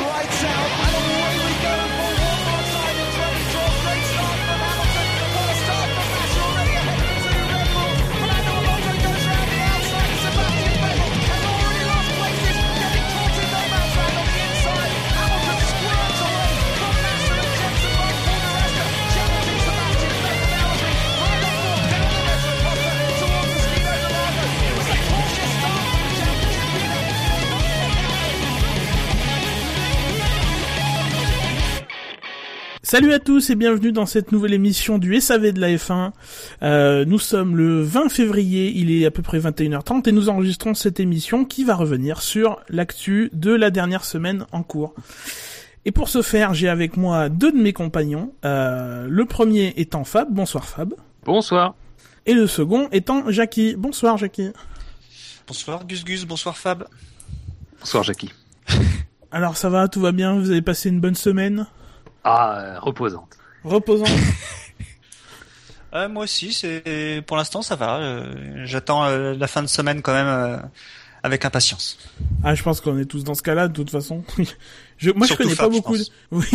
lights out. Salut à tous et bienvenue dans cette nouvelle émission du SAV de la F1. Euh, nous sommes le 20 février, il est à peu près 21h30 et nous enregistrons cette émission qui va revenir sur l'actu de la dernière semaine en cours. Et pour ce faire, j'ai avec moi deux de mes compagnons. Euh, le premier étant Fab. Bonsoir Fab. Bonsoir. Et le second étant Jackie. Bonsoir Jackie. Bonsoir Gus Gus, bonsoir Fab. Bonsoir Jackie. Alors ça va, tout va bien, vous avez passé une bonne semaine? Ah, euh, reposante. Reposante. euh, moi aussi, c'est pour l'instant ça va. Euh, j'attends euh, la fin de semaine quand même avec impatience. Ah, je pense qu'on est tous dans ce cas-là de toute façon. je, moi, je connais pas beaucoup. De... Oui.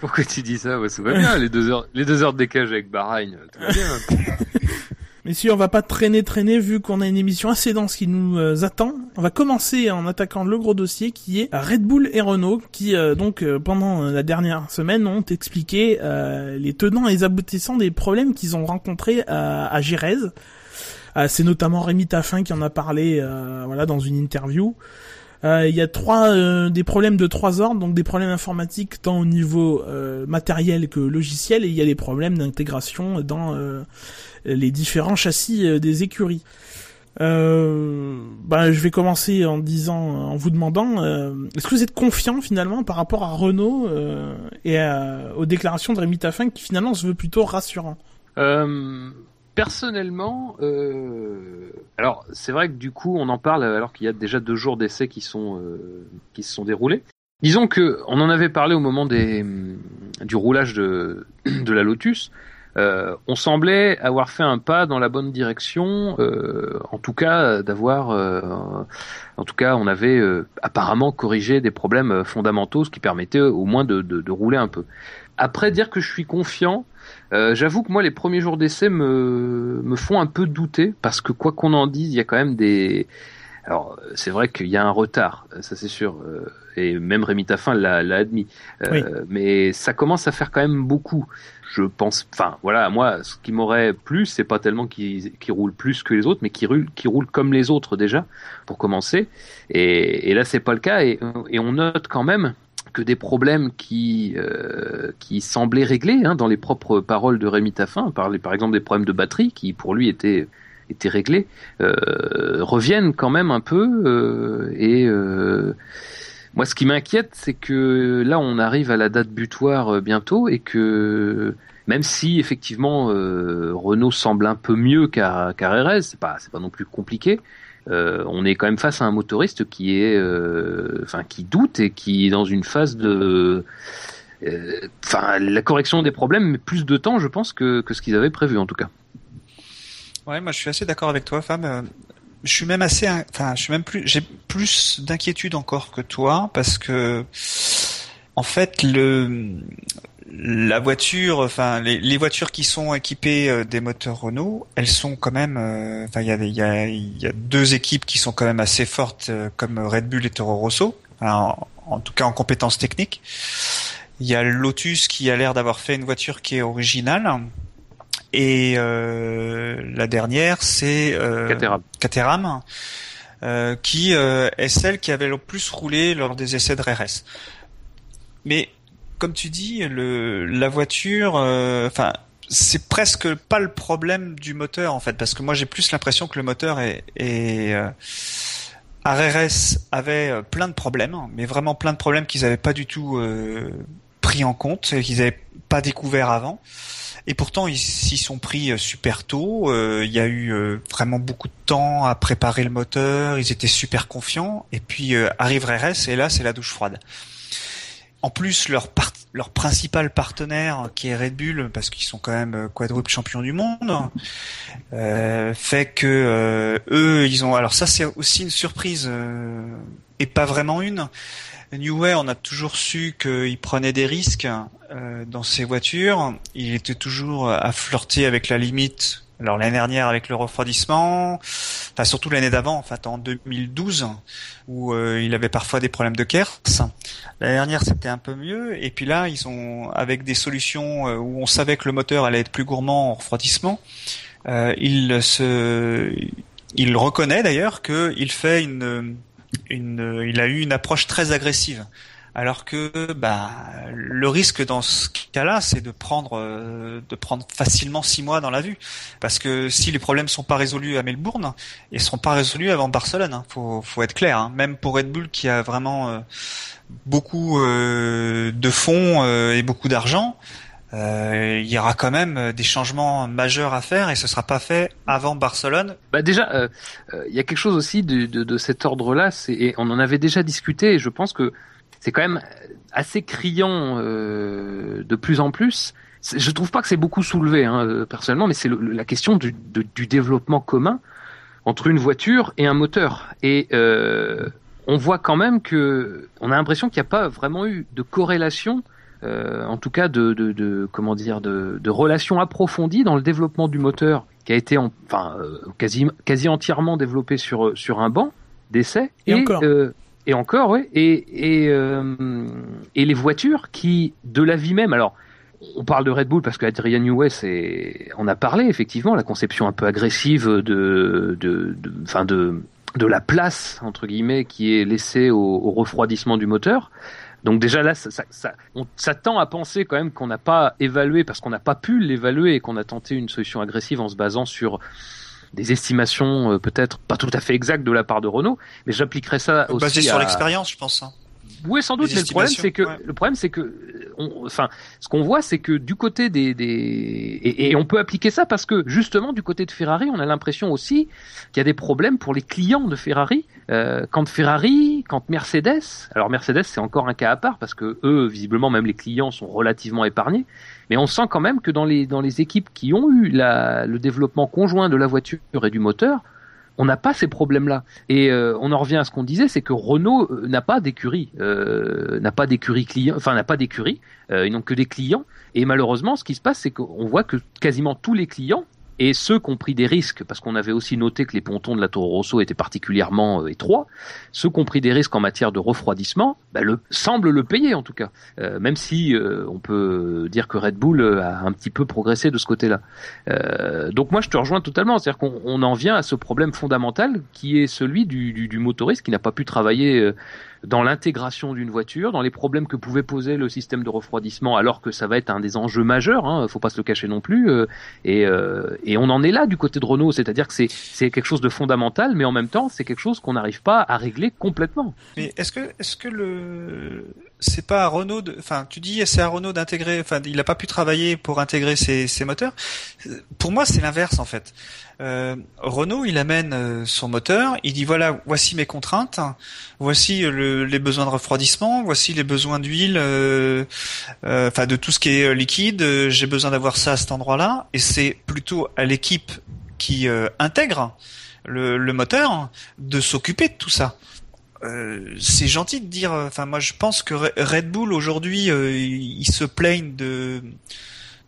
Pourquoi tu dis ça? Ouais, Ça va bien. les deux heures, les deux heures de décage avec Bahreïn, tout va bien. Si on va pas traîner traîner vu qu'on a une émission assez dense qui nous euh, attend. On va commencer en attaquant le gros dossier qui est Red Bull et Renault qui euh, donc euh, pendant la dernière semaine ont expliqué les tenants et les aboutissants des problèmes qu'ils ont rencontrés à, à. C'est notamment Rémi Taffin qui en a parlé voilà dans une interview. Il y a trois des problèmes de trois ordres, donc des problèmes informatiques tant au niveau matériel que logiciel, et il y a des problèmes d'intégration dans les différents châssis euh, des écuries. Euh, bah, je vais commencer en disant, en vous demandant, euh, est-ce que vous êtes confiant finalement par rapport à Renault euh, et aux déclarations de Rémi Taffin qui finalement se veut plutôt rassurant? Personnellement, alors c'est vrai que du coup on en parle alors qu'il y a déjà deux jours d'essais qui sont qui se sont déroulés. Disons que on en avait parlé au moment des du roulage de de la Lotus. Euh, on semblait avoir fait un pas dans la bonne direction, euh, en tout cas d'avoir, euh, en tout cas, on avait apparemment corrigé des problèmes fondamentaux, ce qui permettait au moins de, de, rouler un peu. Après dire que je suis confiant, j'avoue que moi les premiers jours d'essai me, me font un peu douter parce que quoi qu'on en dise, il y a quand même des alors c'est vrai qu'il y a un retard, ça c'est sûr, et même Rémi Taffin l'a admis. Mais ça commence à faire quand même beaucoup je pense, enfin voilà, moi, ce qui m'aurait plu, c'est pas tellement qu'il roule plus que les autres, mais qu'il roule, qui roule comme les autres déjà, pour commencer. Et, et là, c'est pas le cas, et, on note quand même que des problèmes qui euh, qui semblaient réglés hein, dans les propres paroles de Rémi Taffin, par, par exemple des problèmes de batterie qui pour lui étaient étaient réglés, euh, reviennent quand même un peu euh, et moi, ce qui m'inquiète, c'est que là, on arrive à la date butoir bientôt et que même si effectivement Renault semble un peu mieux qu'à RS, c'est pas pas non plus compliqué. Euh, on est quand même face à un motoriste qui est, enfin, qui doute et qui est dans une phase de, enfin, la correction des problèmes, mais plus de temps, je pense, que, que ce qu'ils avaient prévu en tout cas. Ouais, moi je suis assez d'accord avec toi, Fab je suis même assez, enfin, je suis même plus, j'ai plus d'inquiétude encore que toi parce que, en fait, le, la voiture, enfin, les, les voitures qui sont équipées euh, des moteurs Renault, elles sont quand même, euh, enfin, il y a, y, a, y a deux équipes qui sont quand même assez fortes, euh, comme Red Bull et Toro Rosso, en, en tout cas en compétences techniques. Il y a Lotus qui a l'air d'avoir fait une voiture qui est originale, et euh, la dernière, c'est euh, Caterham, euh, qui est celle qui avait le plus roulé lors des essais de RS. Mais comme tu dis, le, la voiture, enfin, c'est presque pas le problème du moteur en fait, parce que moi j'ai plus l'impression que le moteur est, est RS avait plein de problèmes, mais vraiment plein de problèmes qu'ils n'avaient pas du tout pris en compte, qu'ils n'avaient pas découvert avant. Et pourtant, ils s'y sont pris euh, super tôt. Euh, il y a eu euh, vraiment beaucoup de temps à préparer le moteur. Ils étaient super confiants. Et puis arrive RS et là, c'est la douche froide. En plus, leur, principal partenaire, qui est Red Bull, parce qu'ils sont quand même quadruple champions du monde, fait que eux, ils ont. Alors ça, c'est aussi une surprise et pas vraiment une New Way, on a toujours su qu'il prenait des risques euh, dans ses voitures. Il était toujours à flirter avec la limite. Alors l'année dernière avec le refroidissement, enfin surtout l'année d'avant, en fait en 2012, où euh, il avait parfois des problèmes de Kers. L'année dernière c'était un peu mieux, et puis là ils ont avec des solutions euh, où on savait que le moteur allait être plus gourmand en refroidissement, euh, il se, il reconnaît d'ailleurs qu'il fait une, une, il a eu une approche très agressive alors que bah, le risque dans ce cas-là, c'est de prendre euh, de prendre facilement six mois dans la vue, parce que si les problèmes sont pas résolus à Melbourne, ils seront pas résolus avant Barcelone. Hein. Faut faut être clair. Hein. Même pour Red Bull qui a vraiment euh, beaucoup euh, de fonds et beaucoup d'argent. il y aura quand même des changements majeurs à faire et ce sera pas fait avant Barcelone. Bah déjà, il y a quelque chose aussi de, de, de cet ordre-là, et on en avait déjà discuté. Et je pense que c'est quand même assez criant euh, de plus en plus. Je trouve pas que c'est beaucoup soulevé hein, euh, personnellement, mais c'est la question du, du, développement commun entre une voiture et un moteur. Et euh, on voit quand même que on a l'impression qu'il n'y a pas vraiment eu de corrélation, euh, en tout cas de, de, de comment dire, de, de relation approfondie dans le développement du moteur, qui a été en, enfin euh, quasi quasi entièrement développé sur sur un banc d'essai. Et, et encore. Euh, et encore, oui. Et, et, euh, et les voitures qui, de la vie même, alors, on parle de Red Bull parce qu'Adrian Newey, c'est, on a parlé effectivement la conception un peu agressive de, de, de, fin de, de la place entre guillemets qui est laissée au, au refroidissement du moteur. Donc déjà là, ça, ça, ça, on s'attend à penser quand même qu'on n'a pas évalué parce qu'on n'a pas pu l'évaluer et qu'on a tenté une solution agressive en se basant sur des estimations euh, peut-être pas tout à fait exactes de la part de Renault, mais j'appliquerai ça aussi basé sur l'expérience, je pense. Hein. Oui, sans doute. mais le problème, c'est que le problème, c'est que, on, enfin, ce qu'on voit, c'est que du côté des, des et, et, on peut appliquer ça parce que justement du côté de Ferrari, on a l'impression aussi qu'il y a des problèmes pour les clients de Ferrari. Euh, quand Ferrari, quand Mercedes, alors Mercedes, c'est encore un cas à part parce que eux, visiblement, même les clients sont relativement épargnés. Mais on sent quand même que dans les équipes qui ont eu le développement conjoint de la voiture et du moteur, on n'a pas ces problèmes-là. Et euh, on en revient à ce qu'on disait, c'est que Renault euh, n'a pas d'écurie, euh, n'a pas d'écurie client, enfin n'a pas d'écurie, ils n'ont que des clients. Et malheureusement, ce qui se passe, c'est qu'on voit que quasiment tous les clients et ceux qui ont pris des risques, parce qu'on avait aussi noté que les pontons de la Toro Rosso étaient particulièrement euh, étroits, ceux qui ont pris des risques en matière de refroidissement bah, le, semblent le payer en tout cas, euh, même si euh, on peut dire que Red Bull a un petit peu progressé de ce côté-là. donc moi je te rejoins totalement, c'est-à-dire qu'on en vient à ce problème fondamental qui est celui du, du, du motoriste qui n'a pas pu travailler dans l'intégration d'une voiture, dans les problèmes que pouvait poser le système de refroidissement, alors que ça va être un des enjeux majeurs, hein, faut pas se le cacher non plus. Euh, et, euh, et, on en est là du côté de Renault, c'est-à-dire que c'est quelque chose de fondamental, mais en même temps c'est quelque chose qu'on n'arrive pas à régler complètement. Mais est-ce que est-ce que le c'est pas à Renault de, enfin, tu dis c'est à Renault d'intégrer, enfin, il n'a pas pu travailler pour intégrer ses, moteurs. Pour moi, c'est l'inverse en fait. Euh, Renault, il amène euh, son moteur, il dit voilà, voici mes contraintes, voici le, les besoins de refroidissement, voici les besoins d'huile, euh, euh enfin de tout ce qui est liquide. J'ai besoin d'avoir ça à cet endroit-là, et c'est plutôt à l'équipe qui intègre le moteur de s'occuper de tout ça. Euh, c'est gentil de dire. Enfin, moi, je pense que Red Bull aujourd'hui, euh, ils se plaignent de.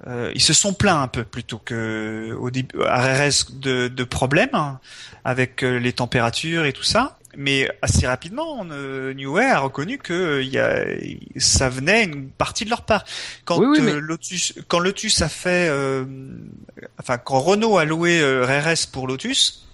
Euh, ils se sont plaints un peu plutôt que au début à RS de, de problèmes hein, avec les températures et tout ça. Mais assez rapidement, New Air a reconnu que y a, ça venait une partie de leur part. Quand Lotus, quand Lotus a fait, enfin quand Renault a loué RS pour Lotus,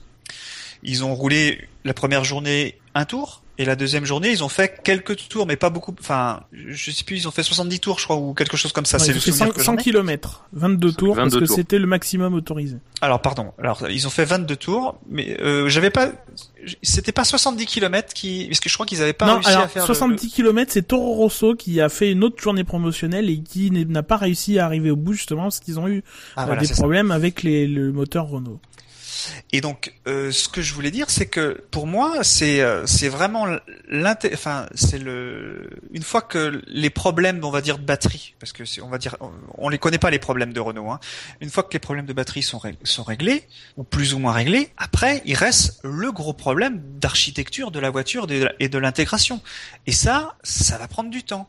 ils ont roulé la première journée un tour, et la deuxième journée, ils ont fait quelques tours, mais pas beaucoup. Enfin, je sais plus, ils ont fait 70 tours, je crois, ou quelque chose comme ça. c'est le 100, 100 km, 22 tours, parce que c'était le maximum autorisé. Alors, pardon. Alors, ils ont fait 22 tours, mais euh, j'avais pas. C'était pas 70 km qui, parce que je crois qu'ils avaient pas non, réussi alors, à faire. 70 km, c'est Toro Rosso qui a fait une autre journée promotionnelle et qui n'a pas réussi à arriver au bout justement parce qu'ils ont eu ah, euh, des problèmes avec les, le moteur Renault. Et donc, euh, ce que je voulais dire, c'est que pour moi, c'est euh, c'est vraiment l'inté, enfin, c'est le une fois que les problèmes, on va dire de batterie, parce que on va dire, on les connaît pas les problèmes de Renault. Hein. Une fois que les problèmes de batterie sont sont réglés ou plus ou moins réglés, après, il reste le gros problème d'architecture de la voiture et de l'intégration. Et ça, ça va prendre du temps.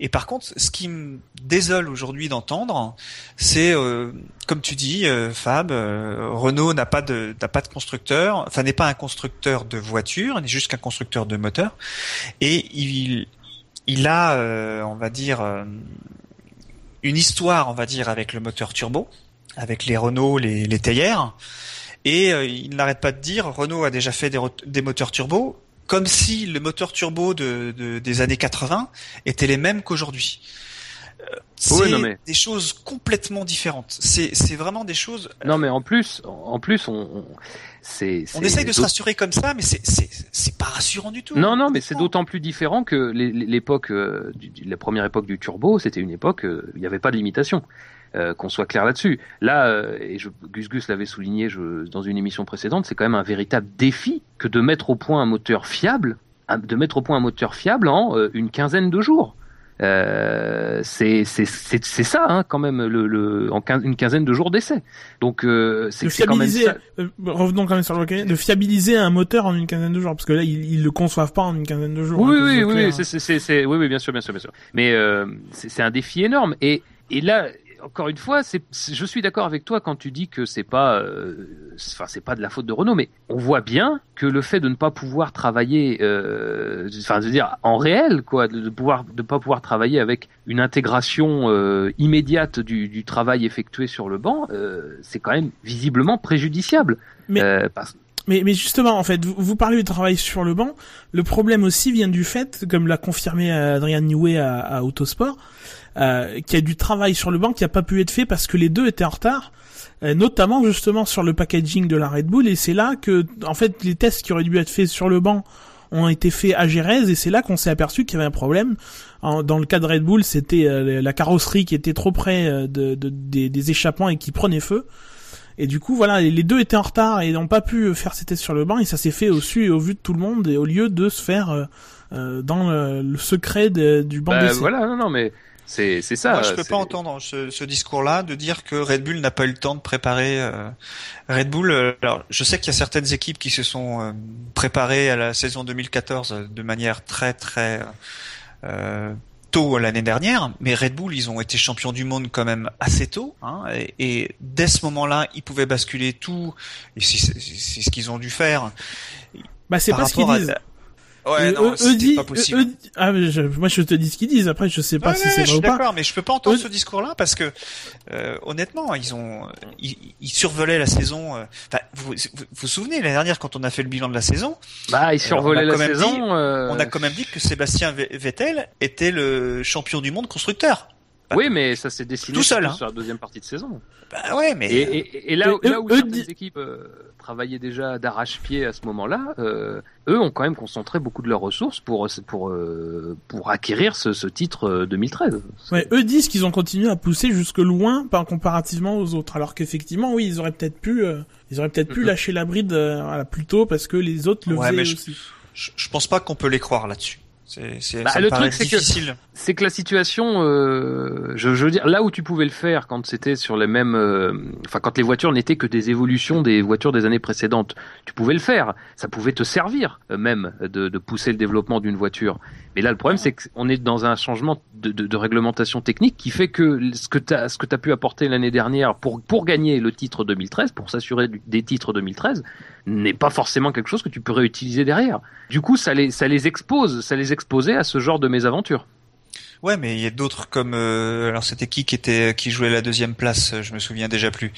Et par contre, ce qui me désole aujourd'hui d'entendre, c'est euh, comme tu dis, euh, Fab, euh, Renault n'a pas de n'a pas de constructeur, enfin n'est pas un constructeur de voitures, il n'est juste qu'un constructeur de moteurs, et il a, on va dire, une histoire, on va dire, avec le moteur turbo, avec les Renault, les, les théières, et il n'arrête pas de dire, Renault a déjà fait des, moteurs turbo, comme si le moteur turbo de, des années 80 était les mêmes qu'aujourd'hui. Euh, c'est des choses complètement différentes. C'est c'est vraiment des choses. Euh, non mais en plus en plus on, c'est on essaye de se rassurer comme ça, mais c'est c'est c'est pas rassurant du tout. Non non mais c'est d'autant plus différent que l'époque euh, la première époque du turbo, c'était une époque il n'y avait pas de limitation. Euh, qu'on soit clair là-dessus. Là, euh, et je, Gus Gus l'avait souligné je, dans une émission précédente, c'est quand même un véritable défi que de mettre au point un moteur fiable, de mettre au point un moteur fiable en euh, une quinzaine de jours. Euh, c'est ça hein, quand même le, le en une quinzaine de jours d'essai. Donc c'est quand même ça. revenons quand même sur le de fiabiliser un moteur en une quinzaine de jours parce que là ils, ils le conçoivent pas en une quinzaine de jours. Oui hein, oui oui, c'est oui oui bien sûr bien sûr bien sûr. Mais c'est un défi énorme et et là encore une fois, je suis d'accord avec toi quand tu dis que c'est pas, euh, enfin c'est pas de la faute de Renault, mais on voit bien que le fait de ne pas pouvoir travailler, euh, enfin de dire en réel, quoi, de, pouvoir, de pas pouvoir travailler avec une intégration euh, immédiate du, du, travail effectué sur le banc, c'est quand même visiblement préjudiciable. Mais... mais, mais, justement, en fait, vous, vous, parlez du travail sur le banc. Le problème aussi vient du fait, comme l'a confirmé Adrian Newey à, Autosport, euh, qui a du travail sur le banc qui a pas pu être fait parce que les deux étaient en retard euh, notamment justement sur le packaging de la Red Bull et c'est là que en fait les tests qui auraient dû être faits sur le banc ont été faits à Jerez et c'est là qu'on s'est aperçu qu'il y avait un problème. dans le cas de Red Bull, c'était euh, la carrosserie qui était trop près de, des, échappements et qui prenait feu. Et du coup, voilà, les deux étaient en retard et n'ont pas pu faire ces tests sur le banc et ça s'est fait au su et au vu de tout le monde et au lieu de se faire dans le, secret du banc bah, Voilà, non, non, mais c'est c'est ça. Moi, je peux pas entendre ce, ce discours-là de dire que Red Bull n'a pas eu le temps de préparer euh, Red Bull. Euh, alors, je sais qu'il y a certaines équipes qui se sont euh, préparées à la saison 2014 de manière très très tôt l'année dernière, mais Red Bull, ils ont été champions du monde quand même assez tôt, hein, et, et, dès ce moment-là, ils pouvaient basculer tout, et c'est ce qu'ils ont dû faire. Bah c'est pas ce qu'ils disent. Ouais, non, c'est pas possible. ah, moi je te dis ce qu'ils disent. Après, je sais pas si c'est vrai ou pas. D'accord, mais je peux pas entendre ce discours-là parce que euh, honnêtement, ils ont, ils, ils survolaient la saison. Euh, vous, vous, vous souvenez l'année dernière quand on a fait le bilan de la saison Bah, ils survolaient la saison. euh... On a quand même dit que Sébastien Vettel était le champion du monde constructeur. oui, mais ça s'est dessiné tout seul, hein. sur la deuxième partie de saison. Bah ouais, mais et, et, et là, là où certaines équipes euh, travaillaient déjà d'arrache-pied à ce moment-là, euh, eux ont quand même concentré beaucoup de leurs ressources pour pour euh, pour acquérir ce, ce titre 2013. Euh, ouais, eux disent qu'ils ont continué à pousser jusque loin, par comparativement aux autres, alors qu'effectivement, oui, ils auraient peut-être pu, euh, ils auraient peut-être pu lâcher la bride plus tôt parce que les autres le ouais, faisaient aussi. Je, je pense pas qu'on peut les croire là-dessus. C'est, bah, le truc, c'est que c'est que la situation, euh, je, je, veux dire, là où tu pouvais le faire quand c'était sur les mêmes, euh, enfin quand les voitures n'étaient que des évolutions des voitures des années précédentes, tu pouvais le faire. Ça pouvait te servir euh, même de, de pousser le développement d'une voiture. Mais là, le problème, c'est qu'on est dans un changement de, de, de, réglementation technique qui fait que ce que tu as, ce que as pu apporter l'année dernière pour pour gagner le titre 2013, pour s'assurer des titres 2013, n'est pas forcément quelque chose que tu peux réutiliser derrière. Du coup, ça les, ça les expose, ça les exposait à ce genre de mésaventures. Ouais, mais il y a d'autres comme euh, alors c'était qui qui était qui jouait la deuxième place, je me souviens déjà plus.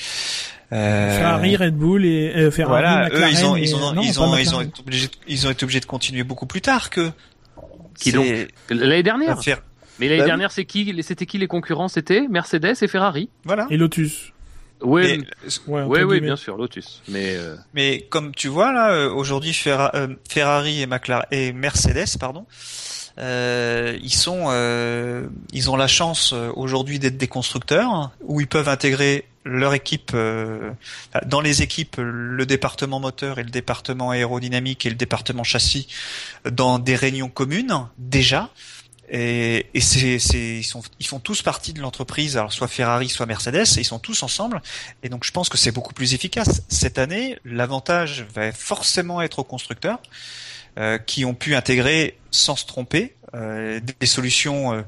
Euh... Ferrari, Red Bull et euh, Ferrari, voilà, eux ils ont ils ont ils ont ils ont été obligés ils ont été obligés de continuer beaucoup plus tard que qui donc l'année dernière. Mais l'année bah dernière, c'est qui C'était qui les concurrents? C'était Mercedes et Ferrari. Voilà. Et Lotus. Oui, ouais, oui, bien sûr, Lotus. Mais euh... mais comme tu vois là, euh, aujourd'hui euh, Ferrari et McLaren et Mercedes, pardon, euh, ils sont, euh, ils ont la chance euh, aujourd'hui d'être des constructeurs où ils peuvent intégrer leur équipe dans les équipes le département moteur et le département aérodynamique et le département châssis dans des réunions communes déjà et, et c'est, ils, sont, ils font tous partie de l'entreprise, alors soit Ferrari, soit Mercedes, et ils sont tous ensemble. Et donc je pense que c'est beaucoup plus efficace. Cette année, l'avantage va forcément être aux constructeurs euh, qui ont pu intégrer sans se tromper euh, des solutions, euh,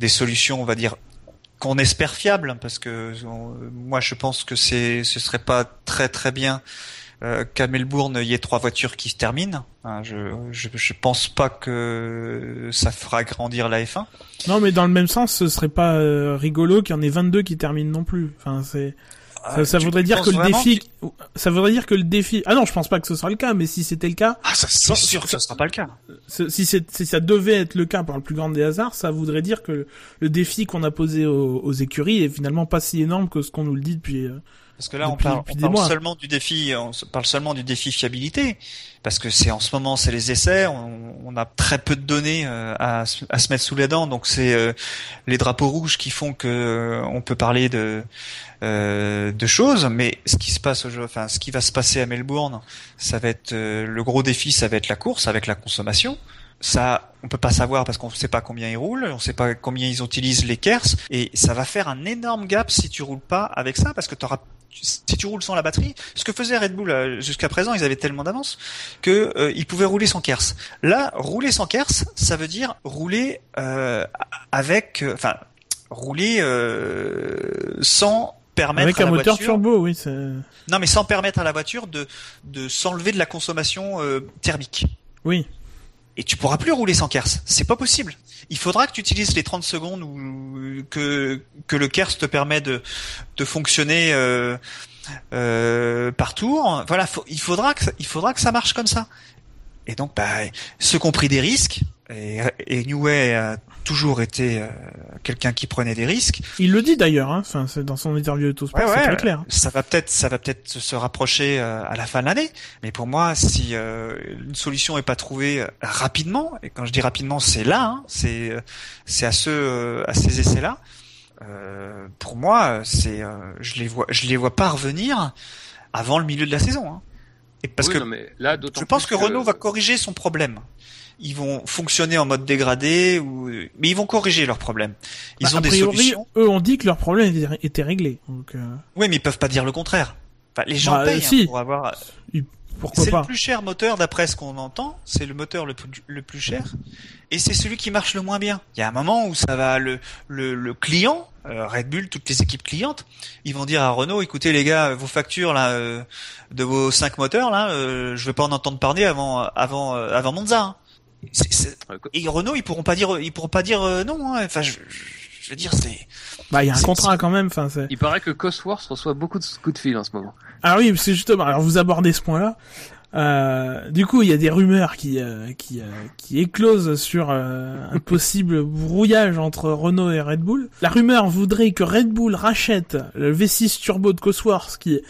des solutions, on va dire qu'on espère fiables, parce que moi je pense que c'est, ce serait pas très très bien euh, qu'à Melbourne il y ait trois voitures qui se terminent. Hein, je, je, je pense pas que ça fera grandir la F1. Non, mais dans le même sens, ce serait pas euh, rigolo qu'il y en ait 22 qui terminent non plus. Enfin, c'est ça, ça voudrait dire que le défi, ça voudrait dire que le défi. Ah non, je pense pas que ce sera le cas, mais si c'était le cas, ah ça c'est sûr que ce sera pas le cas. Si c'est si ça devait être le cas par le plus grand des hasards, ça voudrait dire que le défi qu'on a posé aux, aux, écuries est finalement pas si énorme que ce qu'on nous le dit depuis euh, parce que là, on parle, seulement du défi, on parle seulement du défi fiabilité, parce que c'est en ce moment, c'est les essais, on, a très peu de données euh, à, se mettre sous les dents, donc c'est euh, les drapeaux rouges qui font que euh, on peut parler de de choses, mais ce qui se passe, enfin, ce qui va se passer à Melbourne, ça va être le gros défi, ça va être la course avec la consommation. Ça, on peut pas savoir parce qu'on ne sait pas combien ils roulent, on ne sait pas combien ils utilisent les KERS, et ça va faire un énorme gap si tu roules pas avec ça, parce que tu auras si tu roules sans la batterie, ce que faisait Red Bull euh, jusqu'à présent, ils avaient tellement d'avance que euh, ils pouvaient rouler sans KERS. Là, rouler sans KERS, ça veut dire rouler euh, avec, enfin, rouler sans permettre avec à un la moteur voiture... turbo, oui. Non, mais sans permettre à la voiture de de s'enlever de la consommation thermique. Oui et tu pourras plus rouler sans KERS. C'est pas possible. Il faudra que tu utilises les 30 secondes que, le KERS te permet de, de fonctionner euh, euh, par tour. Voilà, il faudra que il faudra que ça marche comme ça. Et donc, bah, ceux qui ont pris des risques, et, et Newey a toujours été euh, quelqu'un qui prenait des risques. Il le dit d'ailleurs, hein. enfin, c'est dans son interview de tout ouais, ouais, c'est très clair. Ça va peut-être, ça va peut-être se rapprocher euh, à la fin de l'année, mais pour moi, si euh, une solution est pas trouvée rapidement, et quand je dis rapidement, c'est là, hein, c'est c'est à ce à ces essais-là. pour moi, c'est je les vois, je les vois pas revenir avant le milieu de la saison. Hein. Et parce que là, je pense que, Renault va corriger son problème. Ils vont fonctionner en mode dégradé, ou mais ils vont corriger leurs problèmes. Ils bah, ont des solutions. Eux ont dit que leur problème était réglé. Donc, euh... Oui, mais ils peuvent pas dire le contraire. Enfin, les gens bah, payent si. hein, pour avoir. Pourquoi c'est pas le plus cher moteur d'après ce qu'on entend. C'est le moteur le plus, le plus cher, et c'est celui qui marche le moins bien. Il y a un moment où ça va le le, le client, euh, Red Bull, toutes les équipes clientes, ils vont dire à Renault, écoutez les gars, vos factures là euh, de vos cinq moteurs là, euh, je vais pas en entendre parler avant avant euh, avant Monza. Hein. C'est... Et Renault, ils pourront pas dire ils pourront pas dire euh, non. Hein. Enfin, je, je, veux dire, c'est. Bah, il y a un contrat quand même. Enfin, c'est. Il paraît que Cosworth reçoit beaucoup de coups de fil en ce moment. Ah oui, c'est justement. Alors, vous abordez ce point-là. Euh, du coup, il y a des rumeurs qui euh, qui euh, qui éclosent sur un possible brouillage entre Renault et Red Bull. La rumeur voudrait que Red Bull rachète le V6 turbo de Cosworth qui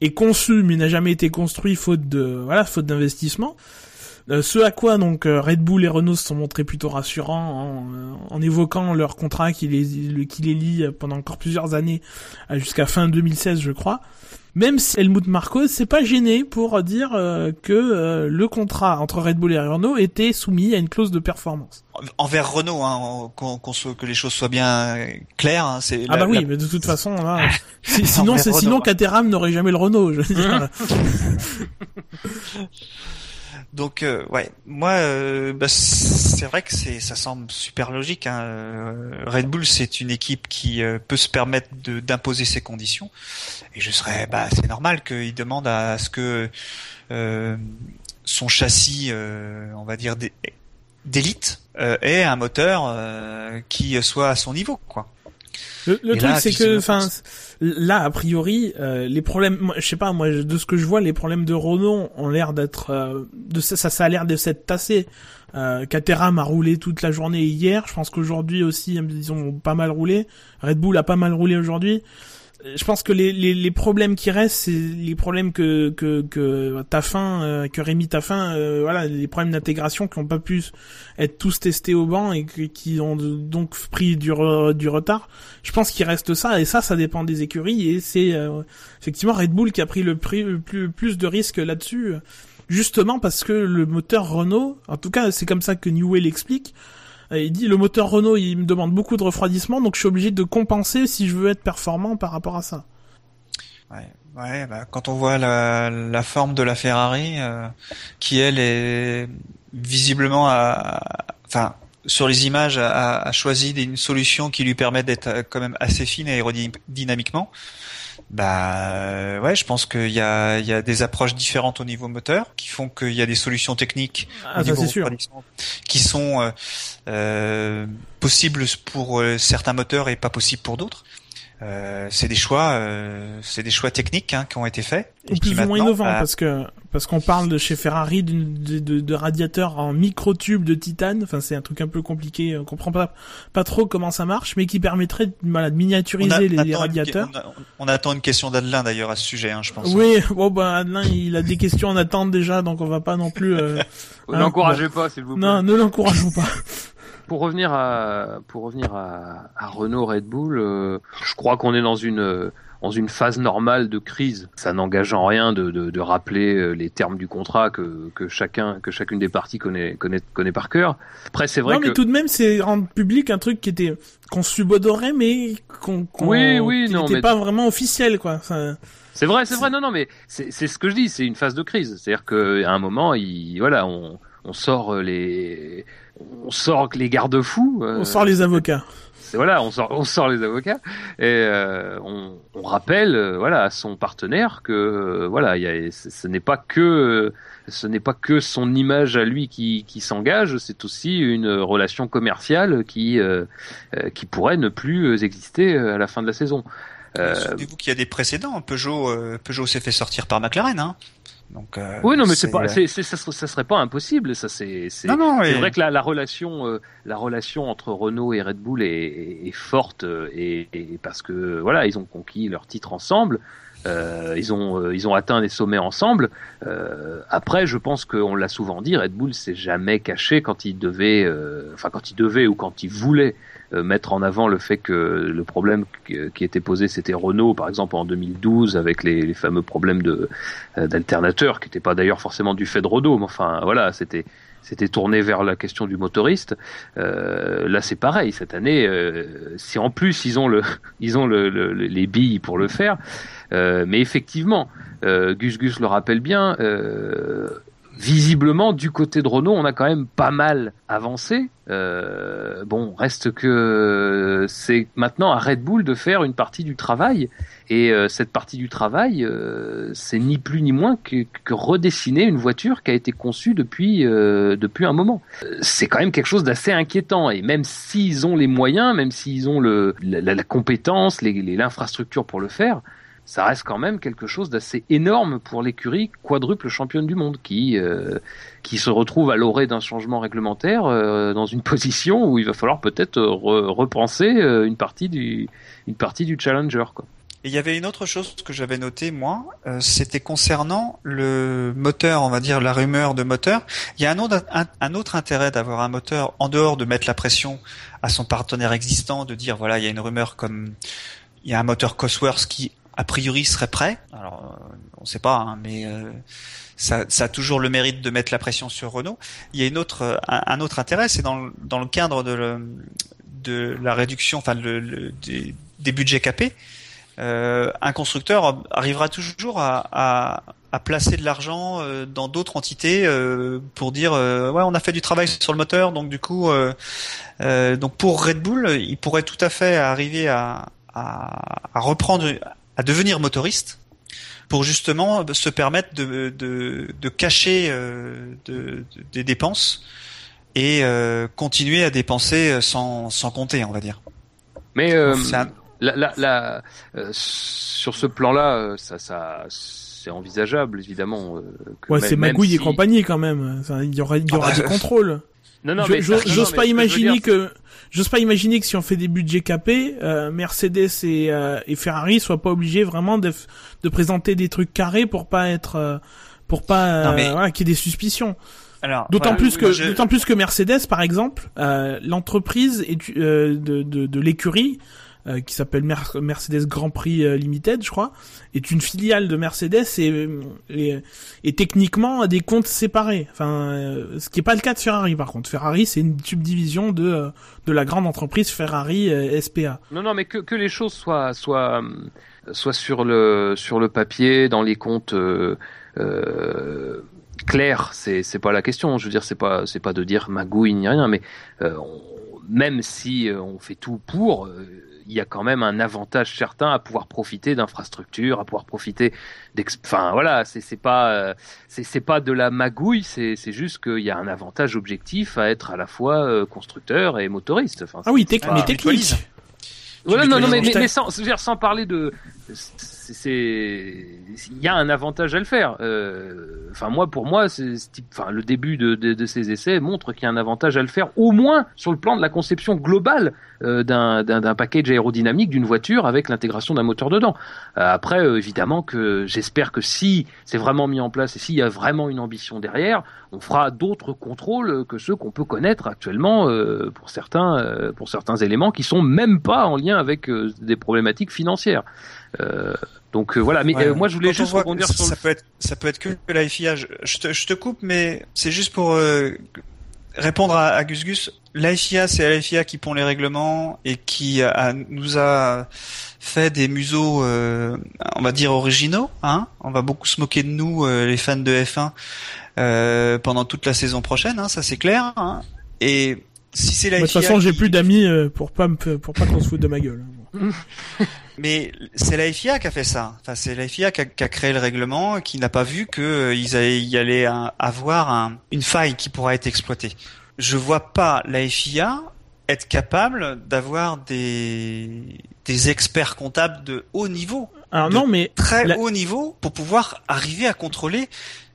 est conçu mais n'a jamais été construit faute de voilà faute d'investissement. Ce à quoi donc Red Bull et Renault se sont montrés plutôt rassurants en, en évoquant leur contrat qui les qui les lie pendant encore plusieurs années jusqu'à fin 2016 je crois. Même si Helmut Marko s'est pas gêné pour dire euh, que euh, le contrat entre Red Bull et Renault était soumis à une clause de performance. Envers Renault, hein, qu'on, qu'on soit, que les choses soient bien claires. Hein, c'est ah la, bah oui, la... mais de toute façon, là, sinon, c'est sinon Caterham n'aurait jamais le Renault. Je veux dire. Donc euh, ouais, moi euh, bah, c'est vrai que c'est ça semble super logique. Hein. Euh, Red Bull c'est une équipe qui euh, peut se permettre de, d'imposer ses conditions et je serais bah c'est normal qu'il demande à, ce que euh, son châssis, on va dire d'élite, ait un moteur qui soit à son niveau quoi. Le, le truc c'est que enfin là a priori euh, les problèmes je sais pas moi de ce que je vois les problèmes de Renault ont l'air d'être euh, de ça ça a l'air de s'être tassé. Euh, Caterham a roulé toute la journée hier. Je pense qu'aujourd'hui aussi ils ont pas mal roulé. Red Bull a pas mal roulé aujourd'hui je pense que les, les, les problèmes qui restent, c'est les problèmes que que que Taffin, euh, que Rémi Taffin, euh, voilà, les problèmes d'intégration qui n'ont pas pu être tous testés au banc et qui ont donc pris du du retard. Je pense qu'il reste ça et ça, ça dépend des écuries et c'est euh, effectivement Red Bull qui a pris le, plus plus de risques là-dessus, justement parce que le moteur Renault, en tout cas, c'est comme ça que Newell explique il dit le moteur Renault, il me demande beaucoup de refroidissement, donc je suis obligé de compenser si je veux être performant par rapport à ça. Ouais, ouais bah, quand on voit la, la forme de la Ferrari, euh, qui elle est visiblement enfin sur les images a, a, choisi une solution qui lui permet d'être euh, quand même assez fine aérodynamiquement. Bah euh, ouais, je pense qu'il y a, il y a des approches différentes au niveau moteur qui font qu'il y a des solutions techniques ah, sûr. qui sont euh, euh, possibles pour euh, certains moteurs et pas possibles pour d'autres. Euh, c'est des choix, euh, c'est des choix techniques hein, qui ont été faits. Et, plus ou moins innovants bah, parce que parce qu'on parle de chez Ferrari de, de, de radiateurs en microtube de titane. Enfin, c'est un truc un peu compliqué. On comprend pas pas trop comment ça marche, mais qui permettrait voilà, de miniaturiser les, radiateurs. on, attend une question d'Adelin d'ailleurs à ce sujet, hein, je pense. Oui, bon bah Adelin, il a des questions en attente déjà, donc on va pas non plus. Euh, hein, N'encouragez pas, s'il vous plaît. Non, ne l'encourageons pas pour revenir à pour revenir à, à Renault Red Bull, euh, je crois qu'on est dans une dans une phase normale de crise. Ça n'engage en rien de, de, de, rappeler euh, les termes du contrat que, que chacun que chacune des parties connaît connaît connaît par cœur. Après c'est vrai non, mais tout de même c'est rendre public un truc qui était qu'on subodorait mais qu'on qu oui oui qui n'était pas vraiment officiel quoi. Ça... C'est vrai, c'est vrai. Non, non, mais c'est ce que je dis. C'est une phase de crise. C'est-à-dire qu'à un moment, il, voilà, on, on sort les, on sort les garde-fous. Euh, on sort les avocats. Voilà, on sort, on sort les avocats et euh, on, on, rappelle, euh, voilà, à son partenaire que euh, voilà, y a, ce n'est pas que ce n'est pas que son image à lui qui, qui s'engage, c'est aussi une relation commerciale qui qui pourrait ne plus exister à la fin de la saison. Euh, Souvenez-vous qu'il y a des précédents. Peugeot, Peugeot s'est fait sortir par McLaren. Hein donc, euh, oui, non, mais c'est pas, c'est, ça, ça, serait pas impossible. Ça, c'est, c'est, c'est vrai que la, la relation, euh, la relation entre Renault et Red Bull est, est, forte euh, et, et, parce que voilà, ils ont conquis leur titre ensemble. Euh, ils ont euh, ils ont atteint des sommets ensemble. Euh, après, je pense qu'on l'a souvent dit, Red Bull s'est jamais caché quand il devait, enfin quand il devait ou quand il voulait mettre en avant le fait que le problème qui était posé c'était Renault par exemple en 2012 avec les, les fameux problèmes de d'alternateurs qui n'étaient pas d'ailleurs forcément du fait de Renault mais enfin voilà c'était c'était tourné vers la question du motoriste. Euh, là, c'est pareil. Cette année, euh, si en plus ils ont le, ils ont le, le, les billes pour le faire, euh, mais effectivement, euh, Gus Gus le rappelle bien. Euh, visiblement, du côté de Renault, on a quand même pas mal avancé. Euh, bon, reste que c'est maintenant à Red Bull de faire une partie du travail. Et euh, cette partie du travail, euh, c'est ni plus ni moins que, que, redessiner une voiture qui a été conçue depuis euh, depuis un moment. C'est quand même quelque chose d'assez inquiétant. Et même s'ils ont les moyens, même s'ils ont le, la, la compétence, l'infrastructure pour le faire, ça reste quand même quelque chose d'assez énorme pour l'écurie quadruple championne du monde qui euh, qui se retrouve à l'orée d'un changement réglementaire euh, dans une position où il va falloir peut-être re repenser une partie du une partie du challenger quoi. Et il y avait une autre chose que j'avais noté moi, euh, c'était concernant le moteur, on va dire la rumeur de moteur. Il y a un autre, un autre intérêt d'avoir un moteur en dehors de mettre la pression à son partenaire existant, de dire voilà il y a une rumeur comme il y a un moteur Cosworth qui a priori serait prêt. Alors euh, on ne sait pas, hein, mais euh, ça, a toujours le mérite de mettre la pression sur Renault. Il y a une autre, un, un autre intérêt, c'est dans, dans le cadre de, de la réduction, enfin des, des budgets capés euh, un constructeur arrivera toujours à, à, placer de l'argent euh, dans d'autres entités euh, pour dire euh, ouais on a fait du travail sur le moteur donc du coup donc pour Red Bull il pourrait tout à fait arriver à, à reprendre à devenir motoriste pour justement se permettre de, de, de cacher de, de, des dépenses et continuer à dépenser sans, sans compter on va dire. Mais euh, la, la, la euh, sur ce plan-là, euh, ça, ça c'est envisageable évidemment. Euh, ouais, c'est Magouille si... et compagnie quand même. Il y aura, il y aura ah, des contrôles. Non, non, j'ose pas imaginer que, j'ose pas imaginer que si on fait des budgets capés, euh, Mercedes et, euh, et Ferrari soient pas obligés vraiment de, de présenter des trucs carrés pour pas être, euh, pour pas, voilà, qu'il y ait des suspicions. D'autant plus que, d'autant plus que Mercedes, par exemple, l'entreprise de, de, de l'écurie euh, qui s'appelle Mercedes Grand Prix euh, Limited, je crois, est une filiale de Mercedes et, et, techniquement a des comptes séparés. Enfin, euh, ce qui n'est pas le cas de Ferrari par contre. Ferrari, c'est une subdivision de de la grande entreprise Ferrari SPA. Non, non, mais que, que les choses soient soient soient sur le sur le papier, dans les comptes. Euh, clair, c'est c'est pas la question. Je veux dire, c'est pas c'est pas de dire magouille ni rien, mais même si on fait tout pour, il y a quand même un avantage certain à pouvoir profiter d'infrastructures, à pouvoir profiter Enfin voilà, c'est pas euh, c'est pas de la magouille, c'est juste qu'il y a un avantage objectif à être à la fois euh, constructeur et motoriste. Enfin, ah oui, mais technique. Voilà, non, non, mais, mais, sans, sans parler de, c'est, il y a un avantage à le faire. Euh, enfin, moi, pour moi, c'est, enfin, le début de, de, de, ces essais montre qu'il y a un avantage à le faire, au moins sur le plan de la conception globale euh, d'un, package aérodynamique d'une voiture avec l'intégration d'un moteur dedans. Euh, après, évidemment que j'espère que si c'est vraiment mis en place et s'il y a vraiment une ambition derrière, on fera d'autres contrôles que ceux qu'on peut connaître actuellement pour certains, pour certains éléments qui sont même pas en lien avec des problématiques financières. Euh, donc euh, voilà, mais euh, moi je voulais juste rebondir sur ça peut être ça peut être que la FIA. Je, te, je te coupe, mais c'est juste pour répondre à, à, Gus Gus. La FIA, c'est la FIA qui pond les règlements et qui a, nous a fait des museaux, on va dire originaux. Hein on va beaucoup se moquer de nous, les fans de F1, pendant toute la saison prochaine. Hein, ça c'est clair. Hein et si c'est la De toute façon, j'ai plus d'amis pour pas me, pour pas qu'on se foute de ma gueule. Mais c'est la FIA qui a fait ça. Enfin, c'est la FIA qui a, qui a, créé le règlement, qui n'a pas vu que euh, ils allaient y aller avoir un, une faille qui pourra être exploitée. Je vois pas la FIA être capable d'avoir des des experts comptables de haut niveau. Alors non, mais très haut niveau pour pouvoir arriver à contrôler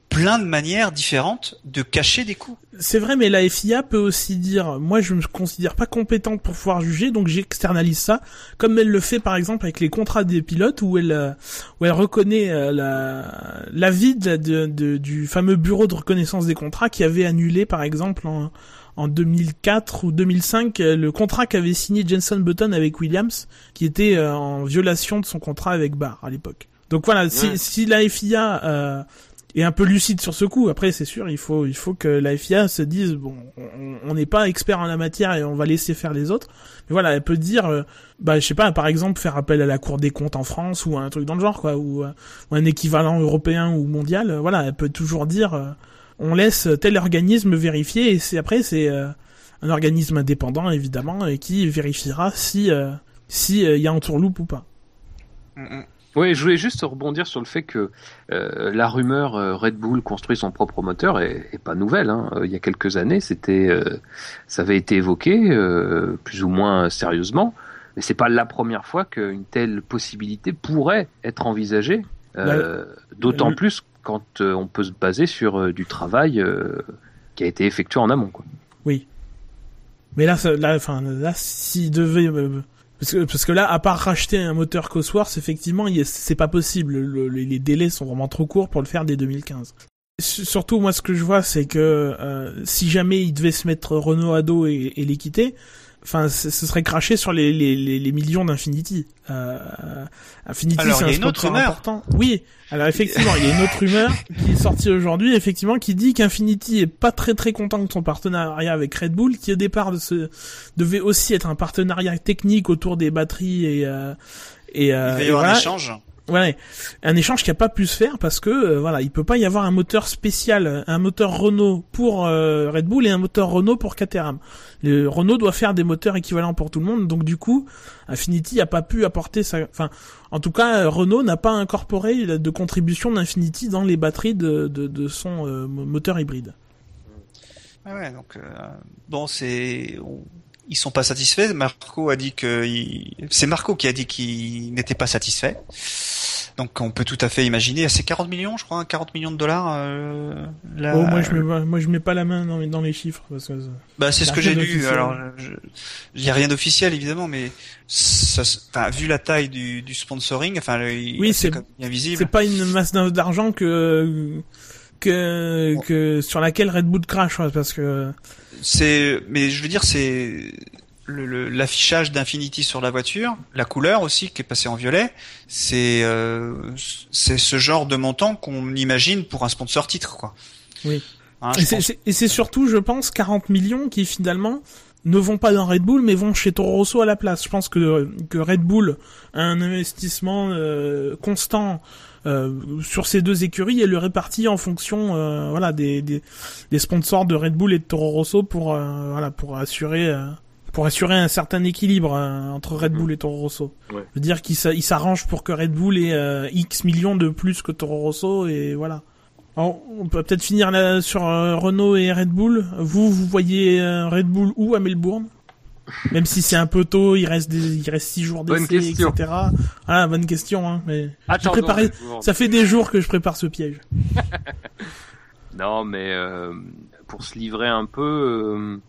plein de manières différentes de cacher des coups. C'est vrai, mais la FIA peut aussi dire, moi je me considère pas compétente pour pouvoir juger, donc j'externalise ça, comme elle le fait par exemple avec les contrats des pilotes, où elle euh, où elle reconnaît euh, la l'avis de, de, du fameux bureau de reconnaissance des contrats qui avait annulé par exemple en, en 2004 ou 2005 euh, le contrat qu'avait signé Jenson Button avec Williams, qui était en violation de son contrat avec Barr à l'époque. Donc voilà, si, si la FIA euh, et un peu lucide sur ce coup. Après, c'est sûr, il faut, il faut que la FIA se dise bon, on n'est pas expert en la matière et on va laisser faire les autres. Mais voilà, elle peut dire, euh, bah, je sais pas, par exemple, faire appel à la Cour des comptes en France ou un truc dans le genre, quoi, ou, euh, un équivalent européen ou mondial. Euh, voilà, elle peut toujours dire, on laisse tel organisme vérifier et c'est après c'est un organisme indépendant évidemment et qui vérifiera si si il y a un tourloupe ou pas. Mm, mm. Oui, je voulais juste rebondir sur le fait que euh, la rumeur euh, Red Bull construit son propre moteur est, pas nouvelle. Hein. Euh, il y a quelques années, c'était, ça avait été évoqué plus ou moins sérieusement, mais c'est pas la première fois qu'une telle possibilité pourrait être envisagée. D'autant plus quand on peut se baser sur du travail qui a été effectué en amont. Quoi. Oui. Mais là, là, enfin, là, s'il devait parce que, parce que là, à part racheter un moteur Cosworth, effectivement, c'est pas possible. les délais sont vraiment trop courts pour le faire dès 2015. Surtout, moi, ce que je vois, c'est que euh, si jamais il devait se mettre Renault à dos et, et les quitter, enfin, ce serait craché sur les, les, les, millions d'Infinity. Euh, Infinity, c'est un sponsor important. Oui. Alors effectivement, il y a une autre rumeur qui est sortie aujourd'hui, effectivement, qui dit qu'Infinity est pas très très content de son partenariat avec Red Bull, qui au départ de ce, devait aussi être un partenariat technique autour des batteries et euh, et, euh, il va y avoir un échange. Ouais, un échange qui a pas pu se faire parce que euh, voilà, il peut pas y avoir un moteur spécial, un moteur Renault pour euh, Red Bull et un moteur Renault pour Caterham. Le Renault doit faire des moteurs équivalents pour tout le monde, donc du coup, Infinity a pas pu apporter sa, enfin, en tout cas, Renault n'a pas incorporé de contribution d'Infinity dans les batteries de, de, de son euh, moteur hybride. ouais, donc bon, c'est ils sont pas satisfaits. Marco a dit que c'est Marco qui a dit qu'il n'était pas satisfait. Donc on peut tout à fait imaginer, c'est 40 millions, je crois, 40 millions de dollars. Euh, oh, moi je mets, moi je mets pas la main dans, dans les chiffres parce que. Bah c'est ce que j'ai lu. Alors, il y a rien d'officiel évidemment, mais ça, enfin, vu la taille du, du sponsoring, enfin, oui, c'est invisible. C'est pas une masse d'argent que que que sur laquelle Red Bull crache parce que. C'est, mais je veux dire, c'est l'affichage d'Infinity sur la voiture, la couleur aussi qui est passée en violet, c'est euh, c'est ce genre de montant qu'on imagine pour un sponsor titre quoi. Oui. Hein, et c'est surtout, je pense, 40 millions qui finalement ne vont pas dans Red Bull mais vont chez Toro Rosso à la place. Je pense que que Red Bull a un investissement euh, constant sur ces deux écuries et le répartit en fonction euh, voilà des, des, des sponsors de Red Bull et de Toro Rosso pour voilà pour assurer pour assurer un certain équilibre euh, entre Red Bull et Toro Rosso. Ouais. Je veux dire qu'il s'arrange pour que Red Bull ait euh, X millions de plus que Toro Rosso et voilà. on peut peut-être finir là sur euh, Renault et Red Bull. Vous, vous voyez Red Bull où à Melbourne? Même si c'est un peu tôt, il reste des, il reste six jours d'essai, etc. Ah, bonne question, hein. Mais préparé, ça fait des jours que je prépare ce piège. non, mais pour se livrer un peu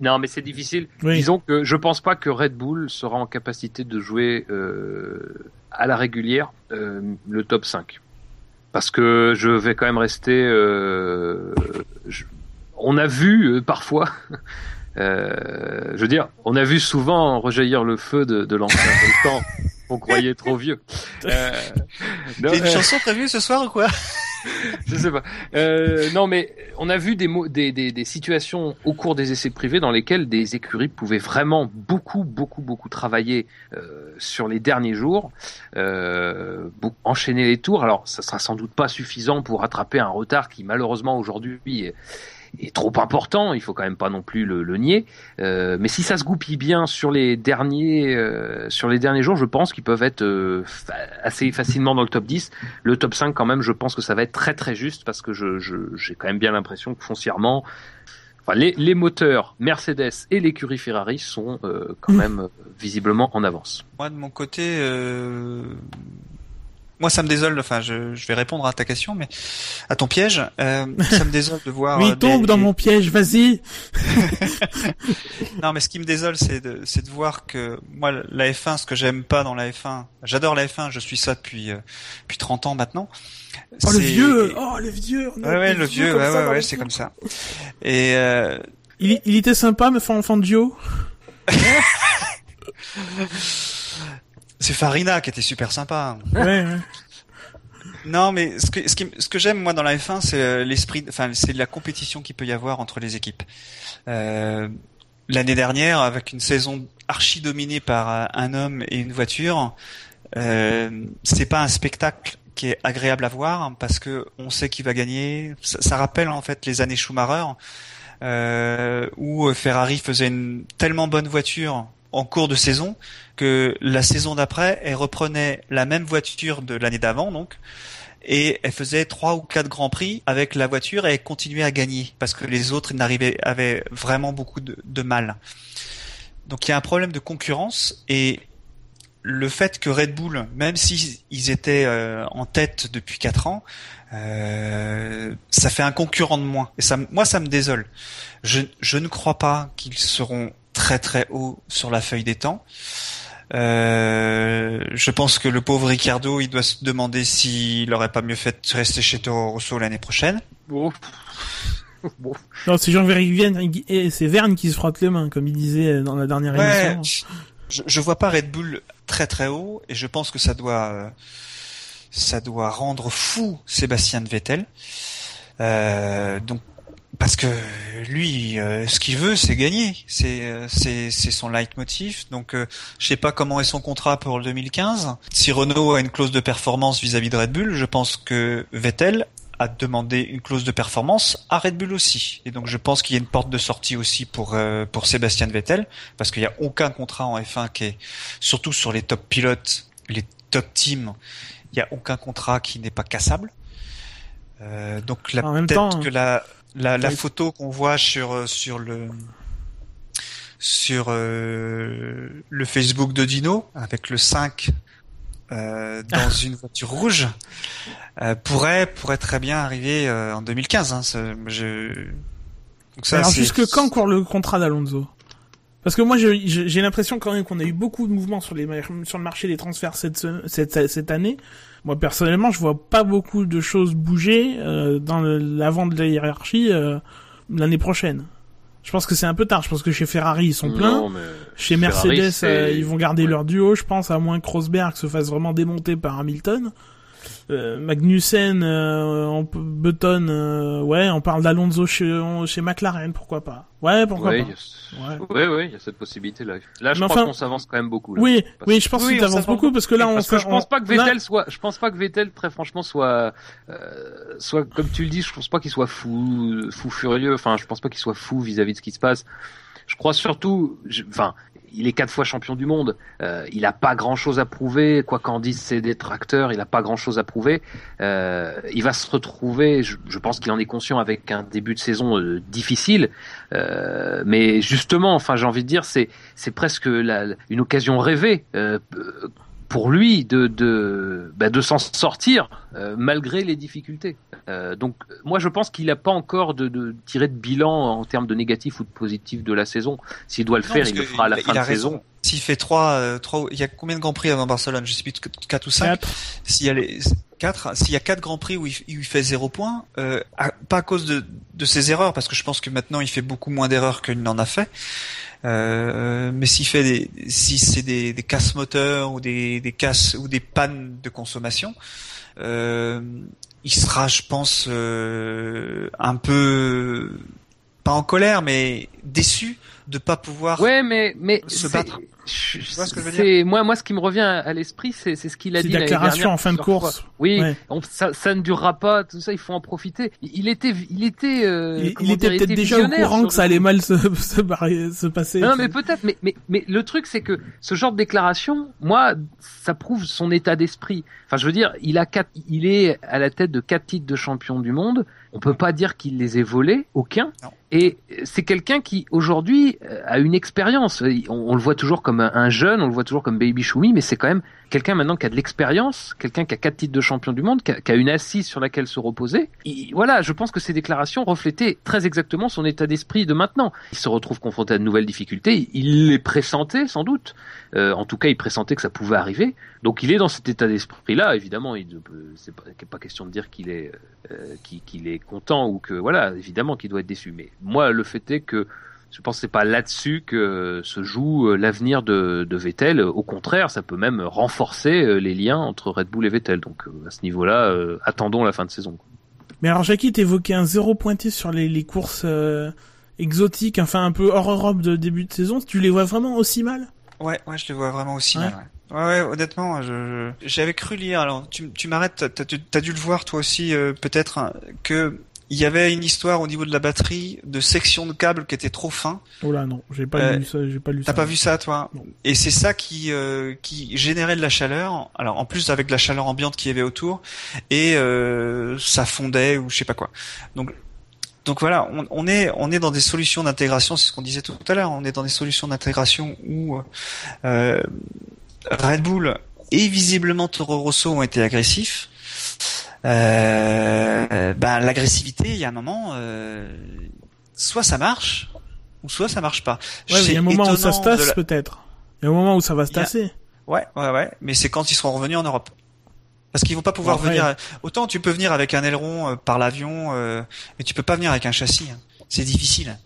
non, mais c'est difficile. Disons que je pense pas que Red Bull sera en capacité de jouer euh, à la régulière euh, le top 5. Parce que je vais quand même rester. Euh, on a vu parfois. je veux dire, on a vu souvent rejaillir le feu de, de l'ancien volcan. On croyait trop vieux. Euh, une chanson prévue ce soir ou quoi je sais pas. Euh, non, mais on a vu des, des, des, des, situations au cours des essais privés dans lesquelles des écuries pouvaient vraiment beaucoup, beaucoup, beaucoup travailler euh, sur les derniers jours, euh, enchaîner les tours. Alors, ça sera sans doute pas suffisant pour rattraper un retard qui, malheureusement, aujourd'hui est trop important, il faut quand même pas non plus le, le nier. Euh, mais si ça se goupille bien sur les derniers euh, sur les derniers jours, je pense qu'ils peuvent être euh, assez facilement dans le top 10. Le top 5 quand même, je pense que ça va être très très juste parce que je j'ai quand même bien l'impression que foncièrement Enfin, les, les, moteurs Mercedes et l'écurie Ferrari sont euh, quand mmh. même visiblement en avance. Moi de mon côté, euh, moi, ça me désole. Enfin, je, je, vais répondre à ta question, mais à ton piège, euh, ça me désole de voir. oui, tombe dans mon piège. Vas-y. non, mais ce qui me désole, c'est de, c'est de voir que moi, la F1, ce que j'aime pas dans la F1, j'adore la F1. Je suis ça depuis euh, depuis 30 ans maintenant. Oh le vieux, oh le vieux. Ouais, ouais, le vieux, ouais, ouais, ouais, c'est comme ça. Et euh... il, il était sympa, mais enfant de duo. C'est Farina qui était super sympa. Ouais, ouais. Non, mais ce que, ce, ce que j'aime moi dans la F1, c'est euh, l'esprit, enfin, c'est la compétition qu'il peut y avoir entre les équipes. Euh, L'année dernière, avec une saison archi dominée par euh, un homme et une voiture, euh, c'est pas un spectacle qui est agréable à voir parce que on sait qui va gagner. Ça, ça rappelle en fait les années Schumacher euh, où Ferrari faisait une tellement bonne voiture en cours de saison que la saison d'après, elle reprenait la même voiture de l'année d'avant, donc, et elle faisait trois ou quatre grands prix avec la voiture et elle continuait à gagner parce que les autres n'arrivaient avaient vraiment beaucoup de, mal. Donc il y a un problème de concurrence et le fait que Red Bull, même s'ils étaient euh, en tête depuis quatre ans, euh, ça fait un concurrent de moins. Et ça, moi, ça me désole. Je, je ne crois pas qu'ils seront très très haut sur la feuille des temps. Euh, je pense que le pauvre Ricardo, il doit se demander s'il aurait pas mieux fait de rester chez Toro Rosso l'année prochaine. Bon. Non, c'est Jean et c'est Verne qui se frotte les mains, comme il disait dans la dernière émission. Je, je vois pas Red Bull très très haut, et je pense que ça doit, euh, ça doit rendre fou Sébastien Vettel. Euh, donc parce que lui, euh, ce qu'il veut, c'est gagner. C'est euh, c'est son leitmotiv. Donc, euh, je sais pas comment est son contrat pour le 2015. Si Renault a une clause de performance vis-à-vis de Red Bull, je pense que Vettel a demandé une clause de performance à Red Bull aussi. Et donc, je pense qu'il y a une porte de sortie aussi pour pour Sébastien Vettel, parce qu'il n'y a aucun contrat en F1 qui est, surtout sur les top pilotes, les top teams, il n'y a aucun contrat qui n'est pas cassable. Euh, donc la peut-être que la la, la photo qu'on voit sur euh, sur le sur euh, le Facebook de Dino avec le 5 euh, dans une voiture rouge euh, pourrait pourrait très bien arriver euh, en 2015. Hein, je... Donc ça, Alors jusque quand court le contrat d'Alonso? Parce que moi j'ai l'impression quand même qu'on a eu beaucoup de mouvements sur les sur le marché des transferts cette cette, cette année. Moi personnellement, je vois pas beaucoup de choses bouger euh, dans l'avant de la hiérarchie l'année prochaine. Je pense que c'est un peu tard. Je pense que chez Ferrari, ils sont pleins. Chez Mercedes, euh, ils vont garder leur duo, je pense, à moins que Rosberg se fasse vraiment démonter par Hamilton. Euh, Magnussen, euh, Button, euh, ouais, on parle d'Alonso chez, chez McLaren, pourquoi pas Ouais, pourquoi pas Ouais, ouais, il y a cette possibilité-là. Là, je pense qu'on s'avance quand même beaucoup. Là, oui, oui, je pense qu'on s'avance beaucoup parce que là, on. Parce que je pense pas que Vettel soit, je pense pas que Vettel, très franchement, soit, euh, soit comme tu le dis, je pense pas qu'il soit fou, fou furieux. Enfin, je pense pas qu'il soit fou vis-à-vis de ce qui se passe. Je crois surtout, enfin, il est quatre fois champion du monde. Euh, il n'a pas grand-chose à prouver, quoi qu'en disent ses détracteurs, il n'a pas grand-chose à prouver. Euh, il va se retrouver, je, pense qu'il en est conscient, avec un début de saison euh, difficile. Euh, mais justement, enfin, j'ai envie de dire, c'est c'est presque la, une occasion rêvée euh, pour lui de de, bah, de s'en sortir euh, malgré les difficultés. Euh, donc moi je pense qu'il n'a pas encore de, de tiré de bilan en termes de négatif ou de positif de la saison. S'il doit le faire, il le fera à la fin de saison. S'il fait trois, euh, trois, il y a combien de grands prix avant Barcelone? Je sais plus quatre ou cinq. S'il y a les quatre, s'il y a quatre grands prix où il, il fait zéro point, euh, pas à cause de, de ses erreurs, parce que je pense que maintenant il fait beaucoup moins d'erreurs qu'il n'en a fait. Euh, mais s'il fait des, si c'est des, des casses moteurs ou des, des ou des pannes de consommation, euh, il sera, je pense, euh, un peu pas en colère, mais déçu de pas pouvoir ouais, mais, mais se battre. C'est moi, moi, ce qui me revient à l'esprit, c'est ce qu'il a dit. déclaration en fin de course. Oui, ça, ça, ne durera pas. Tout ça, il faut en profiter. Il était, il était, euh, il, était peut-être déjà au courant que ça allait mal se, se, se passer. Non, mais peut-être. Mais, mais, mais le truc, c'est que ce genre de déclaration, moi, ça prouve son état d'esprit. Enfin, je veux dire, il a quatre, il est à la tête de quatre titres de champion du monde. On peut pas dire qu'il les ait volés, aucun. Et c'est quelqu'un qui aujourd'hui a une expérience. On, le voit toujours comme un, jeune, on le voit toujours comme Baby Shumi, mais c'est quand même quelqu'un maintenant qui a de l'expérience, quelqu'un qui a quatre titres de champion du monde, qui a, une assise sur laquelle se reposer. Voilà, je pense que ces déclarations reflétaient très exactement son état d'esprit de maintenant. Il se retrouve confronté à de nouvelles difficultés, il les pressentait sans doute. Euh, en tout cas, il pressentait que ça pouvait arriver. Donc il est dans cet état d'esprit-là. Évidemment, il c'est pas, question de dire qu'il est euh, qu'il est content ou que voilà, évidemment qu'il doit être déçu. Mais moi, le fait est que je pense que c'est pas là-dessus que se joue euh, l'avenir de, de, Vettel. Au contraire, ça peut même renforcer euh, les liens entre Red Bull et Vettel. Donc à ce niveau-là, attendons la fin de saison. Mais alors, Jackie, t'évoquais un zéro pointé sur les, les courses exotiques, enfin un peu hors Europe de début de saison. Tu les vois vraiment aussi mal? Ouais, ouais, je les vois vraiment aussi mal. Ouais. Ouais, honnêtement, je, j'avais cru lire. Alors, tu, tu m'arrêtes. T'as, t'as, dû le voir toi aussi, euh, peut-être, hein, que il y avait une histoire au niveau de la batterie de section de câble qui était trop fin. Oh là non, j'ai pas lu ça, j'ai pas lu T'as pas vu ça toi? Et c'est ça qui euh, qui générait de la chaleur. Alors en plus avec la chaleur ambiante qui y avait autour et euh, ça fondait ou je sais pas quoi. Donc donc voilà, on, on, est on est dans des solutions d'intégration, c'est ce qu'on disait tout à l'heure. On est dans des solutions d'intégration où euh, Red Bull et visiblement Toro Rosso ont été agressifs. Euh, ben l'agressivité, il y a un moment, euh, soit ça marche, ou soit ça marche pas. Ouais, il y a un moment où ça se tasse peut-être. Il y a un moment où ça va se tasser. Ouais, ouais, ouais. Mais c'est quand ils seront revenus en Europe. Parce qu'ils vont pas pouvoir venir. Autant tu peux venir avec un aileron euh, par l'avion, euh, mais tu peux pas venir avec un châssis. Hein. C'est difficile.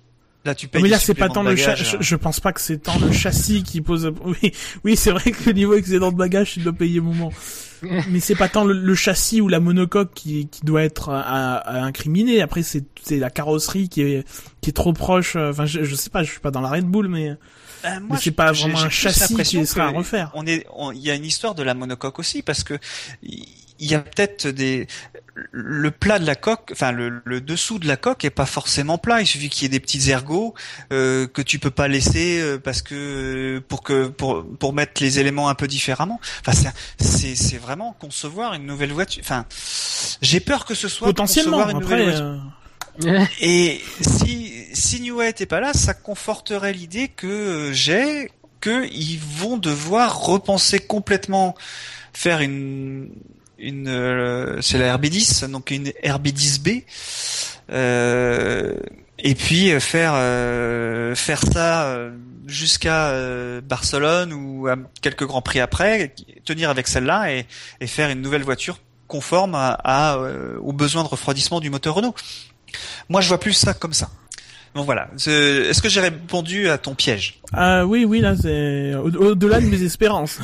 Là, tu payes. Mais là, c'est pas tant le châssis. Je, pense pas que c'est tant le châssis qui pose. Oui, oui, c'est vrai que le niveau excédent de bagages, tu dois payer moment. Mais c'est pas tant le, châssis ou la monocoque qui, qui doit être à, à incriminer. Après, c'est c'est la carrosserie qui est qui est trop proche. Euh, enfin, je, je sais pas, je suis pas dans la Red Bull, mais. Euh, mais c'est pas vraiment un châssis qui sera à refaire. On est, il y a une histoire de la monocoque aussi parce que il y a peut-être des le plat de la coque, enfin le, le, dessous de la coque est pas forcément plat. Il suffit qu'il y ait des petits ergots euh, que tu peux pas laisser euh, parce que pour que pour pour mettre les éléments un peu différemment. Enfin c'est c'est vraiment concevoir une nouvelle voiture. Enfin j'ai peur que ce soit potentiellement une nouvelle voiture. Et si si New était pas là, ça conforterait l'idée que j'ai qu'ils vont devoir repenser complètement, faire une une euh, c'est la RB10 donc une RB10B euh, et puis faire euh, faire ça jusqu'à Barcelone ou à quelques grands prix après tenir avec celle-là et, et faire une nouvelle voiture conforme à, à aux besoins de refroidissement du moteur Renault. Moi je vois plus ça comme ça. Bon voilà. Est-ce que j'ai répondu à ton piège? Ah oui, oui, là c'est au-delà de mes espérances.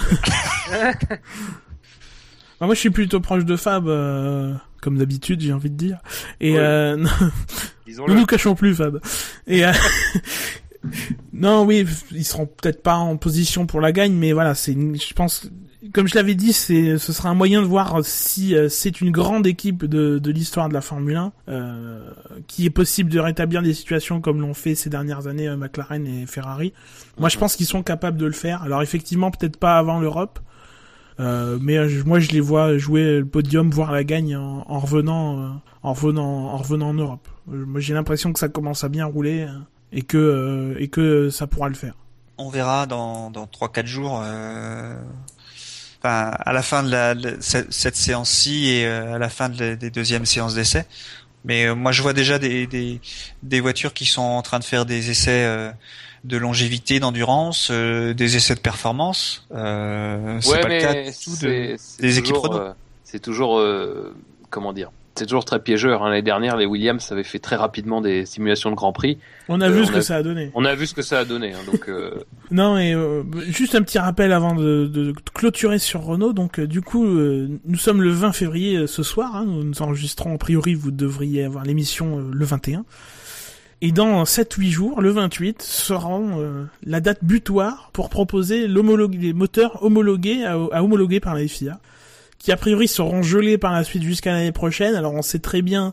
Bah, moi, je suis plutôt proche de Fab, euh, comme d'habitude, j'ai envie de dire. Et euh, nous nous cachons plus, Fab. Et euh, non, oui, ils seront peut-être pas en position pour la gagne, mais voilà, c'est, je pense, comme je l'avais dit, c'est, ce sera un moyen de voir si c'est une grande équipe de, de l'histoire de la Formule 1, euh, qui est possible de rétablir des situations comme l'ont fait ces dernières années McLaren et Ferrari. Moi, je pense qu'ils sont capables de le faire. Alors effectivement, peut-être pas avant l'Europe, euh, mais euh, moi, je les vois jouer le podium, voir la gagne en, en revenant, euh, en revenant, en revenant en Europe. Moi, j'ai l'impression que ça commence à bien rouler et que et que ça pourra le faire. On verra dans dans trois quatre jours. Enfin, à la fin de, la, cette, séance-ci et à la fin de des deuxièmes séances d'essai. Mais moi, je vois déjà des, des, des voitures qui sont en train de faire des essais de longévité, d'endurance, euh, des essais de performance. Euh, c'est pas le cas des équipes Renault. Euh, c'est toujours comment dire c'est toujours très piégeur. Hein. L'année dernière, les Williams avaient fait très rapidement des simulations de Grand Prix. On a vu ce que ça a donné. On a vu ce que ça a donné. Hein, donc non et juste un petit rappel avant de, clôturer sur Renault. Donc du coup, nous sommes le 20 février ce soir. Hein. nous enregistrons a priori. Vous devriez avoir l'émission le 21. Et dans 7-8 jours, le 28, sera euh, la date butoir pour proposer les moteurs homologués à, homologuer par la FIA, qui a priori seront gelés par la suite jusqu'à l'année prochaine. Alors on sait très bien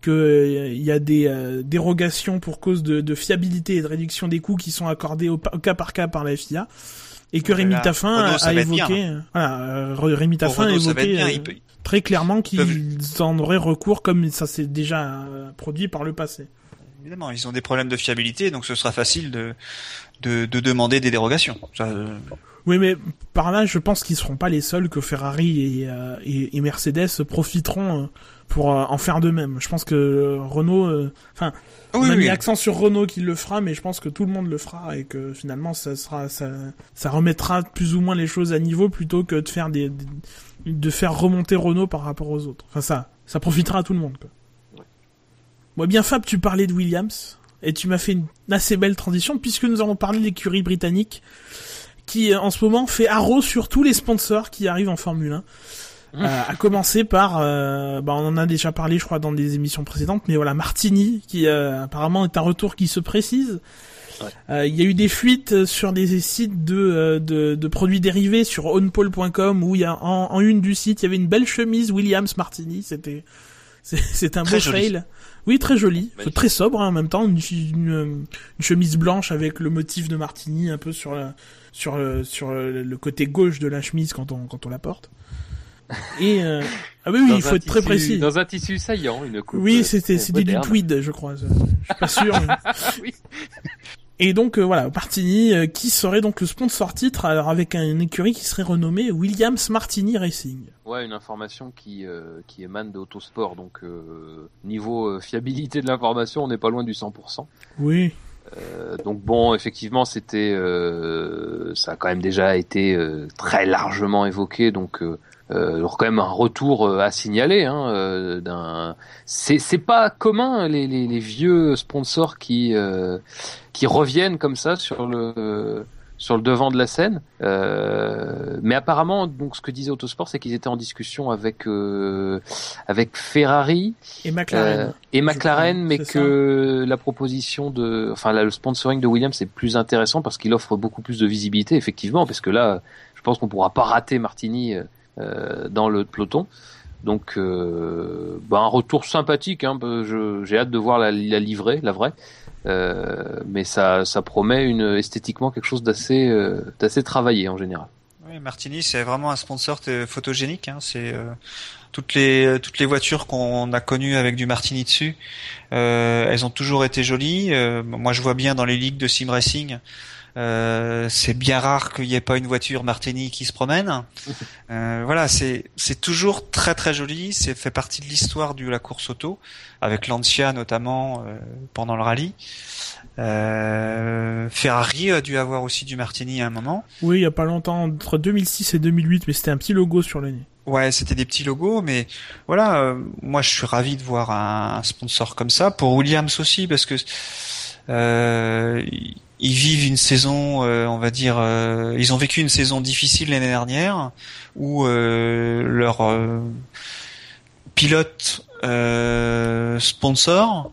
qu'il euh, y a des euh, dérogations pour cause de, fiabilité et de réduction des coûts qui sont accordées au, cas par cas par la FIA. Et que Rémi Taffin a, évoqué, voilà, Rémi Taffin a évoqué très clairement qu'ils en auraient recours comme ça s'est déjà produit par le passé évidemment, ils ont des problèmes de fiabilité, donc ce sera facile de, de, demander des dérogations. Euh, oui, mais par là, je pense qu'ils seront pas les seuls que Ferrari et, euh, et, Mercedes profiteront euh, pour en faire de même. Je pense que Renault, enfin, on a mis l'accent sur Renault qui le fera, mais je pense que tout le monde le fera et que finalement, ça sera, ça, ça remettra plus ou moins les choses à niveau plutôt que de faire des, de faire remonter Renault par rapport aux autres. Enfin, ça, ça profitera à tout le monde. Quoi. Moi, bien Fab, tu parlais de Williams et tu m'as fait une assez belle transition puisque nous avons parlé de l'écurie britannique qui euh, en ce moment fait haro sur tous les sponsors qui arrivent en Formule 1. Euh, à commencer par, euh, bah on en a déjà parlé, je crois, dans des émissions précédentes, mais voilà, Martini, qui apparemment est un retour qui se précise. Il y a eu des fuites sur des sites de, de, produits dérivés sur onpole.com où il y a en, une du site, il y avait une belle chemise Williams Martini. C'était c'est un beau fail. Oui, très joli, très sobre hein, en même temps, une, une, chemise blanche avec le motif de Martini un peu sur la, sur le, sur le côté gauche de la chemise quand on quand on la porte. Et euh... ah oui, oui il faut être très précis. Dans un tissu saillant, une coupe. Oui, euh, c'était c'était du tweed, je crois. Je, suis pas sûr. oui. Et donc euh, voilà, Martini euh, qui serait donc le sponsor titre alors avec une écurie qui serait renommée Williams Martini Racing. Ouais, une information qui qui émane d'Autosport donc niveau fiabilité de l'information, on n'est pas loin du 100%. Oui. donc bon, effectivement, c'était ça a quand même déjà été très largement évoqué donc euh, quand même un retour à signaler. Hein, d'un, c'est c'est pas commun les, les, les vieux sponsors qui qui reviennent comme ça sur le sur le devant de la scène. Euh, mais apparemment, donc ce que disait Autosport, c'est qu'ils étaient en discussion avec euh, avec Ferrari et McLaren, euh, et McLaren, mais que la proposition de, enfin le sponsoring de Williams est plus intéressant parce qu'il offre beaucoup plus de visibilité, effectivement, parce que là, je pense qu'on pourra pas rater Martini euh, dans le peloton. Donc, euh, bah, un retour sympathique. Hein, j'ai hâte de voir la, la livrée, la vraie. Euh, mais ça, ça promet une esthétiquement quelque chose d'assez, euh, d'assez travaillé en général. Oui, Martini, c'est vraiment un sponsor photogénique. Hein, c'est euh, toutes les toutes les voitures qu'on a connues avec du Martini dessus, elles ont toujours été jolies. moi, je vois bien dans les ligues de sim racing Euh, c'est bien rare qu'il n'y ait pas une voiture Martini qui se promène. Euh, voilà, c'est c'est toujours très très joli. C'est fait partie de l'histoire de la course auto, avec Lancia notamment euh, pendant le rallye. Euh, Ferrari a dû avoir aussi du Martini à un moment. Oui, il y a pas longtemps, entre 2006 et 2008, mais c'était un petit logo sur le nez. Ouais, c'était des petits logos, mais voilà, euh, moi je suis ravi de voir un, sponsor comme ça. Pour Williams aussi, parce que euh, ils vivent une saison, euh, on va dire, euh, ils ont vécu une saison difficile l'année dernière, où leur pilote sponsor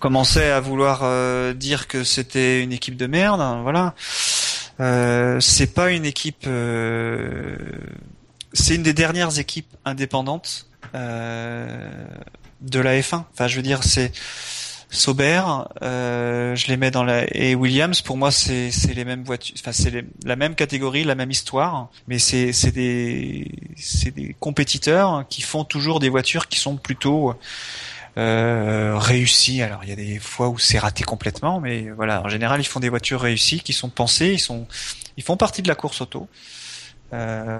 commençait à vouloir dire que c'était une équipe de merde. Voilà. Euh, c'est pas une équipe. Euh, c'est une des dernières équipes indépendantes euh, de la F1. Enfin, je veux dire, c'est Sauber. je les mets dans la et Williams. Pour moi, c'est c'est les mêmes voitures. Enfin, c'est la même catégorie, la même histoire. Mais c'est c'est des c'est des compétiteurs qui font toujours des voitures qui sont plutôt euh, réussi. Alors il y a des fois où c'est raté complètement, mais voilà, en général ils font des voitures réussies, qui sont pensées, ils sont, ils font partie de la course auto. Euh,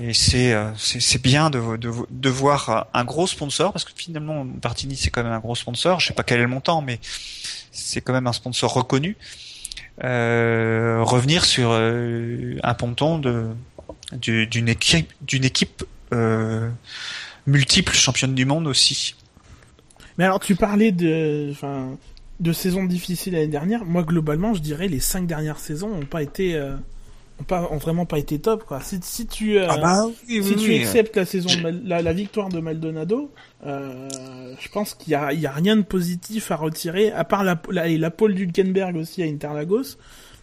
et c'est c'est bien de, de, voir un gros sponsor parce que finalement Martini c'est quand même un gros sponsor. Je sais pas quel est le montant, mais c'est quand même un sponsor reconnu. Euh, revenir sur euh, un ponton de d'une équipe d'une équipe euh, multiple championne du monde aussi. Mais alors, tu parlais de, de saisons difficiles l'année dernière. Moi, globalement, je dirais les cinq dernières saisons ont pas été, euh, pas, ont vraiment pas été top, quoi. Si, si tu, euh, ah bah, si tu acceptes la saison, la, la, victoire de Maldonado, euh, je pense qu'il y a, il y a rien de positif à retirer, à part la, la, la pole d'Hülkenberg aussi à Interlagos.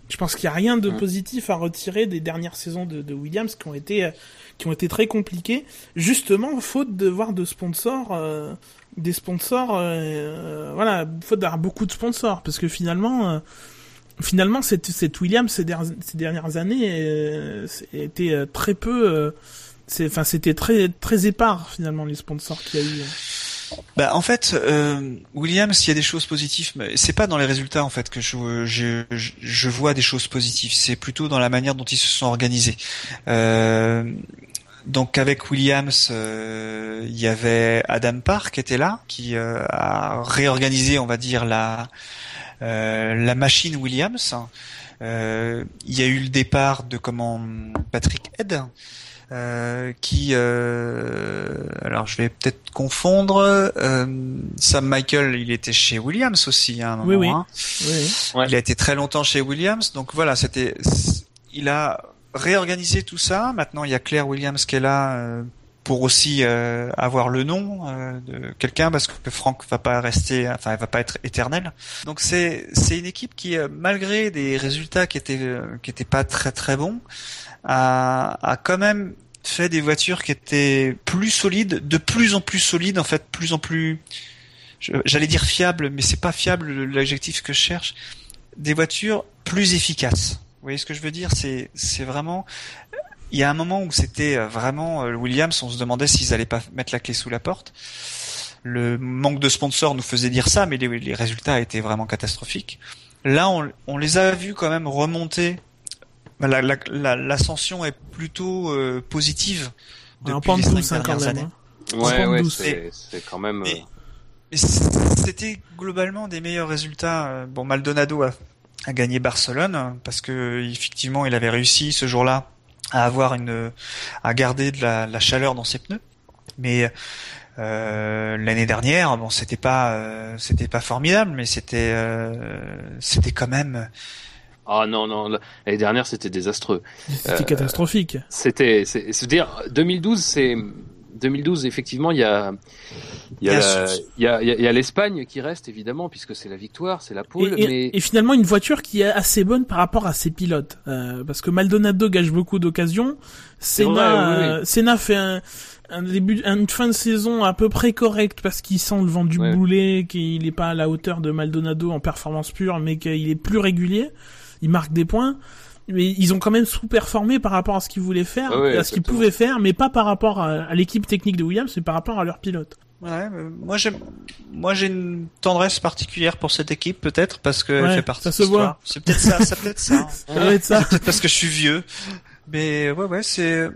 Je pense qu'il y a rien de positif à retirer des dernières saisons de, de Williams qui ont été, qui ont été très compliquées, justement faute de voir de sponsors. Euh, des sponsors, euh, euh, voilà, faute d'avoir beaucoup de sponsors, parce que finalement, euh, finalement, cette, cette Williams ces, dernières années euh, était très peu, enfin, c'était très très épars finalement les sponsors qu'il y a eu. Bah en fait, euh, Williams, il y a des choses positives, mais c'est pas dans les résultats en fait que je, je, je vois des choses positives. C'est plutôt dans la manière dont ils se sont organisés. Euh, donc avec Williams, euh, il y avait Adam Park qui était là, qui euh, a réorganisé, on va dire la euh, la machine Williams. il y a eu le départ de comment Patrick Head, qui alors je vais peut-être confondre Sam Michael il était chez Williams aussi à un moment oui, oui. Hein. oui. il a été très longtemps chez Williams donc voilà c'était il a réorganiser tout ça. Maintenant, il y a Claire Williams qui est là euh, pour aussi euh, avoir le nom euh, de quelqu'un parce que Franck va pas rester, enfin, va pas être éternelle. Donc c'est c'est une équipe qui, malgré des résultats qui étaient qui étaient pas très très bons, a, a quand même fait des voitures qui étaient plus solides, de plus en plus solides, en fait, plus en plus, j'allais dire fiable, mais c'est pas fiable l'adjectif que je cherche, des voitures plus efficaces. Vous voyez ce que je veux dire? C'est c'est vraiment il y a un moment où c'était euh, vraiment euh, Williams, on se demandait s'ils allaient pas mettre la clé sous la porte. Le manque de sponsors nous faisait dire ça, mais les, résultats étaient vraiment catastrophiques. Là, on, on, les a vus quand même remonter. L'ascension est plutôt euh, positive depuis les cinq hein, dernières années. Hein. Ouais, ouais, c'est quand même. c'était globalement des meilleurs résultats. Bon, Maldonado a a gagné Barcelone parce que effectivement il avait réussi ce jour-là à avoir une à garder de la, la chaleur dans ses pneus. Mais euh, l'année dernière bon c'était pas euh, c'était pas formidable mais c'était euh, c'était quand même ah non non l'année dernière c'était désastreux. C'était catastrophique. c'était c'est dire 2012 c'est 2012 effectivement il y a il y a, il y a, il y a l'Espagne qui reste évidemment puisque c'est la victoire, c'est la pole. Et, mais... et, finalement une voiture qui est assez bonne par rapport à ses pilotes, euh, parce que Maldonado gâche beaucoup d'occasions. Senna, Senna fait un, un début, une fin de saison à peu près correcte parce qu'il sent le vent du boulet, qu'il est pas à la hauteur de Maldonado en performance pure, mais qu'il est plus régulier. Il marque des points mais ils ont quand même sous-performé par rapport à ce qu'ils voulaient faire, à ce qu'ils pouvaient faire, mais pas par rapport à, l'équipe technique de Williams, mais par rapport à leur pilote. Ouais, moi j'aime, moi j'ai une tendresse particulière pour cette équipe peut-être parce que Ouais, fait partie. ça se voit. C'est peut-être ça, ça peut être ça. hein. Ça doit être ça. C'est peut-être parce que je suis vieux. Mais ouais, ouais, c'est.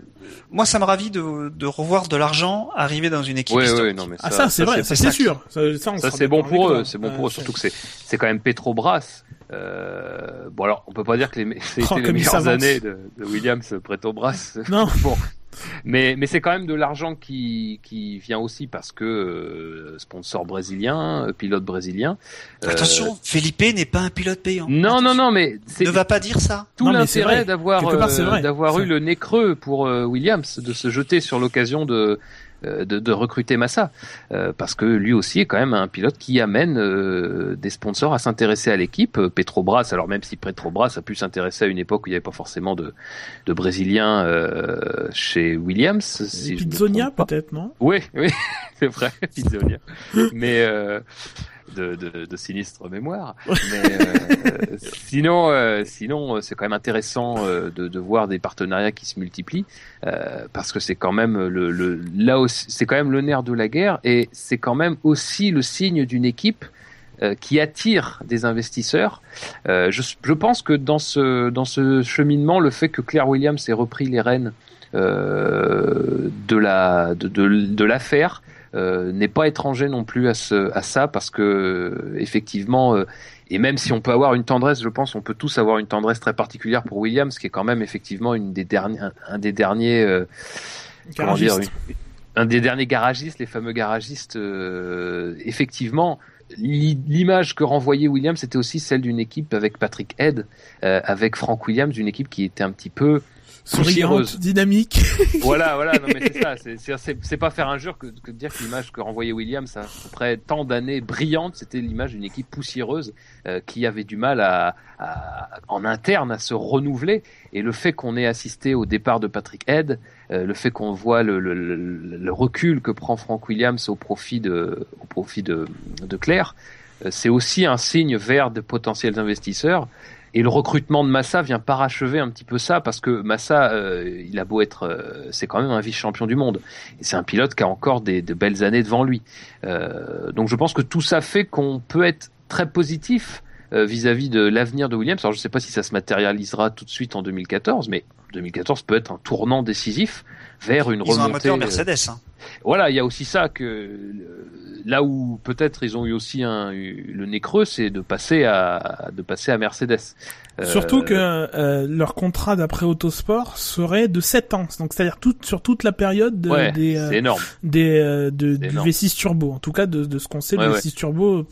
Moi, ça me ravit de, de revoir de l'argent arriver dans une équipe. Historique. oui, non, mais Ah ça, c'est vrai, ça, c'est c'est ça sûr. Ça, ça, Ça c'est bon pour eux, c'est bon Ouais, pour eux. c'est- Surtout que c'est c'est quand même Petrobras. Euh, bon alors on peut pas dire que c'était Oh, les meilleures années de, de Williams Petrobras. Non. bon, mais mais c'est quand même de l'argent qui qui vient aussi parce que euh, sponsor brésilien, euh, pilote brésilien. Euh, Attention, Felipe n'est pas un pilote payant. Non non non mais c'est Ne va pas dire ça. tout l'intérêt d'avoir euh, d'avoir eu le nez creux pour euh, Williams, de se jeter sur l'occasion de, euh, de de recruter Massa, Euh, parce que lui aussi est quand même un pilote qui amène euh, des sponsors à s'intéresser à l'équipe. Euh, Petrobras, alors même si Petrobras a pu s'intéresser à une époque où il n'y avait pas forcément de de Brésiliens euh, chez Williams, si Pizzonia peut-être, non? Oui, oui, c'est vrai, Pizzonia. Mais euh, de, de, de sinistre mémoire. Mais euh, sinon, euh, sinon, euh, c'est quand même intéressant euh, de, de voir des partenariats qui se multiplient euh, parce que c'est quand même le, le là aussi, c'est quand même le nerf de la guerre et c'est quand même aussi le signe d'une équipe qui attire des investisseurs. Euh, je, je pense que dans ce dans ce cheminement, le fait que Claire Williams ait repris les rênes euh, de la de, de, de l'affaire n'est pas étranger non plus à ce à ça parce que euh, effectivement euh, et même si on peut avoir une tendresse, je pense, on peut tous avoir une tendresse très particulière pour Williams, qui est quand même effectivement une des derniers, un, un des derniers, euh, comment dire, une- un des derniers garagistes, les fameux garagistes. euh, effectivement, l'i- l'image que renvoyait Williams, c'était aussi celle d'une équipe avec Patrick Head, euh, avec Frank Williams, d'une équipe qui était un petit peu Souriante, dynamique. voilà, voilà, non mais c'est ça, c'est- pas faire injure que, que de dire que l'image que renvoyait Williams après tant d'années brillantes, c'était l'image d'une équipe poussiéreuse euh, qui avait du mal à, à- en interne à se renouveler. Et le fait qu'on ait assisté au départ de Patrick Head, euh, le fait qu'on voit le, le- le- le recul que prend Frank Williams au profit de, au profit de, de Claire, euh, c'est aussi un signe vers de potentiels investisseurs. Et le recrutement de Massa vient parachever un petit peu ça parce que Massa, euh, il a beau être, euh, c'est quand même un vice-champion du monde. Et c'est un pilote qui a encore des, de belles années devant lui. Euh, donc je pense que tout ça fait qu'on peut être très positif euh, vis-à-vis de l'avenir de Williams. Alors je ne sais pas si ça se matérialisera tout de suite en 2014, mais 2014 peut être un tournant décisif vers une Ils ont un remontée. moteur euh, Mercedes. Hein. Voilà, il y a aussi ça que euh, là où peut-être ils ont eu aussi un, le nez creux, c'est de passer à de passer à Mercedes. Euh, Surtout que euh, leur contrat d'après Autosport serait de 7 ans, donc c'est-à-dire tout, sur toute la période ouais, des, euh, de, du énorme. V6 Turbo. En tout cas, de, de ce qu'on sait, Ouais, le ouais. V6 Turbo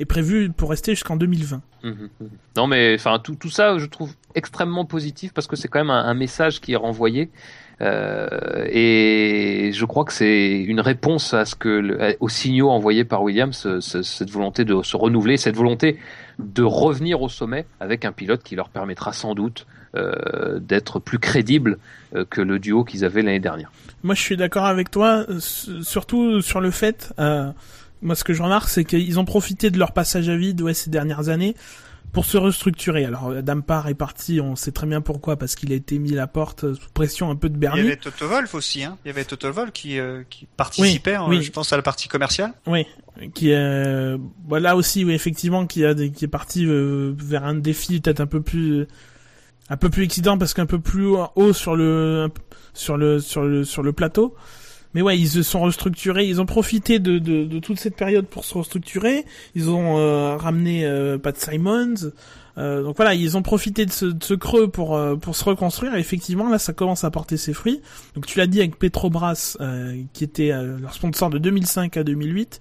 est prévu pour rester jusqu'en 2020. Mhm, mhm. Non mais enfin tout, tout ça je trouve extrêmement positif parce que c'est quand même un, un message qui est renvoyé euh, et je crois que c'est une réponse à ce que aux signaux envoyés par Williams ce- cette volonté de se renouveler cette volonté de revenir au sommet avec un pilote qui leur permettra sans doute euh, d'être plus crédible euh, que le duo qu'ils avaient l'année dernière. Moi, je suis d'accord avec toi, euh, surtout sur le fait. Euh, moi, ce que je remarque, c'est qu'ils ont profité de leur passage à vide ces dernières années pour se restructurer. Alors, Adam Parr est parti, on sait très bien pourquoi, parce qu'il a été mis à la porte sous pression un peu de Il y Bernie. avait Toto Wolff aussi. Hein. Il y avait Toto Wolff qui, euh, qui participait, hein, oui. je pense, à la partie commerciale. Oui, qui euh, bah là aussi, oui, effectivement, qui a qui est parti euh, vers un défi peut-être un peu plus un peu plus excitant parce qu'un peu plus haut sur le sur le sur le sur le plateau. Mais ouais, ils se sont restructurés, ils ont profité de, de, de toute cette période pour se restructurer. Ils ont euh, ramené euh, Pat Simons. Euh, donc voilà, ils ont profité de ce, de ce creux pour euh, pour se reconstruire. Et effectivement, là, ça commence à porter ses fruits. Donc tu l'as dit avec Petrobras, euh, qui était euh, leur sponsor de 2005 à 2008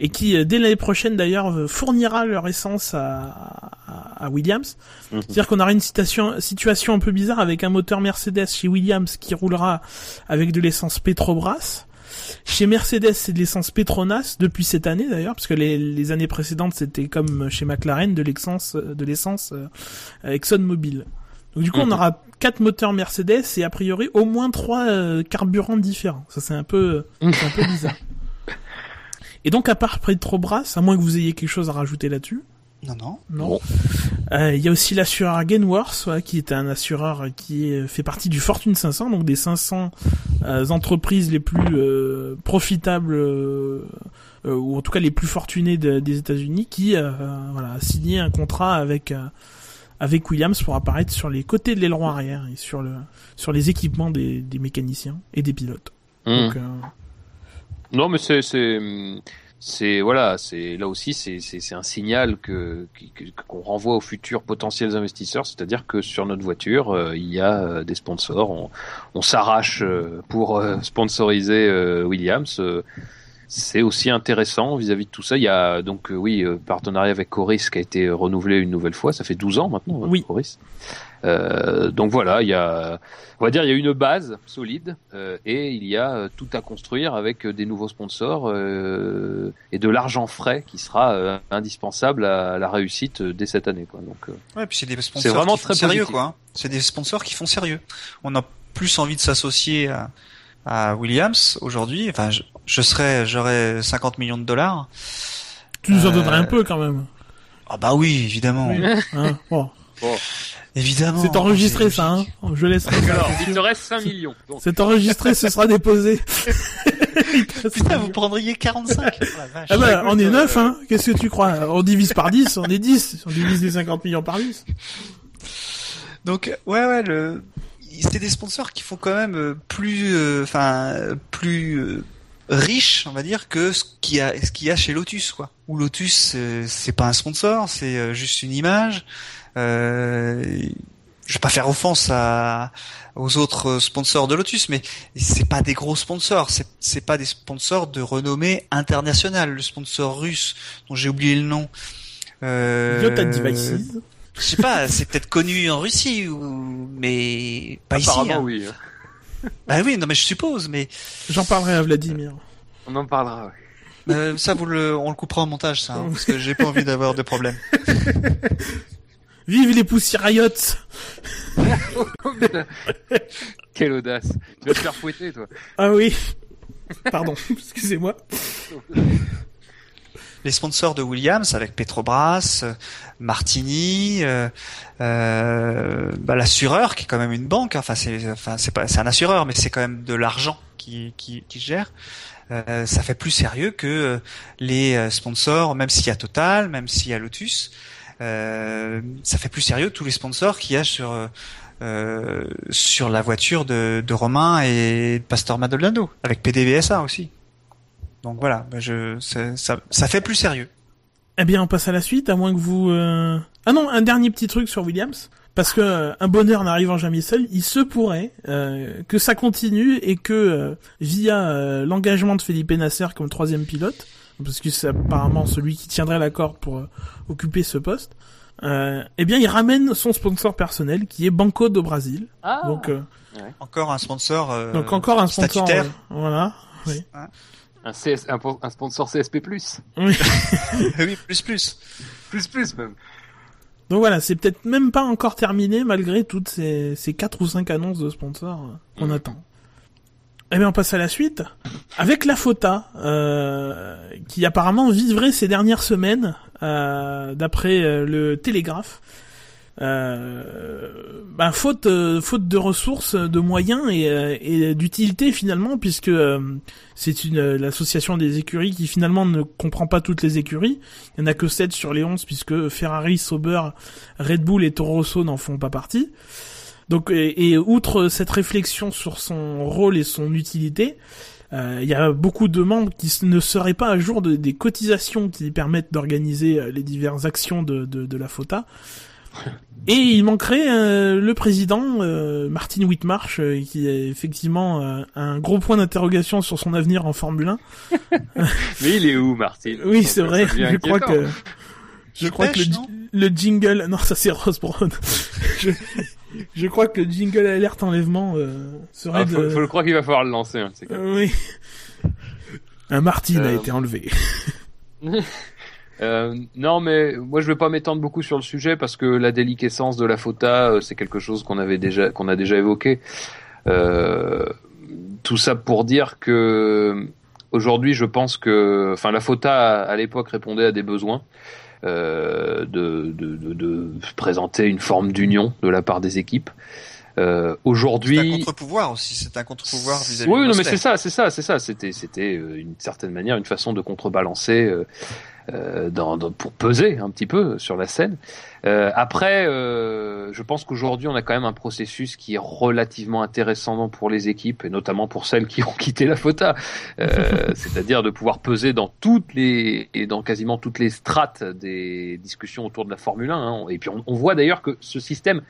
et qui euh, dès l'année prochaine d'ailleurs euh, fournira leur essence à, à, à Williams. Mhm. C'est-à-dire qu'on aura une situation, situation un peu bizarre avec un moteur Mercedes chez Williams qui roulera avec de l'essence Petrobras. Chez Mercedes, c'est de l'essence Petronas depuis cette année d'ailleurs, parce que les, les années précédentes c'était comme chez McLaren de l'essence de l'essence euh, ExxonMobil. Donc du coup, on Mhm. aura quatre moteurs Mercedes et a priori au moins trois euh, carburants différents. Ça c'est un peu c'est un peu bizarre. Et donc à part Petrobras, à moins que vous ayez quelque chose à rajouter là-dessus. Non, non. Non. Euh, Il y a aussi l'assureur Gainworth, ouais, qui est un assureur qui est- fait partie du Fortune 500, donc des 500 euh, entreprises les plus euh, profitables, euh, euh, ou en tout cas les plus fortunées de- des États-Unis, qui euh, voilà, a signé un contrat avec euh, avec Williams pour apparaître sur les côtés de l'aileron arrière et sur le sur les équipements des, des mécaniciens et des pilotes. Mmh. Donc, euh, Non, mais c'est c'est c'est voilà, c'est là aussi c'est c'est c'est un signal que qu'on renvoie aux futurs potentiels investisseurs, c'est-à-dire que sur notre voiture euh, il y a euh, des sponsors, on, on s'arrache euh, pour sponsoriser euh, Williams. c'est aussi intéressant vis-à-vis de tout ça. Il y a donc oui partenariat avec Coris qui a été renouvelé une nouvelle fois. Ça fait 12 ans maintenant. hein, Oui. Coris. Euh, donc voilà, il y a, on va dire, il y a une base solide euh, et il y a euh, tout à construire avec euh, des nouveaux sponsors euh, et de l'argent frais qui sera euh, indispensable à la réussite dès cette année. Quoi. Donc, euh, Ouais, puis c'est des sponsors C'est vraiment qui font très sérieux, positif. quoi. hein. C'est des sponsors qui font sérieux. On a plus envie de s'associer à, à Williams aujourd'hui. Enfin, je, je serais, j'aurais 50 millions de dollars. tu nous en Euh, donnerais un peu quand même. Ah bah oui, évidemment, Oui. Hein, bon. Évidemment. C'est enregistré ça, hein Je laisserai alors, il te reste 5 millions. C'est enregistré, ce sera déposé. Putain, vous prendriez 45 Oh la vache. Ah bah, on est écoute, neuf, euh, hein. Qu'est-ce que tu crois? On divise par 10, on est 10. On divise les 50 millions par 10. Donc ouais ouais le c'est des sponsors qui font quand même euh, plus euh, enfin euh, plus euh, riches on va dire que ce qu'il y a ce qu'il y a chez Lotus quoi. Où Lotus euh, c'est pas un sponsor, c'est euh, juste une image. Euh, je vais pas faire offense à aux autres sponsors de Lotus mais c'est pas des gros sponsors, c'est c'est pas des sponsors de renommée internationale. Le sponsor russe dont j'ai oublié le nom euh, Yota Devices. je sais pas, c'est peut-être connu en Russie ou mais pas ici. apparemment, hein. oui. Bah oui, non mais je suppose, mais J'en parlerai à Vladimir. On en parlera. ouais. euh, ça vous le, on le coupera en montage ça, hein, parce que j'ai pas envie d'avoir de problème. Vive les poussières Riot Quelle audace. Tu vas te faire fouetter, toi. Ah oui. Pardon, excusez-moi. Les sponsors de Williams avec Petrobras, euh, Martini, euh, euh, bah, l'assureur qui est quand même une banque. Enfin c'est, enfin c'est pas, c'est un assureur, mais c'est quand même de l'argent qui qui, qui gère. Euh, ça fait plus sérieux que les sponsors, même s'il y a Total, même s'il y a Lotus, euh, ça fait plus sérieux tous les sponsors qu'il y a sur euh, euh, sur la voiture de, de Romain et de Pastor Maldonado, avec PDVSA aussi. Donc voilà, bah, je, ça, ça, fait plus sérieux. Eh bien, on passe à la suite, à moins que vous... euh, Ah non, un dernier petit truc sur Williams. Parce que euh, un bonheur n'arrivant jamais seul, il se pourrait euh, que ça continue et que euh, via euh, l'engagement de Felipe Nasser comme troisième pilote, parce que c'est apparemment celui qui tiendrait la corde pour euh, occuper ce poste, euh, eh bien il ramène son sponsor personnel qui est Banco do Brasil. Ah. Donc, euh, Encore un sponsor. euh, donc encore un sponsor. statutaire. euh, voilà. Oui. Un, CS, un, un sponsor CSP+. Oui. oui, plus plus. Plus plus même. Donc voilà, c'est peut-être même pas encore terminé malgré toutes ces, ces quatre ou cinq annonces de sponsors qu'on Mhm. attend. Eh bien, on passe à la suite avec la FOTA, euh, qui apparemment vivrait ces dernières semaines, euh, d'après euh, le Télégraphe. Euh, bah, faute, euh, faute de ressources, de moyens et, d'utilité finalement, puisque c'est une l'association des écuries qui finalement ne comprend pas toutes les écuries. Il y en a que 7 sur les 11 puisque Ferrari, Sauber, Red Bull et Toro Rosso n'en font pas partie. Donc et, et outre cette réflexion sur son rôle et son utilité, euh, il y a beaucoup de membres qui ne seraient pas à jour de- des cotisations qui permettent d'organiser euh, les diverses actions de, de, de la FOTA. Et il manquerait euh, le président euh, Martin Whitmarsh euh, qui est effectivement euh, un gros point d'interrogation sur son avenir en Formule 1. Mais il est où, Martin? Oui, c'est vrai. Je crois que je Il crois que le, jingle non ça c'est Rose Brown. je, je crois que le jingle alerte enlèvement euh, serait Ah, faut, de faut le croire qu'il va falloir le lancer. hein, c'est Euh, oui. Un Martin a Euh, été enlevé. Euh, non, mais moi je vais pas m'étendre beaucoup sur le sujet parce que la déliquescence de la FOTA, c'est quelque chose qu'on avait déjà qu'on a déjà évoqué. Euh, tout ça pour dire que Aujourd'hui, je pense que, enfin, la FOTA à l'époque répondait à des besoins. Euh, de, de, de, de, présenter une forme d'union de la part des équipes. Euh, Aujourd'hui, c'est un contre-pouvoir aussi. C'est un contre-pouvoir vis-à-vis. Oui, de non, mais c'est ça, c'est ça, c'est ça. C'était, c'était euh, une certaine manière une façon de contrebalancer euh, euh, dans, dans, pour peser un petit peu sur la scène. Euh, après, euh, je pense qu'aujourd'hui, on a quand même un processus qui est relativement intéressant pour les équipes, et notamment pour celles qui ont quitté la FOTA. Euh, c'est-à-dire de pouvoir peser dans toutes les et dans quasiment toutes les strates des discussions autour de la Formule 1. Hein. Et puis, on, on voit d'ailleurs que ce système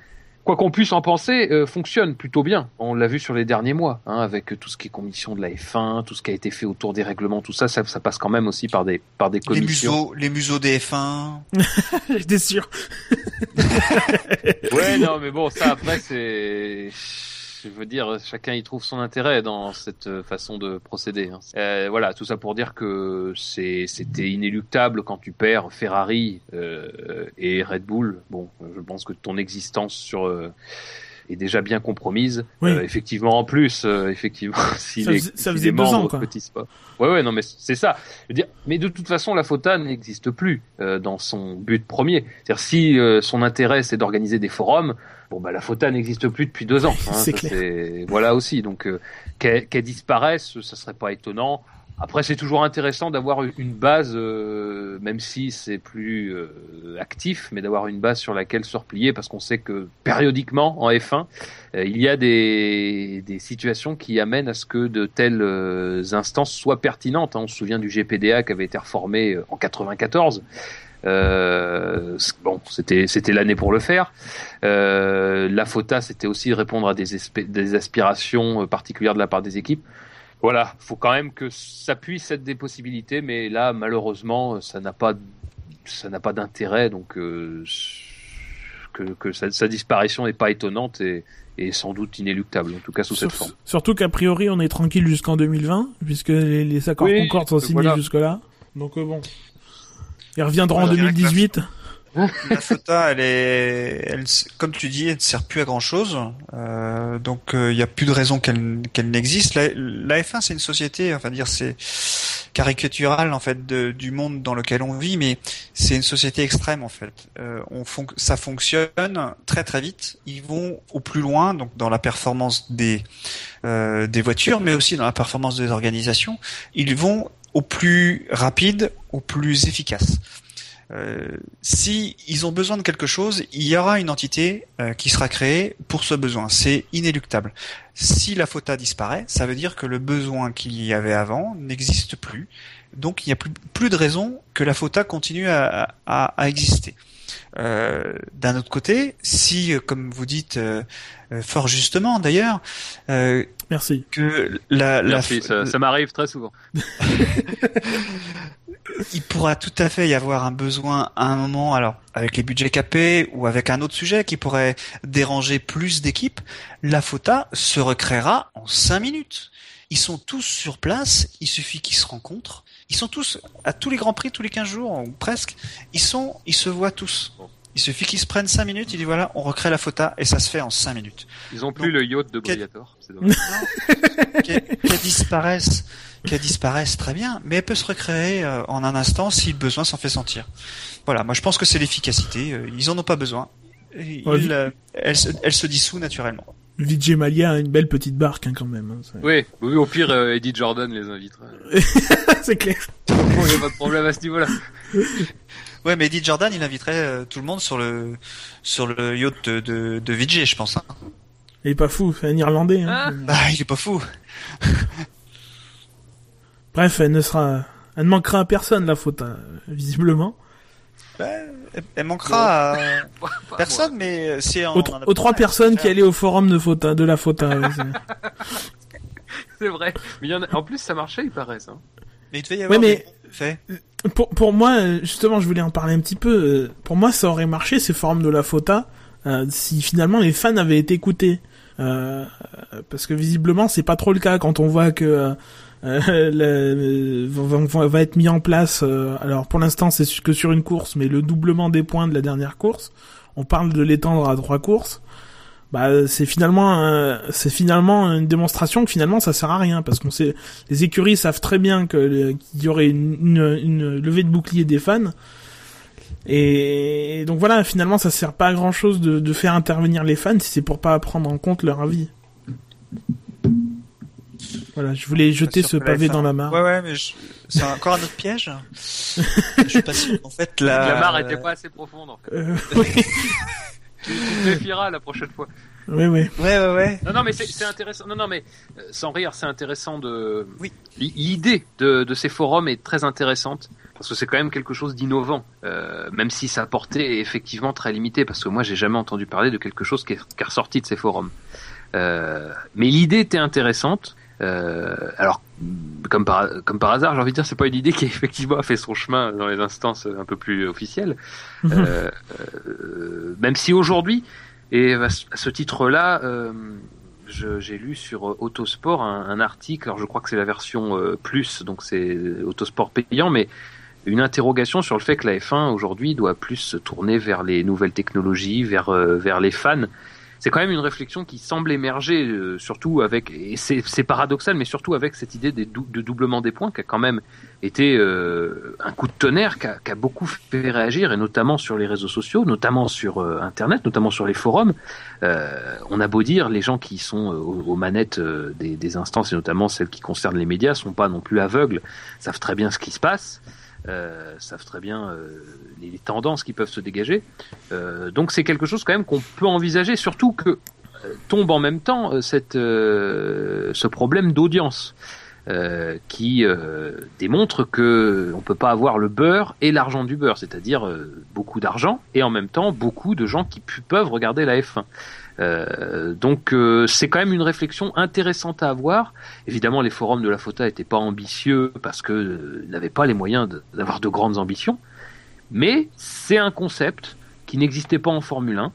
quoi qu'on puisse en penser, euh, fonctionne plutôt bien. On l'a vu sur les derniers mois, hein, avec tout ce qui est commission de la F1, tout ce qui a été fait autour des règlements, tout ça, ça, ça passe quand même aussi par des par des commissions. Les museaux, les museaux des F1. J'étais sûr. ouais, non, mais bon, ça après c'est je veux dire, chacun y trouve son intérêt dans cette façon de procéder. Hein. Euh, voilà, tout ça pour dire que c'était inéluctable quand tu perds Ferrari euh, et Red Bull. Bon, je pense que ton existence sur euh, est déjà bien compromise. Oui. Euh, effectivement, en plus, euh, effectivement, si Ça les, faisait- ça si faisait les deux membres ans, quoi. Ouais, ouais, non, mais c'est ça. Je veux dire, mais de toute façon, la FOTA n'existe plus euh, dans son but premier. C'est-à-dire, si euh, son intérêt c'est d'organiser des forums, bon bah la FOTA n'existe plus depuis deux ans. hein, C'est clair. Voilà aussi. Donc euh, qu'elle disparaisse, ça serait pas étonnant. Après, c'est toujours intéressant d'avoir une base, euh, même si c'est plus euh, actif, mais d'avoir une base sur laquelle se replier, parce qu'on sait que périodiquement en F1, euh, il y a des, des situations qui amènent à ce que de telles instances soient pertinentes. hein. On se souvient du GPDA qui avait été reformé en 94. Euh, bon, c'était c'était l'année pour le faire. Euh, la FOTA, c'était aussi répondre à des, des aspirations euh, particulières de la part des équipes. Voilà, faut quand même que ça puisse être des possibilités, mais là, malheureusement, ça n'a pas ça n'a pas d'intérêt, donc euh, que, que sa, sa disparition n'est pas étonnante et, et sans doute inéluctable, en tout cas sous cette forme. Surtout qu'a priori, on est tranquille jusqu'en 2020, puisque les, les accords Oui, Concorde sont euh, signés voilà. jusque-là. Donc euh, bon. Ils reviendront en Voilà. 2018. La FOTA, elle est, elle, comme tu dis, elle ne sert plus à grand chose. Euh, donc il n'y a plus de raison qu'elle qu'elle n'existe. La, la F1, c'est une société, enfin dire, c'est caricatural en fait de- du monde dans lequel on vit, mais c'est une société extrême en fait. Euh, on ça fonctionne très très vite. Ils vont au plus loin, donc dans la performance des euh, des voitures, mais aussi dans la performance des organisations. Ils vont au plus rapide, au plus efficace. Euh, si ils ont besoin de quelque chose, il y aura une entité euh, qui sera créée pour ce besoin. C'est inéluctable. Si la FOTA disparaît, ça veut dire que le besoin qu'il y avait avant n'existe plus. Donc il n'y a plus, plus de raison que la FOTA continue à, à, à exister. Euh, D'un autre côté, si, euh, comme vous dites euh, euh, fort justement d'ailleurs, euh, Merci. que la, la Merci, ça, ça m'arrive très souvent. il pourra tout à fait y avoir un besoin à un moment, alors avec les budgets capés ou avec un autre sujet qui pourrait déranger plus d'équipes, la FOTA se recréera en cinq minutes. Ils sont tous sur place, il suffit qu'ils se rencontrent. Ils sont tous à tous les grands prix, tous les 15 jours ou presque. Ils sont, ils se voient tous. Il suffit qu'ils se prennent cinq minutes. Il dit voilà, on recrée la FOTA et ça se fait en cinq minutes. Ils ont plus Donc, le yacht de Briator. c'est dommage. Qu'elle qu'elle disparaisse, qu'elle disparaisse très bien, mais elle peut se recréer euh, en un instant si le besoin s'en fait sentir. Voilà, moi je pense que c'est l'efficacité. euh, Ils en ont pas besoin. Ouais, ils, euh, elle, se, elle se dissout naturellement. Vijay Malia a une belle petite barque hein, quand même. hein, Oui, oui, au pire, euh, Eddie Jordan les invitera. c'est clair. Bon, il n'y a pas de problème à ce niveau-là. Ouais, mais Eddie Jordan, il inviterait euh, tout le monde sur le sur le yacht de de, de Vijay, je pense. Hein. Il est pas fou, c'est un Irlandais. Hein. Ah. Bah, il est pas fou. Bref, elle ne sera, elle ne manquera à personne la faute, hein, visiblement. Bah, elle, manquera à personne, mais euh, c'est en- Aux, on tro- en a aux trois personnes qui allaient au forum de Fota, de la Fota. ouais, c'est- vrai. Mais il y en, a... en plus, ça marchait, il paraît, ça. Mais il devait y Ouais, avoir mais- des faits. pour, pour moi, euh, justement, je voulais en parler un petit peu. euh, Pour moi, ça aurait marché ces forums de la Fota euh, si finalement les fans avaient été écoutés. Euh, euh, parce que visiblement, c'est pas trop le cas quand on voit que euh, euh, le- va, être mis en place. euh, alors pour l'instant, c'est que sur une course, mais le doublement des points de la dernière course. On parle de l'étendre à trois courses. bah c'est finalement c'est finalement une démonstration que finalement ça sert à rien parce qu'on sait les écuries savent très bien qu'il y aurait une, une, levée de bouclier des fans et donc voilà finalement ça sert pas à grand chose de, de faire intervenir les fans si c'est pour pas prendre en compte leur avis. Voilà, je voulais jeter ce pavé dans la mare. Ouais, ouais, mais c'est encore un autre piège. je suis pas sûr. En fait, la, la mare était pas assez profonde. En fait. Euh, tu, te méfieras la prochaine fois. Oui, oui. Ouais, ouais, ouais. Non, non, mais c'est intéressant. Non, non, mais euh, sans rire, c'est intéressant de. Oui. L'idée de, de, ces forums est très intéressante parce que c'est quand même quelque chose d'innovant, euh, même si sa portée est effectivement très limitée. Parce que moi, j'ai jamais entendu parler de quelque chose qui est, qui est ressorti de ces forums. Euh, mais l'idée était intéressante. Euh, alors, comme par, comme par hasard, j'ai envie de dire, c'est pas une idée qui effectivement a fait son chemin dans les instances un peu plus officielles. Mhm. Euh, euh, même si aujourd'hui, et à ce titre-là, euh, j'ai lu sur Autosport un, un, article, alors je crois que c'est la version plus, donc c'est Autosport payant, mais une interrogation sur le fait que la F1 aujourd'hui doit plus se tourner vers les nouvelles technologies, vers, vers les fans c'est quand même une réflexion qui semble émerger, euh, surtout avec, et c'est paradoxal, mais surtout avec cette idée de doublement des points qui a quand même été euh, un coup de tonnerre, qui a, a, beaucoup fait réagir, et notamment sur les réseaux sociaux, notamment sur euh, Internet, notamment sur les forums. on a beau dire, les gens qui sont aux, manettes des, des, instances, et notamment celles qui concernent les médias, sont pas non plus aveugles, savent très bien ce qui se passe. Euh, savent très bien euh, les, tendances qui peuvent se dégager. Euh, donc c'est quelque chose quand même qu'on peut envisager, surtout que tombe en même temps cette, ce problème d'audience. qui démontre que on peut pas avoir le beurre et l'argent du beurre, c'est-à-dire beaucoup d'argent et en même temps beaucoup de gens qui peuvent regarder la F1. Euh, donc euh, c'est quand même une réflexion intéressante à avoir. Évidemment, les forums de la FOTA n'étaient pas ambitieux parce que euh, n'avaient pas les moyens d'avoir de, grandes ambitions, mais c'est un concept qui n'existait pas en Formule 1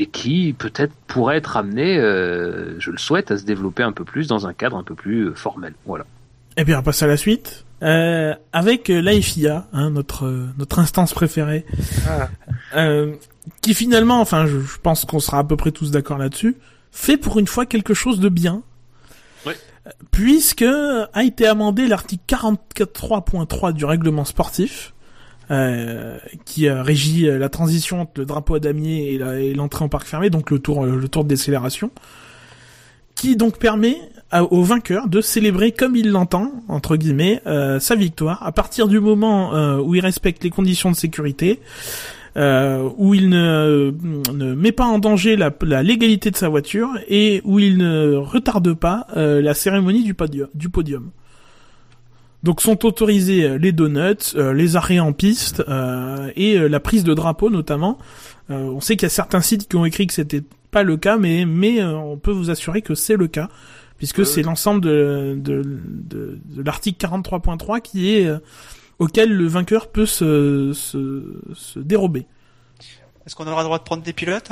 et qui peut-être pourrait être amené, je le souhaite, à se développer un peu plus dans un cadre un peu plus formel. Voilà. Eh bien, on passe à la suite. Euh, avec l'AFIA, hein, notre notre instance préférée, ah. Euh, qui finalement, enfin, je, pense qu'on sera à peu près tous d'accord là-dessus, fait pour une fois quelque chose de bien. Puisque a été amendé l'article 43.3 du règlement sportif, euh, qui euh, régit euh, la transition entre le drapeau à damier et l'entrée en parc fermé, donc le tour, le tour de décélération, qui donc permet au vainqueur de célébrer comme il l'entend, entre guillemets, sa victoire, à partir du moment où il respecte les conditions de sécurité, euh, où il ne, ne, met pas en danger la, la, légalité de sa voiture et où il ne retarde pas euh, la cérémonie du, podium, du podium. Donc sont autorisés euh, les donuts, euh, les arrêts en piste euh, et la prise de drapeau notamment. on sait qu'il y a certains sites qui ont écrit que c'était pas le cas, mais mais on peut vous assurer que c'est le cas puisque c'est l'ensemble de, de, de, de l'article 43.3 qui est auquel le vainqueur peut se, se, se dérober. Est-ce qu'on aura le droit de prendre des pilotes?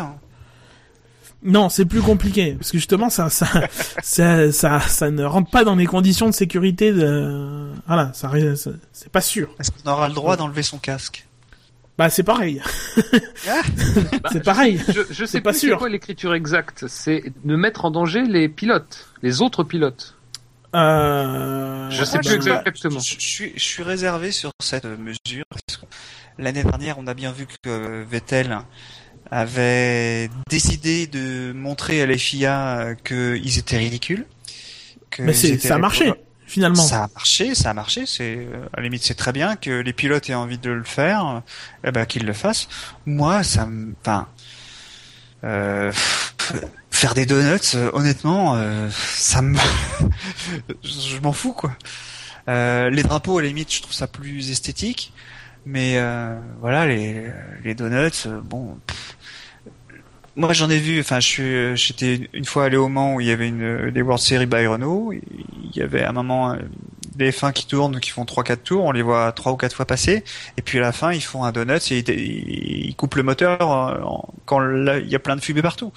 Non, c'est plus compliqué parce que justement ça ça, ça ça ça ne rentre pas dans les conditions de sécurité de voilà, ça c'est pas sûr. Est-ce qu'on aura le droit d'enlever son casque? Bah c'est pareil. Ah c'est pareil. Je, je sais pas sûr. C'est quoi l'écriture exacte C'est de mettre en danger les pilotes, les autres pilotes. Euh... Je sais plus exactement. Je, suis, je suis réservé sur cette mesure. L'année dernière, on a bien vu que Vettel avait décidé de montrer à l'FIA qu'ils étaient ridicules. Que Mais ça a marché, finalement. Ça a marché, ça a marché. C'est à la limite, c'est très bien que les pilotes aient envie de le faire, eh ben qu'ils le fassent. Moi, ça me, enfin, euh, faire des donuts, euh, honnêtement, euh, ça me, je m'en fous quoi. Euh, les drapeaux, à la limite, je trouve ça plus esthétique, mais voilà, les, les donuts, bon. moi, j'en ai vu. Enfin, je suis, j'étais une fois allé au Mans où il y avait une des World Series by Renault. Il y avait un moment des F1 qui tournent, qui font trois quatre tours, on les voit trois ou quatre fois passer, et puis à la fin ils font un donut et ils, coupent le moteur quand il y a plein de fumée partout.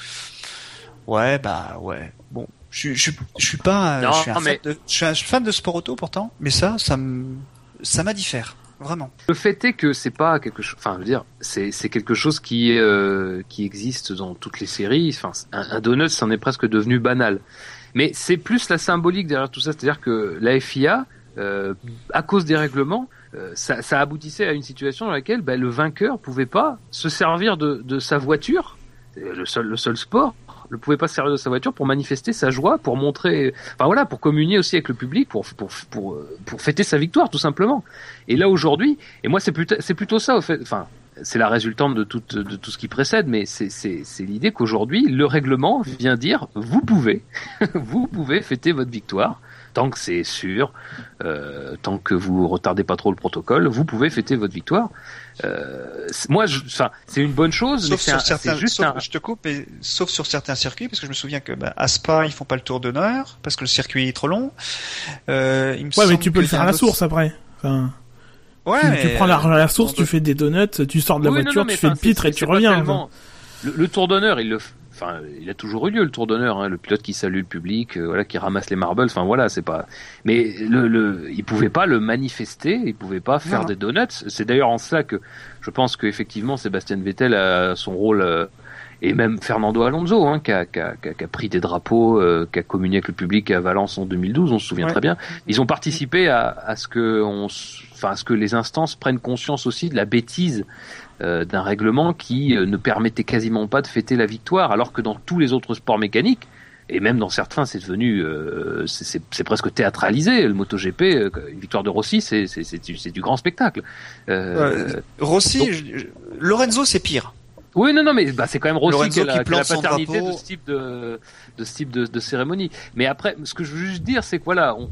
Ouais, bah ouais. Bon, je, je, je suis pas, je, suis un fan de, je suis un fan de sport auto pourtant, mais ça, ça me, ça m'a diffère. vraiment. Le fait est que c'est pas quelque chose. Enfin, je veux dire, c'est c'est quelque chose qui euh, qui existe dans toutes les séries. Enfin, un, un donut, c'en est presque devenu banal. Mais c'est plus la symbolique derrière tout ça, c'est-à-dire que la FIA, euh, à cause des règlements, euh, ça, ça, aboutissait à une situation dans laquelle ben, le vainqueur pouvait pas se servir de, de sa voiture, le seul, le seul sport, ne pouvait pas se servir de sa voiture pour manifester sa joie, pour montrer, enfin voilà, pour communier aussi avec le public, pour pour pour pour fêter sa victoire tout simplement. Et là aujourd'hui, et moi c'est plutôt c'est plutôt ça au fait, enfin c'est la résultante de tout, de tout ce qui précède, mais c'est l'idée qu'aujourd'hui, le règlement vient dire, vous pouvez, vous pouvez fêter votre victoire, tant que c'est sûr, euh, tant que vous retardez pas trop le protocole, vous pouvez fêter votre victoire. Euh, moi, c'est une bonne chose, sauf mais c'est juste un... Je te coupe, et, sauf sur certains circuits, parce que je me souviens que bah, à Spa, ils font pas le tour d'honneur, parce que le circuit est trop long. Euh, il me ouais, mais tu peux le faire à la source après. Enfin... Ouais, tu, prends la, la source, tu fais des donuts, tu sors de la voiture, tu fais le pitre et tu reviens. Le, tour d'honneur, il le, enfin, il a toujours eu lieu le tour d'honneur, hein, le pilote qui salue le public, euh, voilà, qui ramasse les marbles, enfin voilà, c'est pas. Mais le, le, il pouvait pas le manifester, il pouvait pas faire des donuts. C'est d'ailleurs en cela que je pense qu'effectivement Sébastien Vettel a son rôle. Euh, et même Fernando Alonso, hein, qui, a, qui, a, qui, a, pris des drapeaux, euh, qui a communié avec le public à Valence en 2012, on se souvient très bien. Ils ont participé à, à ce que on enfin, ce que les instances prennent conscience aussi de la bêtise euh, d'un règlement qui euh, ne permettait quasiment pas de fêter la victoire, alors que dans tous les autres sports mécaniques, et même dans certains, c'est devenu, euh, c'est presque théâtralisé. Le MotoGP, une victoire de Rossi, c'est du, du grand spectacle. Rossi, Lorenzo, c'est pire. Oui, non, non, mais bah, c'est quand même Rossi qui, a la, paternité de ce type de, de ce type de, de, cérémonie. Mais après, ce que je veux juste dire, c'est que voilà, on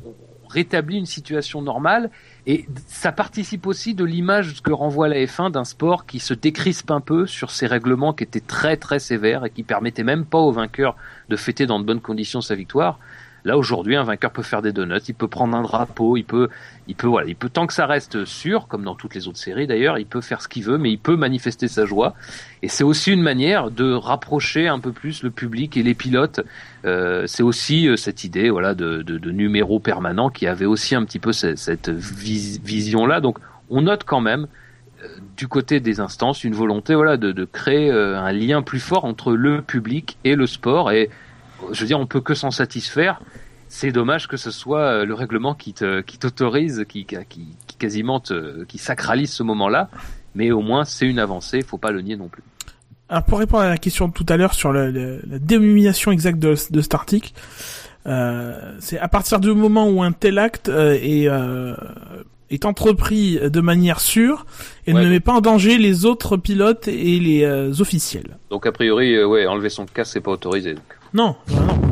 rétablit une situation normale et ça participe aussi de l'image que renvoie la F1 d'un sport qui se décrispe un peu sur ces règlements qui étaient très très sévères et qui permettaient même pas au vainqueur de fêter dans de bonnes conditions sa victoire. Là aujourd'hui, un vainqueur peut faire des donuts, il peut prendre un drapeau, il peut, il peut, voilà, il peut tant que ça reste sûr, comme dans toutes les autres séries d'ailleurs, il peut faire ce qu'il veut, mais il peut manifester sa joie. Et c'est aussi une manière de rapprocher un peu plus le public et les pilotes. Euh, c'est aussi euh, cette idée, voilà, de, de, de, numéro permanent qui avait aussi un petit peu cette, cette vision-là. Donc, on note quand même euh, du côté des instances une volonté, voilà, de, de créer euh, un lien plus fort entre le public et le sport et je veux dire, on peut que s'en satisfaire. C'est dommage que ce soit euh, le règlement qui t'autorise, qui, qui, qui quasiment te, qui sacralise ce moment-là. Mais au moins, c'est une avancée. Faut pas le nier non plus. Alors pour répondre à la question de tout à l'heure sur la, la, dénomination exacte de, de cet article, euh, c'est à partir du moment où un tel acte euh, est, euh, est entrepris de manière sûre et ne met pas en danger les autres pilotes et les euh, officiels. Donc a priori, ouais, enlever son casque c'est pas autorisé. Donc. Non, non,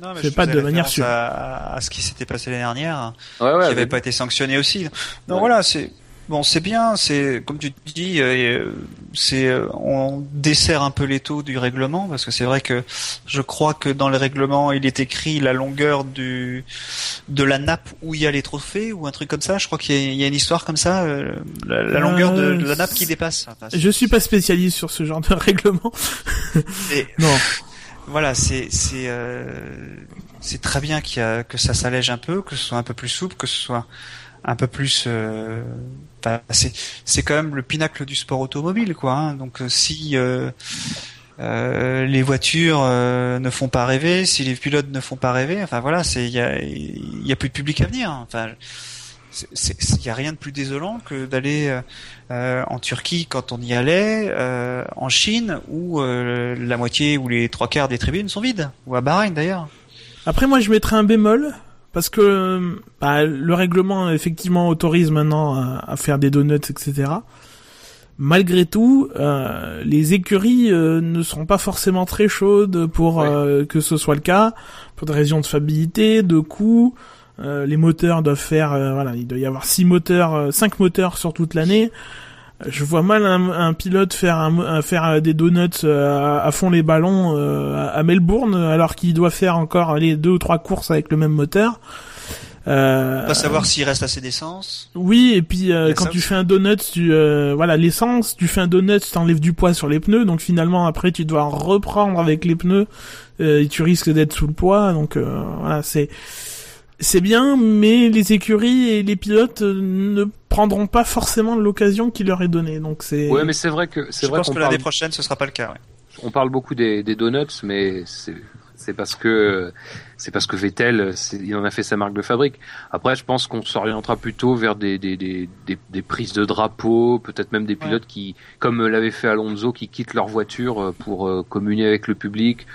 non, mais pas de manière sûre. À, ce qui s'était passé l'année dernière, ouais, ouais, qui n'avait pas été sanctionné aussi. Non, voilà, c'est bon, c'est bien, c'est comme tu dis, euh, c'est euh, on dessert un peu les taux du règlement parce que c'est vrai que je crois que dans le règlement il est écrit la longueur du de la nappe où il y a les trophées ou un truc comme ça. Je crois qu'il y, a une histoire comme ça, euh, la, longueur de, la nappe qui dépasse. je suis pas spécialiste sur ce genre de règlement. non voilà, c'est c'est euh, c'est très bien qu'il y a, que ça s'allège un peu, que ce soit un peu plus souple, que ce soit un peu plus. Euh, c'est c'est quand même le pinacle du sport automobile, quoi. Hein. Donc euh, si euh, euh, les voitures ne font pas rêver, si les pilotes ne font pas rêver, enfin voilà, c'est il y a y a plus de public à venir. Hein. Enfin, il y a rien de plus désolant que d'aller euh, en Turquie quand on y allait, euh, en Chine où euh, la moitié ou les trois quarts des tribunes sont vides, ou à Bahreïn d'ailleurs. Après moi je mettrais un bémol parce que bah, le règlement effectivement autorise maintenant à, faire des donuts etc. Malgré tout, les écuries ne seront pas forcément très chaudes pour que ce soit le cas, pour des raisons de fiabilité, de coût. Euh, les moteurs doivent faire, euh, voilà, il doit y avoir six moteurs, euh, cinq moteurs sur toute l'année. Je vois mal un, pilote faire un, faire des donuts à, fond les ballons à Melbourne alors qu'il doit faire encore les deux ou trois courses avec le même moteur. Euh, pas savoir s'il reste assez d'essence. Oui, et puis quand tu fais un donut, tu voilà l'essence, tu fais un donut, tu enlèves du poids sur les pneus, donc finalement après tu dois reprendre avec les pneus et tu risques d'être sous le poids, donc voilà c'est c'est bien, mais les écuries et les pilotes ne prendront pas forcément l'occasion qui leur est donnée. Donc c'est. Ouais, mais c'est vrai que c'est Je vrai pense qu'on que parle, l'année prochaine, ce sera pas le cas. ouais. on parle beaucoup des, des donuts, mais c'est c'est parce que c'est parce que Vettel, c'est- il en a fait sa marque de fabrique. Après, je pense qu'on s'orientera plutôt vers des des, des, des, des prises de drapeau, peut-être même des pilotes qui, comme l'avait fait Alonso, qui quittent leur voiture euh, pour euh, communier avec le public.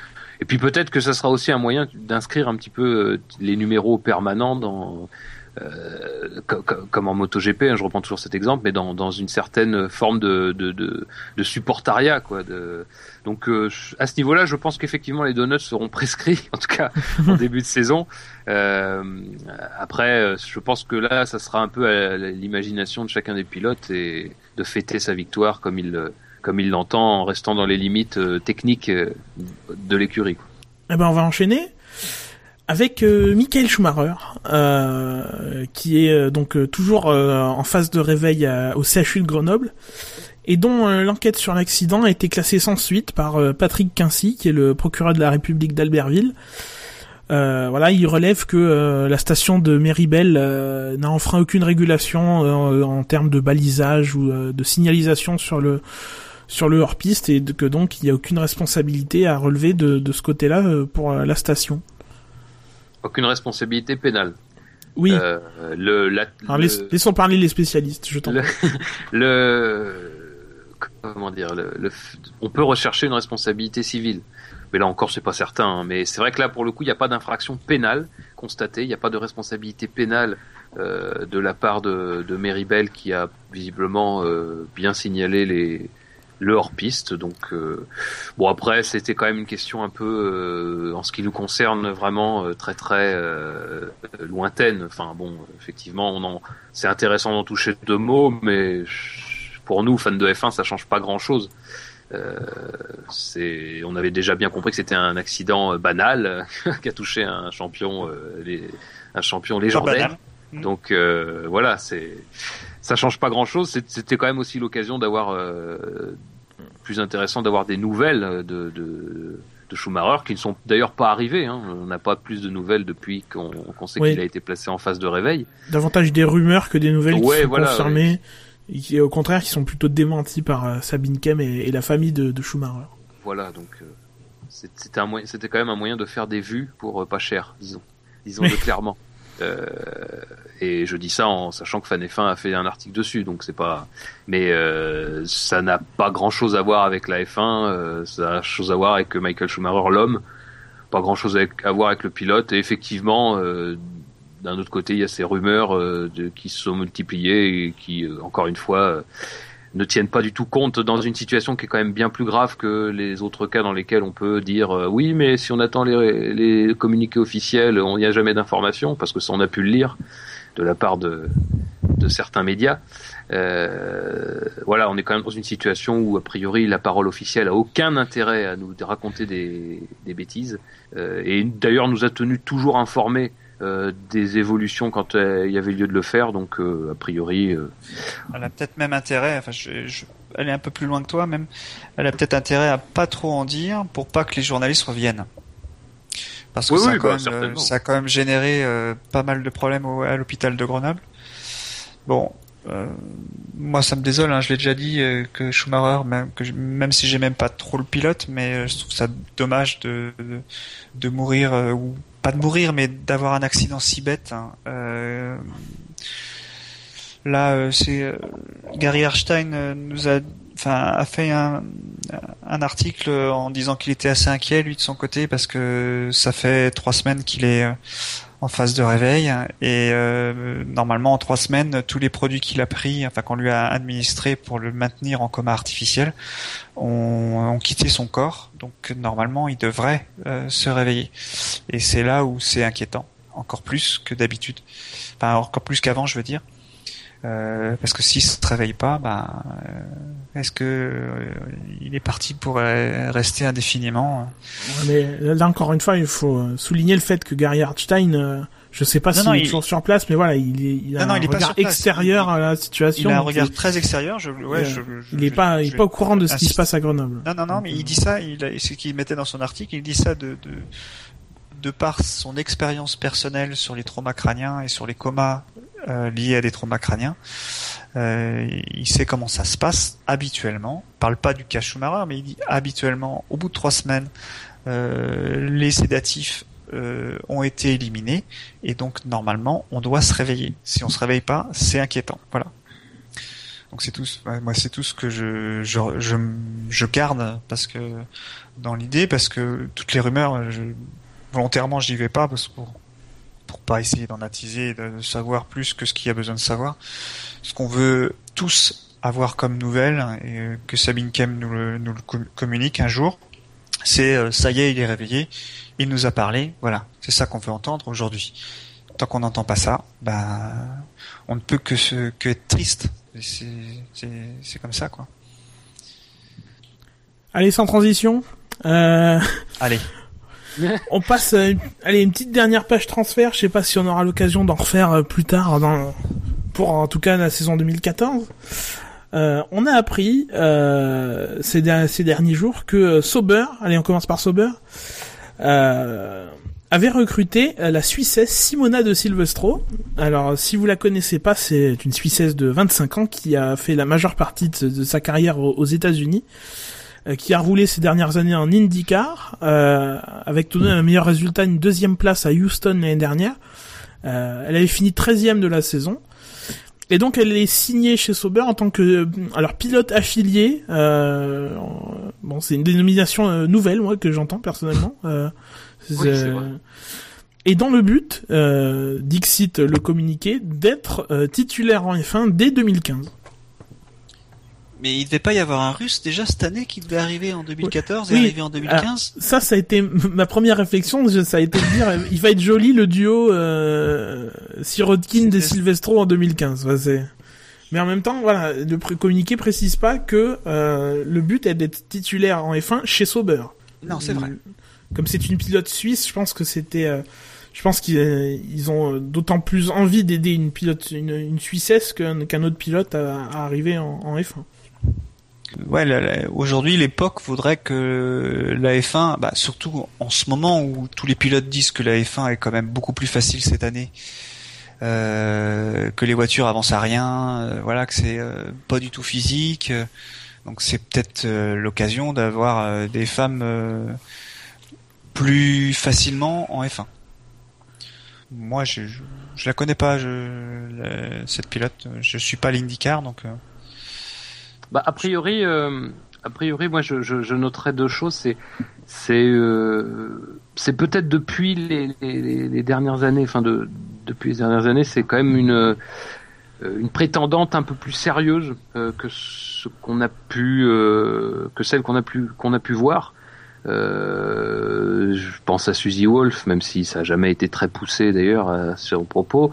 Et puis peut-être que ça sera aussi un moyen d'inscrire un petit peu euh, les numéros permanents dans euh, co- co- comme en MotoGP, hein, je reprends toujours cet exemple, mais dans, dans une certaine forme de, de, de, de supportariat, quoi. Donc euh, à ce niveau-là, je pense qu'effectivement les donuts seront prescrits, en tout cas en début de saison. Euh, après, euh, je pense que là, ça sera un peu à l'imagination de chacun des pilotes et de fêter sa victoire comme il le- comme il l'entend en restant dans les limites euh, techniques euh, de l'écurie. Eh ben, on va enchaîner avec euh, Michael Schumacher, qui est donc toujours en phase de réveil au CHU de Grenoble, et dont l'enquête sur l'accident a été classée sans suite par Patrick Quincy, qui est le procureur de la République d'Albertville. Voilà, il relève que la station de Méribel n'a enfreint aucune régulation en termes de balisage ou de signalisation sur le sur le hors-piste et que donc il n'y a aucune responsabilité à relever de, de ce côté-là euh, pour euh, la station. Aucune responsabilité pénale. Oui, Euh, le, la, alors le- laisse- laissons parler les spécialistes, je t'en le, prie. le- comment dire le, on peut rechercher une responsabilité civile mais là encore c'est pas certain hein. mais c'est vrai que là pour le coup il n'y a pas d'infraction pénale constatée il n'y a pas de responsabilité pénale euh, de la part de, de Meribel qui a visiblement euh, bien signalé les le hors piste donc euh, bon après c'était quand même une question un peu euh, en ce qui nous concerne vraiment euh, très très lointaine enfin bon effectivement on en c'est intéressant d'en toucher deux mots, mais pour nous, fans de F1, ça change pas grand-chose. Euh, c'est, on avait déjà bien compris que c'était un accident banal qui a touché un champion, les- un champion légendaire. Donc voilà, c'est, ça change pas grand-chose. C'est- C'était quand même aussi l'occasion d'avoir euh, plus intéressant d'avoir des nouvelles de, de, de Schumacher qui ne sont d'ailleurs pas arrivées. Hein. On n'a pas plus de nouvelles depuis qu'on qu'on sait Oui. qu'il a été placé en phase de réveil. Davantage des rumeurs que des nouvelles Ouais, qui sont voilà, confirmées, et qui au contraire qui sont plutôt démenties par euh, Sabine Kem et, et la famille de, de Schumacher. Voilà, donc euh, c'était un moyen, c'était quand même un moyen de faire des vues pour euh, pas cher, disons, disons-le Oui. clairement. Euh, et je dis ça en sachant que Fan F1 a fait un article dessus, donc c'est pas. Mais euh, ça n'a pas grand-chose à voir avec la F1, euh, ça a chose à voir avec Michael Schumacher, l'homme. Pas grand-chose avec- à voir avec le pilote. Et effectivement, euh, d'un autre côté, il y a ces rumeurs euh, de, qui se sont multipliées et qui, euh, encore une fois, ne tiennent pas du tout compte dans une situation qui est quand même bien plus grave que les autres cas dans lesquels on peut dire euh, oui mais si on attend les, les communiqués officiels on n'y a jamais d'informations parce que ça on a pu le lire de la part de, certains médias. Euh, voilà on est quand même dans une situation où a priori la parole officielle a aucun intérêt à nous raconter des, bêtises. Euh, et d'ailleurs nous a tenu toujours informés euh, des évolutions quand euh, il y avait lieu de le faire. Donc a priori Elle a peut-être même intérêt, enfin, je, je- elle est un peu plus loin que toi même, elle a peut-être intérêt à pas trop en dire pour pas que les journalistes reviennent. Parce que Oui, ça, a oui, quand bah, même, euh, ça a quand même généré euh, pas mal de problèmes au- à l'hôpital de Grenoble. Bon, euh, moi ça me désole, hein, je l'ai déjà dit euh, que Schumacher, même, que je- même si j'ai même pas trop le pilote, mais euh, je trouve ça dommage de, de, de mourir ou pas de mourir, mais d'avoir un accident si bête. hein. Euh, là, c'est Gary Erstein euh, nous a, enfin, a fait un, un article en disant qu'il était assez inquiet lui de son côté parce que ça fait trois semaines qu'il est euh, en phase de réveil et euh, normalement en trois semaines tous les produits qu'il a pris, enfin qu'on lui a administré pour le maintenir en coma artificiel, ont, ont quitté son corps. Donc normalement il devrait euh, se réveiller et c'est là où c'est inquiétant encore plus que d'habitude, enfin encore plus qu'avant je veux dire. Euh, parce que s'il se réveille pas, ben, euh, est-ce que euh, il est parti pour euh, rester indéfiniment Mais là encore une fois, il faut euh, souligner le fait que Gary Hartstein, euh, je sais pas Non, s'il non, est il- toujours sur place, mais voilà, il, est, il a Non, un il regard extérieur à la Il situation. a un regard il- très extérieur. Je, ouais, il- je, je- il est pas, il est pas au courant de ce qui se passe à Grenoble. Non, non, non, mais il dit ça. Il a, ce qu'il mettait dans son article. Il dit ça de, de, de par son expérience personnelle sur les traumas crâniens et sur les comas euh, liés à des traumas crâniens. Euh, il sait comment ça se passe habituellement. Il parle pas du cas Schumacher, mais il dit habituellement, au bout de trois semaines, euh, les sédatifs euh, ont été éliminés et donc normalement on doit se réveiller. Si on se réveille pas, c'est inquiétant. Voilà. Donc c'est tout. Moi c'est tout ce que je, je je, je garde parce que dans l'idée parce que toutes les rumeurs, je, volontairement j'y vais pas parce pour pour pas essayer d'en attiser, de savoir plus que ce qu'il y a besoin de savoir. Ce qu'on veut tous avoir comme nouvelle et que Sabine Kem nous le, nous le communique un jour, c'est euh, ça y est, il est réveillé, il nous a parlé, voilà, c'est ça qu'on veut entendre aujourd'hui. Tant qu'on n'entend pas ça, ben on ne peut que se que être triste. C'est comme ça quoi. Allez sans transition. Euh... Allez. On passe, euh, allez, une petite dernière page transfert. Je sais pas si on aura l'occasion d'en refaire euh, plus tard, dans, pour en tout cas la saison 2014. Euh, on a appris euh, ces, derniers jours que Sauber, allez, on commence par Sauber, avait recruté la Suissesse Simona de Silvestro. Alors, si vous la connaissez pas, c'est une Suissesse de 25 ans qui a fait la majeure partie de, sa carrière aux, aux États-Unis. Euh, qui a roulé ces dernières années en IndyCar, euh, avec tout de même un meilleur résultat, une deuxième place à Houston l'année dernière. Euh, elle avait fini 13e de la saison. Et donc elle est signée chez Sauber en tant que alors pilote affilié. Euh, bon, c'est une dénomination nouvelle moi que j'entends personnellement. Euh, oui, et dans le but, euh, Dixit le communiqué, d'être titulaire en F1 dès 2015. Mais il devait pas y avoir un russe déjà cette année qui devait arriver en 2014 et arriver en 2015 Ça, ça a été ma première réflexion, ça a été de dire, il va être joli le duo euh, Sirotkin et Silvestro en 2015. Mais en même temps, voilà, le communiqué précise pas que euh, le but est d'être titulaire en F1 chez Sauber. Non, c'est vrai. Comme c'est une pilote suisse, je pense que c'était... Euh, je pense qu'ils ont d'autant plus envie d'aider une pilote, une, une Suissesse qu'un autre pilote à, arriver en, en F1 ouais, aujourd'hui, l'époque voudrait que la F1, bah, surtout en ce moment où tous les pilotes disent que la F1 est quand même beaucoup plus facile cette année, euh, que les voitures avancent à rien, euh, voilà, que c'est euh, pas du tout physique. donc c'est peut-être l'occasion d'avoir des femmes plus facilement en F1. Moi, je, je, la connais pas, je, cette pilote. Je suis pas l'IndyCar, donc. Bah, a priori, euh, a priori, moi, je, je, noterais deux choses. C'est, c'est, euh, c'est peut-être depuis les, dernières années, enfin de, depuis les dernières années, c'est quand même une euh, une prétendante un peu plus sérieuse que ce qu'on a pu, que celle qu'on a pu qu'on a pu voir. je pense à Suzy Wolf, même si ça a jamais été très poussé d'ailleurs à ce propos.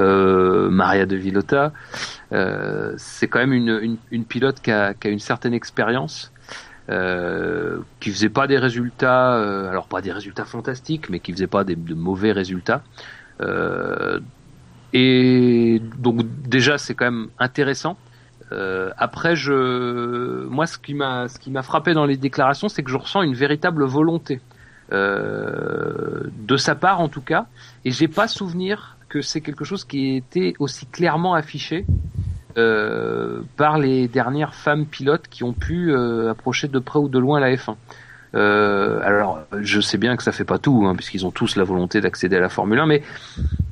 Maria de Villota. Euh, c'est quand même une, pilote qui a, une certaine expérience, euh, qui faisait pas des résultats, euh, alors pas des résultats fantastiques, mais qui faisait pas de mauvais résultats. Euh, et donc déjà c'est quand même intéressant. Euh, après, je, moi, ce qui m'a, ce qui m'a frappé dans les déclarations, c'est que je ressens une véritable volonté euh, de sa part, en tout cas, et j'ai pas souvenir que c'est quelque chose qui était aussi clairement affiché euh, par les dernières femmes pilotes qui ont pu euh, approcher de près ou de loin la F1. Euh, alors, je sais bien que ça fait pas tout, hein, puisqu'ils ont tous la volonté d'accéder à la Formule 1, mais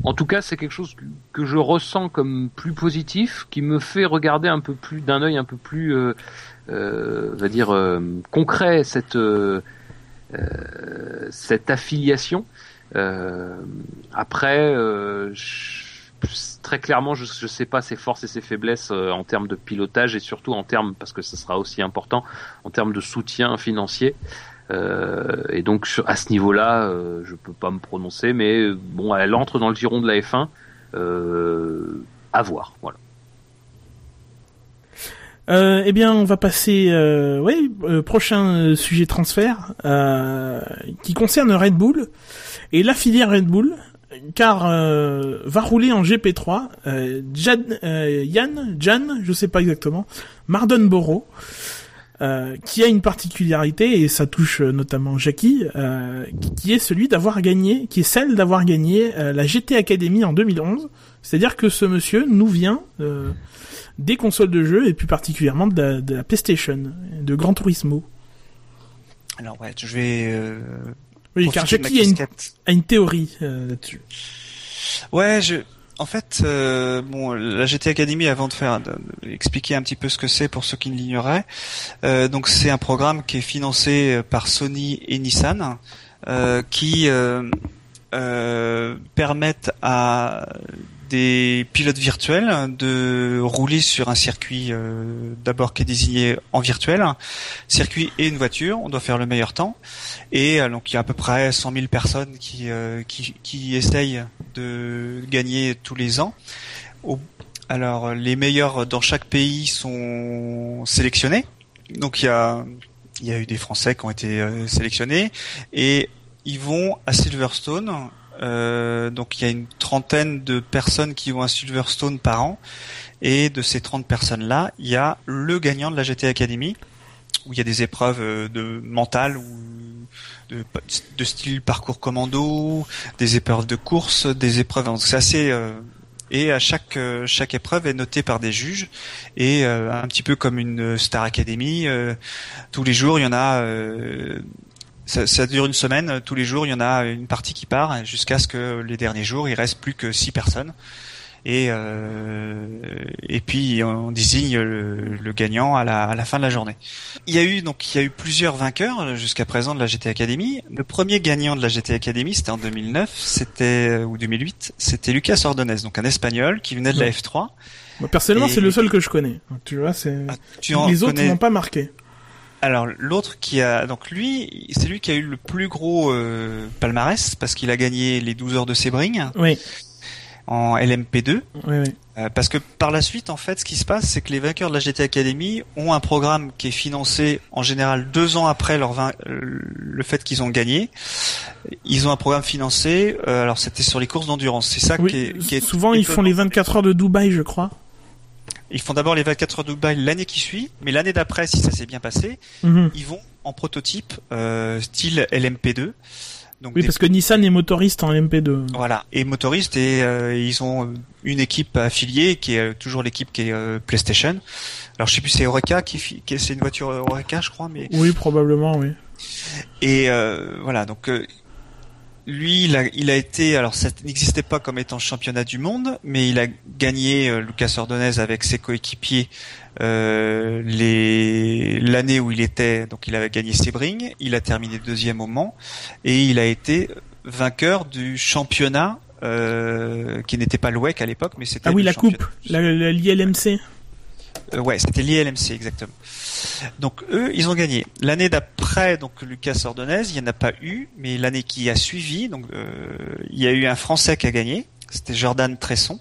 en tout cas, c'est quelque chose que je ressens comme plus positif, qui me fait regarder un peu plus d'un œil un peu plus, euh, euh, va dire concret cette cette affiliation. Après, je, très clairement, je ne sais pas ses forces et ses faiblesses euh, en termes de pilotage et surtout en termes, parce que ce sera aussi important, en termes de soutien financier. Euh, et donc à ce niveau-là, euh, je peux pas me prononcer, mais bon, elle entre dans le giron de la F1. Euh, à voir, voilà. eh bien, on va passer, oui, prochain sujet transfert qui concerne Red Bull et la filière Red Bull car euh, va rouler en GP3 euh, Jan, euh, Yann, Jan, je sais pas exactement, Mardenborough, euh, qui a une particularité et ça touche notamment Jackie, qui est celui d'avoir gagné, qui est celle d'avoir gagné la GT Academy en 2011. C'est-à-dire que ce monsieur nous vient des consoles de jeux et plus particulièrement de la, de la PlayStation, de Gran Turismo. Alors ouais, je vais. Euh, oui, car Jackie a une, a une théorie euh, là-dessus. Ouais, je. En fait, euh, bon, la GT Academy, avant de faire, expliquer un petit peu ce que c'est pour ceux qui ne l'ignoraient. Euh, donc, c'est un programme qui est financé par Sony et Nissan, euh, qui euh, euh, permettent à des pilotes virtuels de rouler sur un circuit euh, d'abord qui est désigné en virtuel, circuit et une voiture, on doit faire le meilleur temps. Et euh, donc il y a à peu près 100 000 personnes qui, euh, qui, qui, essayent de gagner tous les ans. alors les meilleurs dans chaque pays sont sélectionnés. Donc il y a, il y a eu des Français qui ont été sélectionnés et ils vont à Silverstone euh, donc il y a une trentaine de personnes qui vont à Silverstone par an. Et de ces 30 personnes-là, il y a le gagnant de la GT Academy, où il y a des épreuves euh, de mental ou de, style parcours commando, des épreuves de course, des épreuves. C'est assez euh, et à chaque chaque épreuve est notée par des juges et un petit peu comme une Star Academy, tous les jours il y en a ça, ça, dure une semaine. Tous les jours, il y en a une partie qui part jusqu'à ce que les derniers jours, il reste plus que six personnes. Et euh, et puis on désigne le, gagnant à la, à la, fin de la journée. Il y a eu donc il y a eu plusieurs vainqueurs jusqu'à présent de la GT Academy. Le premier gagnant de la GT Academy, c'était en 2009, c'était ou 2008, c'était Lucas Ordonez, donc un Espagnol qui venait de la F3. personnellement, c'est le seul que je connais. Tu vois, c'est ah, les autres n'ont pas marqué. Alors l'autre qui a donc lui, c'est lui qui a eu le plus gros euh, palmarès parce qu'il a gagné les 12 heures de Sebring. Oui. En LMP2. Oui, oui. Euh, parce que par la suite, en fait, ce qui se passe, c'est que les vainqueurs de la GT Academy ont un programme qui est financé en général deux ans après leur euh, le fait qu'ils ont gagné. Ils ont un programme financé. alors c'était sur les courses d'endurance. C'est ça qui, est, qui est souvent ils font les 24 heures de Dubaï, je crois. Ils font d'abord les 24 heures de Dubaï l'année qui suit, mais l'année d'après, si ça s'est bien passé, mhm. ils vont en prototype euh, style LMP2. Donc oui, parce que Nissan est motoriste en LMP2. Voilà, et motoriste et euh, ils ont une équipe affiliée qui est euh, toujours l'équipe qui est euh, PlayStation. Alors je sais plus c'est Oreca qui, qui c'est une voiture Oreca je crois, mais oui probablement oui. Et voilà donc lui, il a, il a été, alors ça n'existait pas comme étant championnat du monde, mais il a gagné euh, Lucas Ordonez avec ses coéquipiers euh, les l'année où il était, donc il avait gagné Sebring, il a terminé deuxième au Mans et il a été vainqueur du championnat euh, qui n'était pas l'OEC à l'époque, mais c'était ah oui la coupe, l'ILMC. Ouais, c'était l'ILMC exactement. Donc eux, ils ont gagné. L'année d'après, donc Lucas Ordonez, il n'y en a pas eu, mais l'année qui a suivi, donc euh, il y a eu un Français qui a gagné. C'était Jordan Tresson.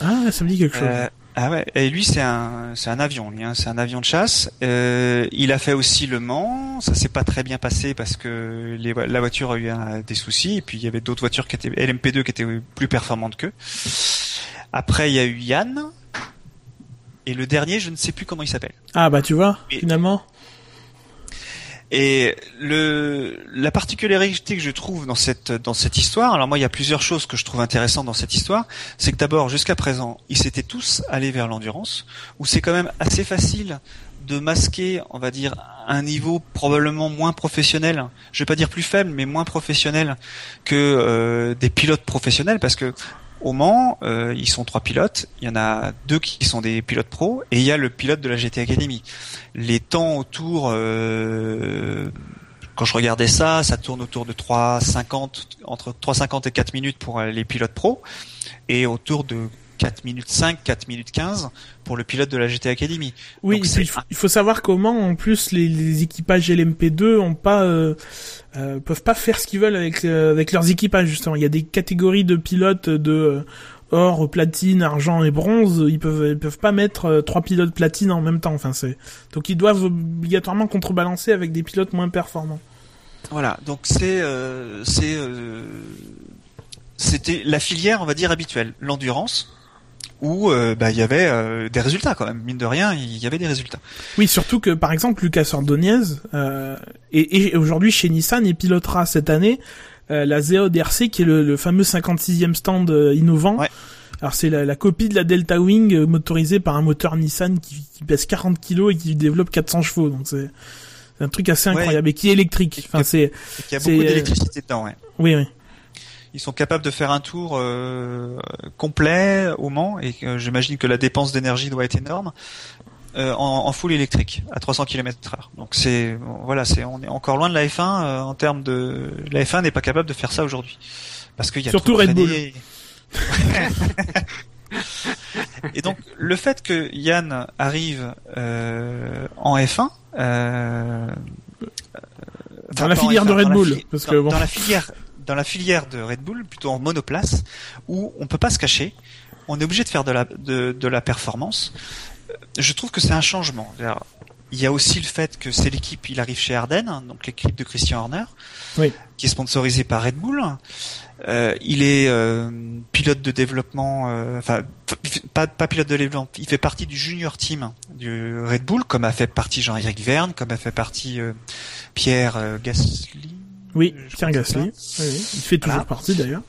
Ah, ça me dit quelque chose. Euh, ah ouais, et lui c'est un c'est un avion, lui, hein. c'est un avion de chasse. Euh, il a fait aussi le Mans, ça s'est pas très bien passé parce que les, la voiture a eu des soucis et puis il y avait d'autres voitures qui étaient LMP2 qui étaient plus performantes qu'eux. Après il y a eu Yann et le dernier, je ne sais plus comment il s'appelle. Ah bah tu vois, finalement. Et le la particularité que je trouve dans cette dans cette histoire, alors moi il y a plusieurs choses que je trouve intéressantes dans cette histoire, c'est que d'abord jusqu'à présent ils s'étaient tous allés vers l'endurance, où c'est quand même assez facile de masquer, on va dire, un niveau probablement moins professionnel, je vais pas dire plus faible, mais moins professionnel que euh, des pilotes professionnels, parce que au Mans, euh, ils sont trois pilotes. Il y en a deux qui sont des pilotes pro et il y a le pilote de la GT Academy. Les temps autour, euh, quand je regardais ça, ça tourne autour de 3,50 entre 3,50 et 4 minutes pour les pilotes pro et autour de 4 minutes 5, 4 minutes 15 pour le pilote de la GT Academy. Oui, il faut, savoir comment en plus les, équipages LMP2 ont pas euh, euh, peuvent pas faire ce qu'ils veulent avec euh, avec leurs équipages justement. Il y a des catégories de pilotes de or, platine, argent et bronze. Ils peuvent ils peuvent pas mettre trois pilotes platine en même temps. Enfin c'est donc ils doivent obligatoirement contrebalancer avec des pilotes moins performants. Voilà, donc c'est c'est c'était la filière on va dire habituelle, l'endurance où euh, bah, il y avait euh, des résultats quand même. Mine de rien, il y avait des résultats. Oui, surtout que par exemple Lucas Ordonez euh, et, aujourd'hui chez Nissan, il pilotera cette année la ZEO DRC qui est le, fameux 56e stand innovant. Alors c'est la, la copie de la Delta Wing euh, motorisée par un moteur Nissan qui, qui pèse 40 kilos et qui développe 400 chevaux. Donc c'est un truc assez Ouais. incroyable et qui est électrique. Enfin c'est Et qu'il y a beaucoup euh, d'électricité dedans, ouais. oui oui. Ils sont capables de faire un tour euh, complet au Mans et que j'imagine que la dépense d'énergie doit être énorme euh, en, en full électrique à 300 km/h. Donc c'est voilà, c'est on est encore loin de la F1 euh, en termes de la F1 n'est pas capable de faire ça aujourd'hui parce qu'il y a Surtout Red Bull. et donc le fait que Yann arrive euh, en F1 euh, Dans la filière F1, de Red Bull, fi- parce dans- que bon. dans la filière dans la filière de Red Bull, plutôt en monoplace, où on peut pas se cacher, on est obligé de faire de la de, de la performance. Euh, Je trouve que c'est un changement. Il y a aussi le fait que c'est l'équipe, il arrive chez Arden, hein, donc l'équipe de Christian Horner, Oui. qui est sponsorisée par Red Bull. Euh, il est euh, pilote de développement, euh, enfin pas, pas pilote de développement, il fait partie du junior team du Red Bull, comme a fait partie Jean-Éric Verne, comme a fait partie Pierre Gasly. Oui, Pierre Gasly. Oui. Il fait toujours Voilà. partie d'ailleurs.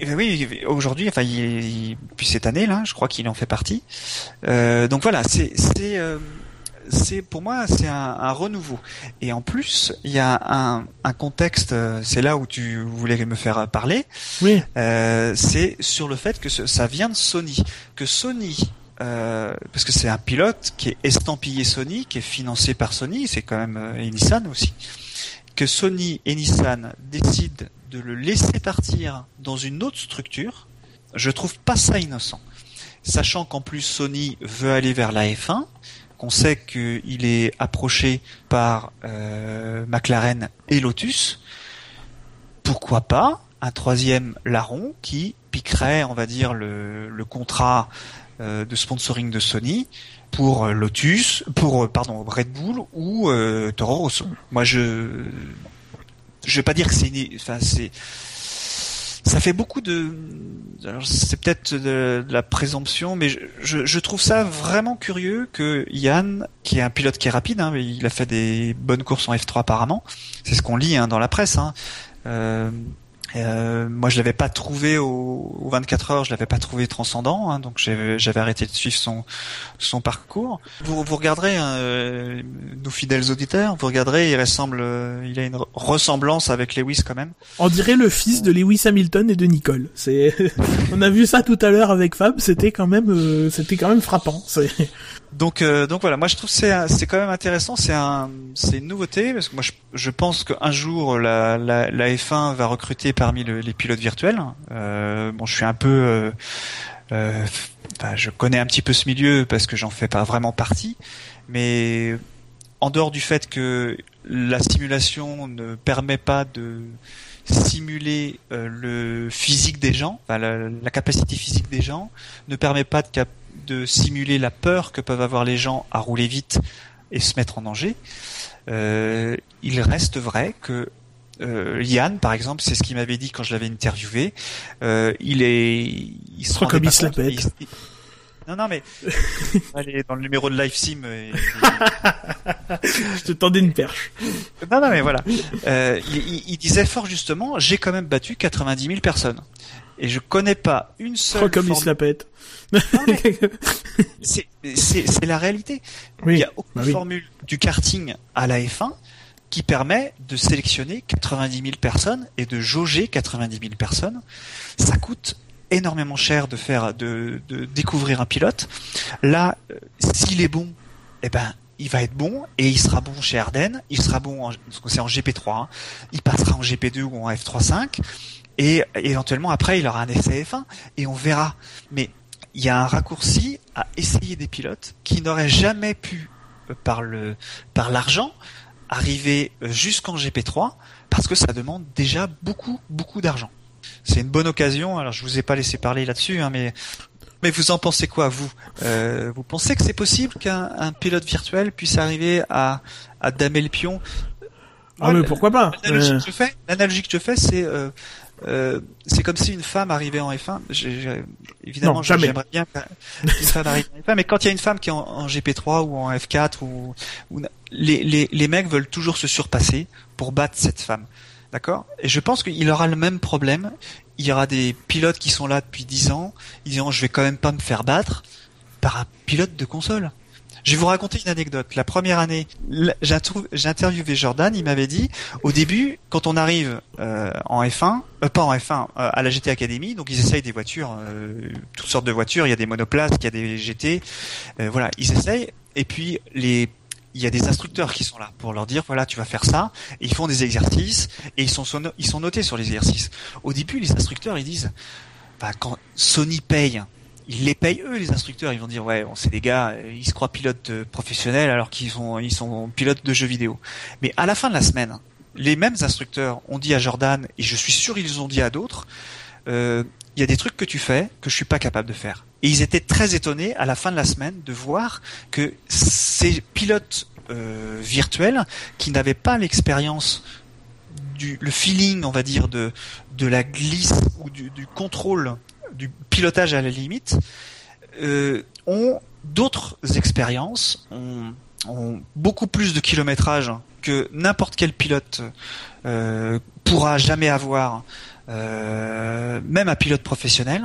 Eh ben oui, aujourd'hui, enfin, il, il- depuis cette année là, je crois qu'il en fait partie. Euh, donc voilà, c'est c'est euh, c'est pour moi c'est un, un renouveau. Et en plus, il y a un, un contexte. euh, C'est là où tu voulais me faire parler. Oui. Euh, c'est sur le fait que ce- ça vient de Sony, que Sony. euh, parce que c'est un pilote qui est estampillé Sony, qui est financé par Sony, c'est quand même euh, et Nissan aussi. Que Sony et Nissan décident de le laisser partir dans une autre structure, je trouve pas ça innocent. Sachant qu'en plus Sony veut aller vers la F1, qu'on sait qu'il est approché par euh, McLaren et Lotus, pourquoi pas un troisième larron qui piquerait, on va dire, le, contrat euh, de sponsoring de Sony pour euh, Lotus, pour euh, pardon Red Bull ou euh, Toro Rosso. Moi, je je vais pas dire que c'est une- enfin c'est ça fait beaucoup de c'est peut-être de, la présomption mais je, trouve ça vraiment curieux que Yann qui est un pilote qui est rapide hein, il a fait des bonnes courses en F3 apparemment c'est ce qu'on lit hein, dans la presse hein. Euh, euh, moi, je l'avais pas trouvé au, au 24 heures, je l'avais pas trouvé transcendant, hein, donc j'avais arrêté de suivre son son parcours. Vous, vous regarderez, hein, euh, nos fidèles auditeurs, vous regarderez, il ressemble, euh, il a une re- ressemblance avec Lewis quand même. On dirait le fils de Lewis Hamilton et de Nicole. C'est, on a vu ça tout à l'heure avec Fab. C'était quand même, euh, c'était quand même frappant. C'est, Donc euh, donc voilà, moi je trouve c'est c'est quand même intéressant, c'est un c'est une nouveauté parce que moi je, je pense qu'un jour la, la la F1 va recruter parmi le- les pilotes virtuels. Euh, bon, je suis un peu euh, euh, je connais un petit peu ce milieu parce que j'en fais pas vraiment partie, mais en dehors du fait que la simulation ne permet pas de simuler le physique des gens, la, capacité physique des gens, ne permet pas de, simuler la peur que peuvent avoir les gens à rouler vite et se mettre en danger. Il reste vrai que euh, Yann, par exemple, c'est ce qu'il m'avait dit quand je l'avais interviewé. Euh, il est, il se comme il se la pète. il- il- Non, non, mais allez dans le numéro de Live Sim. je te tendais une perche. Non, non, mais voilà. Euh, il, il- il disait fort justement, j'ai quand même battu 90 000 personnes. Et je connais pas une seule crois comme il forme- se la pète. C'est la réalité. Il oui. n'y a aucune bah oui. formule du karting à la F1 qui permet de sélectionner 90 000 personnes et de jauger 90 000 personnes. Ça coûte énormément cher de faire, de, découvrir un pilote. Là, euh, s'il est bon, eh ben, il va être bon et il sera bon chez Ardennes, il sera bon en, en GP3, hein. il passera en GP2 ou en F3.5 et éventuellement après il aura un essai F1 et on verra. Mais il y a un raccourci à essayer des pilotes qui n'auraient jamais pu, euh, par par l'argent, arriver euh, jusqu'en GP3 parce que ça demande déjà beaucoup beaucoup d'argent. C'est une bonne occasion. Alors je vous ai pas laissé parler là-dessus, hein, mais mais vous en pensez quoi vous? Euh, Vous pensez que c'est possible qu'un un pilote virtuel puisse arriver à à damer le pion? Ah mais pourquoi pas L'analogie Euh, que je fais, l'analogie que je fais, c'est euh, euh, c'est comme si une femme arrivait en F1. J'ai- j'ai- évidemment, Non, je- jamais. j'aimerais bien qu'une femme arrive en F1, mais quand il y a une femme qui est en, en GP3 ou en F4 ou, ou les, les les mecs veulent toujours se surpasser pour battre cette femme, d'accord? Et je pense qu'il aura le même problème. il y aura des pilotes qui sont là depuis 10 ans, ils diront je vais quand même pas me faire battre par un pilote de console. Je vais vous raconter une anecdote. La première année, j'ai interviewé Jordan, il m'avait dit, au début, quand on arrive euh, en F1, euh, pas en F1, euh, à la GT Academy, donc ils essayent des voitures, toutes sortes de voitures, il y a des monoplaces, il y a des GT, voilà, ils essayent, et puis il y a des instructeurs qui sont là pour leur dire voilà tu vas faire ça. Et ils font des exercices et ils sont ils sont notés sur les exercices. Au début les instructeurs ils disent bah, quand Sony paye ils les payent eux les instructeurs. Ils vont dire ouais, c'est des gars, ils se croient pilotes euh, professionnels alors qu'ils sont pilotes de jeux vidéo. Mais à la fin de la semaine, les mêmes instructeurs ont dit à Jordan et je suis sûr ils ont dit à d'autres, euh, il y a des trucs que tu fais que je suis pas capable de faire. Et ils étaient très étonnés à la fin de la semaine de voir que ces pilotes euh, virtuels qui n'avaient pas l'expérience du le feeling, on va dire, de la glisse ou du contrôle du pilotage à la limite, euh, ont d'autres expériences, ont, beaucoup plus de kilométrage que n'importe quel pilote euh, pourra jamais avoir, euh, même un pilote professionnel.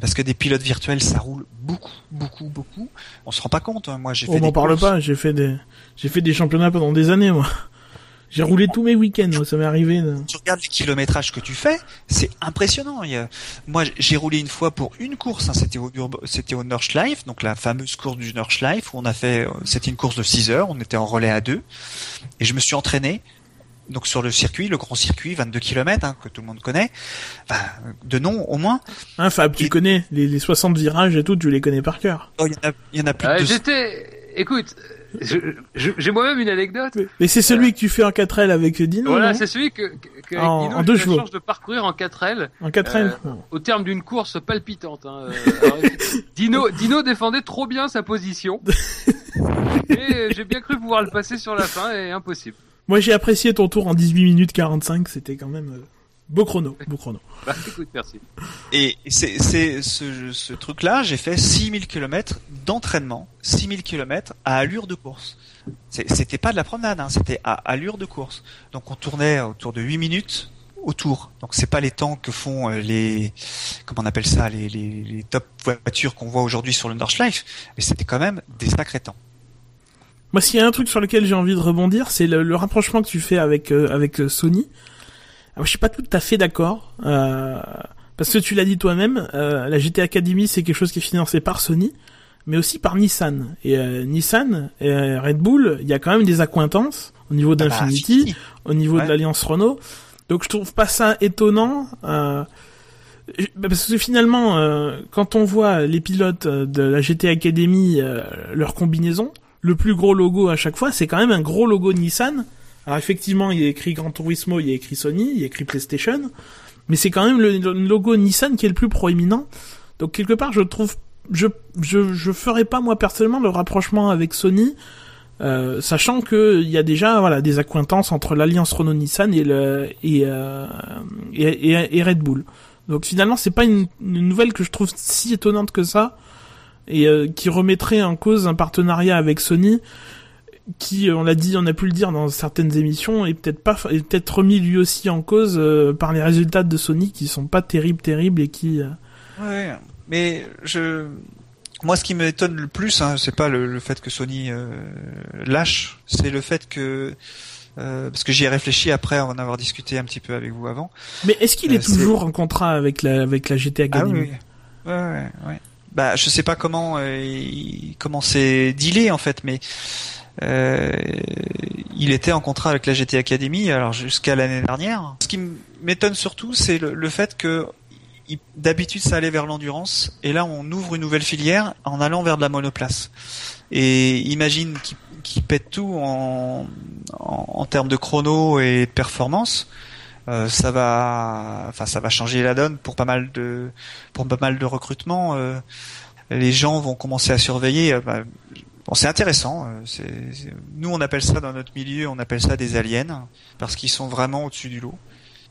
parce que des pilotes virtuels, ça roule beaucoup, beaucoup, beaucoup. On se rend pas compte. Hein. Moi, j'ai fait. On m'en parle pas. J'ai fait des, j'ai fait des championnats pendant des années, moi. J'ai roulé tous mes week-ends, ça m'est arrivé. Tu regardes le kilométrage que tu fais, c'est impressionnant. Moi, j'ai roulé une fois pour une course, hein, c'était au, c'était au Nordschleife, donc la fameuse course du Nordschleife, où on a fait, euh, c'était une course de 6 heures, on était en relais à deux, et je me suis entraîné donc sur le circuit, le grand circuit, 22 km, hein, que tout le monde connaît, enfin, de nom au moins. Hein, Fab, tu connais les, 60 virages et tout, tu les connais par cœur. Oh, il y, en a plus euh, de... J'étais, écoute, j'ai moi-même une anecdote. Mais c'est celui euh, que tu fais en 4L avec Dino. Voilà, c'est celui que, que en, Dino, en deux de parcourir en 4L. En 4L. Euh, au terme d'une course palpitante. Hein. Euh, Dino, Dino défendait trop bien sa position. et j'ai bien cru pouvoir le passer sur la fin et impossible. Moi j'ai apprécié ton tour en 18 minutes 45, c'était quand même beau chrono, beau chrono. Bah écoute, merci. Et c'est c'est ce, ce truc là, j'ai fait 6000 km d'entraînement, 6000 km à allure de course. C'était pas de la promenade, hein, c'était à allure de course. Donc on tournait autour de 8 minutes autour. Donc c'est pas les temps que font euh, les comment on appelle ça les, les, les top voitures qu'on voit aujourd'hui sur le Nordschleife, mais c'était quand même des sacrés temps. Moi, s'il y a un truc sur lequel j'ai envie de rebondir, c'est le, rapprochement que tu fais avec euh, avec euh, Sony. Alors, je suis pas tout à fait d'accord. Euh, parce que tu l'as dit toi-même, euh, la GT Academy c'est quelque chose qui est financé par Sony, mais aussi par Nissan. Et euh, Nissan et Red Bull, il y a quand même des accointances au niveau ah bah, d'Infinity, au niveau de l'alliance Renault. Donc je trouve pas ça étonnant. Euh, parce que finalement, quand on voit les pilotes de la GT Academy, leur combinaison, le plus gros logo à chaque fois, c'est quand même un gros logo Nissan alors effectivement, il y a écrit Gran Turismo, il y a écrit Sony, il y a écrit PlayStation, mais c'est quand même le, logo Nissan qui est le plus proéminent. Donc quelque part, je trouve, je je je ferais pas moi personnellement le rapprochement avec Sony, euh, sachant que il y a déjà voilà des accointances entre l'alliance Renault-Nissan et le et, euh, et, Red Bull. Donc finalement, c'est pas une, nouvelle que je trouve si étonnante que ça et euh, qui remettrait en cause un partenariat avec Sony qui, euh, on l'a dit, on a pu le dire dans certaines émissions, est peut-être pas, est peut-être remis lui aussi en cause euh, par les résultats de Sony qui sont pas terribles, terribles et qui. Euh, ouais, mais je, moi, ce qui m'étonne le plus, hein, c'est pas le, fait que Sony lâche, c'est le fait que parce que j'y ai réfléchi après en avoir discuté un petit peu avec vous avant. Mais est-ce qu'il est, toujours en contrat avec la avec la GT Academy ah, oui. Ouais, ouais, ouais. Bah, je sais pas comment comment c'est dealé en fait, mais euh, il était en contrat avec la GT Academy alors jusqu'à l'année dernière. Ce qui m'étonne surtout, c'est le, fait que d'habitude ça allait vers l'endurance et là on ouvre une nouvelle filière en allant vers de la monoplace. Et imagine qu'il pète tout en, en, termes de chrono et de performance. Euh, ça va, enfin ça va changer la donne pour pas mal de pour pas mal de recrutements. Euh, les gens vont commencer à surveiller. Euh, bah, C'est intéressant. Euh, nous, on appelle ça dans notre milieu, on appelle ça des aliens parce qu'ils sont vraiment au-dessus du lot.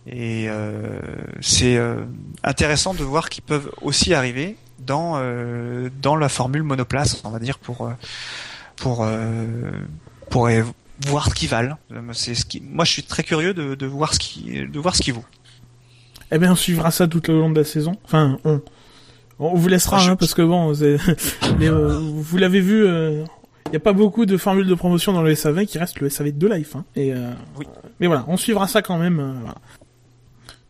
Et euh, c'est euh, intéressant de voir qu'ils peuvent aussi arriver dans dans la formule monoplace, on va dire pour pour pour voir ce qu'ils valent. Qui, moi, je suis très curieux de, voir ce qui de voir ce vaut. Eh bien, on suivra ça tout le long de la saison. Enfin, on, on vous laissera, je- hein, parce que bon, mais, euh, vous l'avez vu, il n'y a pas beaucoup de formules de promotion dans le SAV qui reste le SAV de Life. Hein, et, euh, Oui. Mais voilà, on suivra ça quand même. euh, voilà.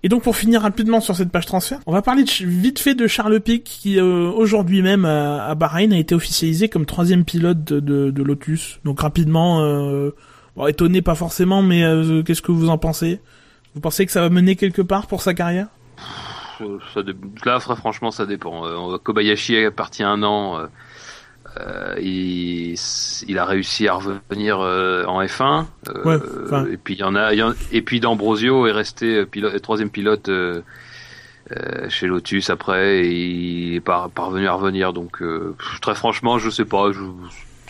Et donc pour finir rapidement sur cette page transfert, on va parler de, vite fait de Charles Pic qui euh, aujourd'hui même à, à Bahreïn a été officialisé comme troisième pilote de, de, de Lotus. Donc rapidement, euh, bon, étonné pas forcément, mais euh, qu'est-ce que vous en pensez? Vous pensez que ça va mener quelque part pour sa carrière? Euh, Ça Là, franchement, ça dépend. Euh, Kobayashi est parti un an. euh, euh, il, il a réussi à revenir euh, en F1. euh, Ouais, enfin. Et puis il y en a, il y en- et puis D'Ambrosio est resté pilote, troisième pilote euh, euh, chez Lotus après et il est pas parvenu à revenir. Donc euh, très franchement, je sais pas. Je,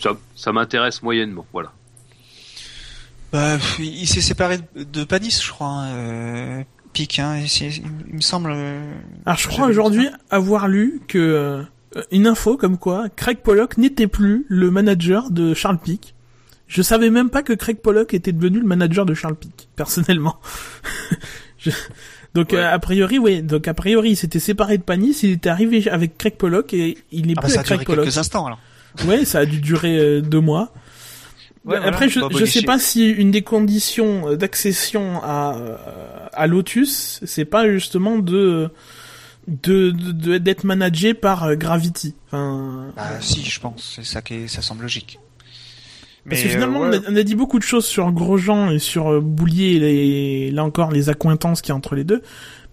ça, ça m'intéresse moyennement. Voilà. Bah, il s'est séparé de, de Panis, je crois. Hein, euh, Pic, hein, il, me semble. euh, Alors je crois aujourd'hui avoir lu que euh, une info comme quoi Craig Pollock n'était plus le manager de Charles Pic. Je savais même pas que Craig Pollock était devenu le manager de Charles Pic, personnellement. Je- Donc Ouais. euh, a priori, oui. Donc a priori, il s'était séparé de Panis, il était arrivé avec Craig Pollock et il n'est Ah bah, plus ça a avec Craig duré Pollock. quelques instants alors. Ouais, ça a dû durer euh, deux mois. Ouais, Après, voilà. je, je sais pas si une des conditions euh, d'accession à euh, à Lotus, c'est pas justement de de de- de- d'être managé par euh, Gravity. Enfin, Bah, si, je pense. C'est ça qui est, ça semble logique. parce Mais, que finalement, euh, ouais. on, a, on a dit beaucoup de choses sur Grosjean et sur Boulier, et les, là encore les accointances qu'il y a entre les deux.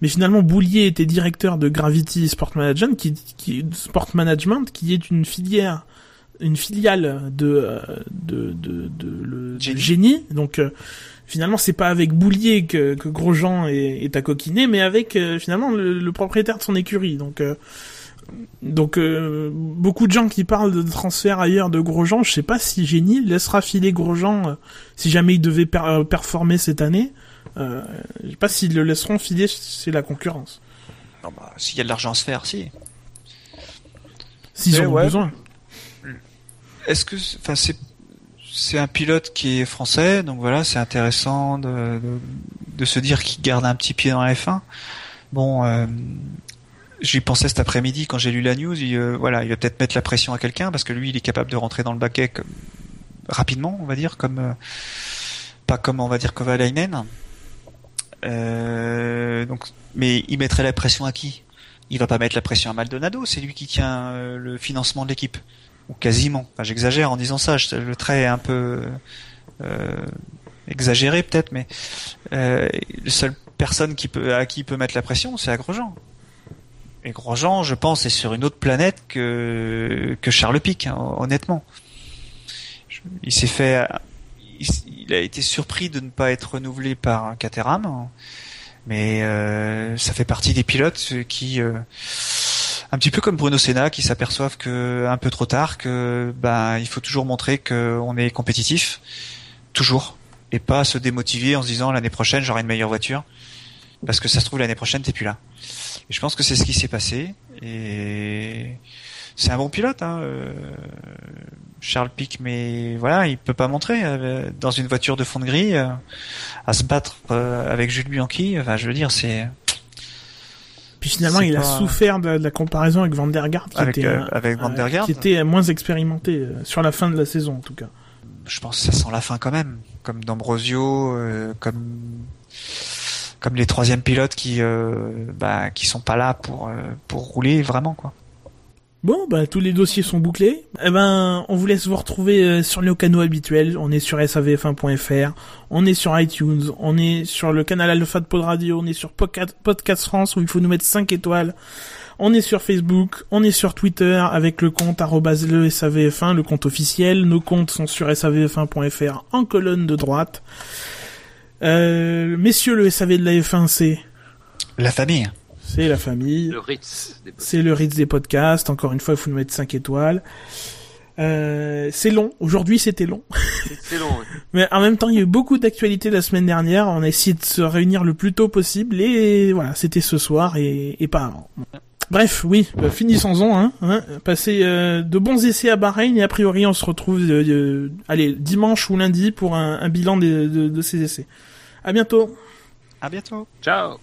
Mais finalement, Boulier était directeur de Gravity Sport Management, qui, qui Sport Management, qui est une filière, une filiale de euh, de de, de, le, de Génie. Génie. Donc euh, finalement, c'est pas avec Boulier que, que Grosjean est, est à coquiner, mais avec euh, finalement le, le propriétaire de son écurie. Donc euh, donc beaucoup de gens qui parlent de transfert ailleurs de Grosjean, je sais pas si Génie laissera filer Grosjean si jamais il devait per- performer cette année. Euh, je sais pas s'ils le laisseront filer chez la concurrence. non, bah, s'il y a de l'argent à se faire, si. S'ils en ont ouais. besoin. Est-ce que, enfin, c'est, un pilote qui est français, donc voilà, c'est intéressant de, se dire qu'il garde un petit pied dans la F1. Bon, euh, j'y pensais cet après-midi quand j'ai lu la news. Il, euh, voilà, il va peut-être mettre la pression à quelqu'un parce que lui, il est capable de rentrer dans le baquet rapidement, on va dire, comme euh, pas comme on va dire Kovalainen. Euh, donc, mais il mettrait la pression à qui? Il va pas mettre la pression à Maldonado. C'est lui qui tient le financement de l'équipe ou quasiment. J'exagère en disant ça. Le trait est un peu euh, exagéré peut-être, mais euh, la seule personne à qui il peut mettre la pression, c'est à Grosjean. Et Grosjean, je pense, est sur une autre planète que que Charles Pic, hein, honnêtement. Il s'est fait, il, a été surpris de ne pas être renouvelé par Caterham, mais euh, ça fait partie des pilotes qui euh, un petit peu comme Bruno Senna qui s'aperçoivent que un peu trop tard que ben il faut toujours montrer qu'on est compétitif. Toujours. Et pas se démotiver en se disant l'année prochaine j'aurai une meilleure voiture. Parce que ça se trouve l'année prochaine t'es plus là. Et je pense que c'est ce qui s'est passé. Et c'est un bon pilote hein, euh, Charles Pic mais voilà il peut pas montrer euh, dans une voiture de fond de grille euh, à se battre avec Jules Bianchi. Enfin je veux dire c'est Puis finalement, il a souffert de, de la comparaison avec Van der Garde, qui avec était euh, un- avec Van der Garde. qui était moins expérimenté euh, sur la fin de la saison en tout cas. je pense que ça sent la fin quand même, comme D'Ambrosio, euh, comme comme les troisièmes pilotes qui euh, bah, qui sont pas là pour euh, pour rouler vraiment quoi. Bon, bah, tous les dossiers sont bouclés. Eh ben, on vous laisse vous retrouver euh, sur nos canaux habituels. On est sur savf1.fr, on est sur iTunes, on est sur le canal Alpha de Pod Radio, on est sur Podca- Podcast France où il faut nous mettre 5 étoiles. On est sur Facebook, on est sur Twitter avec le compte le SAVF1, le compte officiel. Nos comptes sont sur savf1.fr en colonne de droite. Euh, messieurs, le SAV de la F1, c'est, La famille. C'est la famille. Le Ritz. C'est le Ritz des podcasts. Encore une fois, il faut nous mettre 5 étoiles. Euh, c'est long. Aujourd'hui, c'était long. C'est long. ouais. Mais en même temps, il y a eu beaucoup d'actualités la semaine dernière. On a essayé de se réunir le plus tôt possible. Et voilà, c'était ce soir et, et pas avant. Bref, oui, bah, finissons-en. Hein, hein. Passez euh, de bons essais à Bahreïn et a priori, on se retrouve euh, euh, allez, dimanche ou lundi pour un, un bilan de, de, de ces essais. À bientôt. À bientôt. Ciao.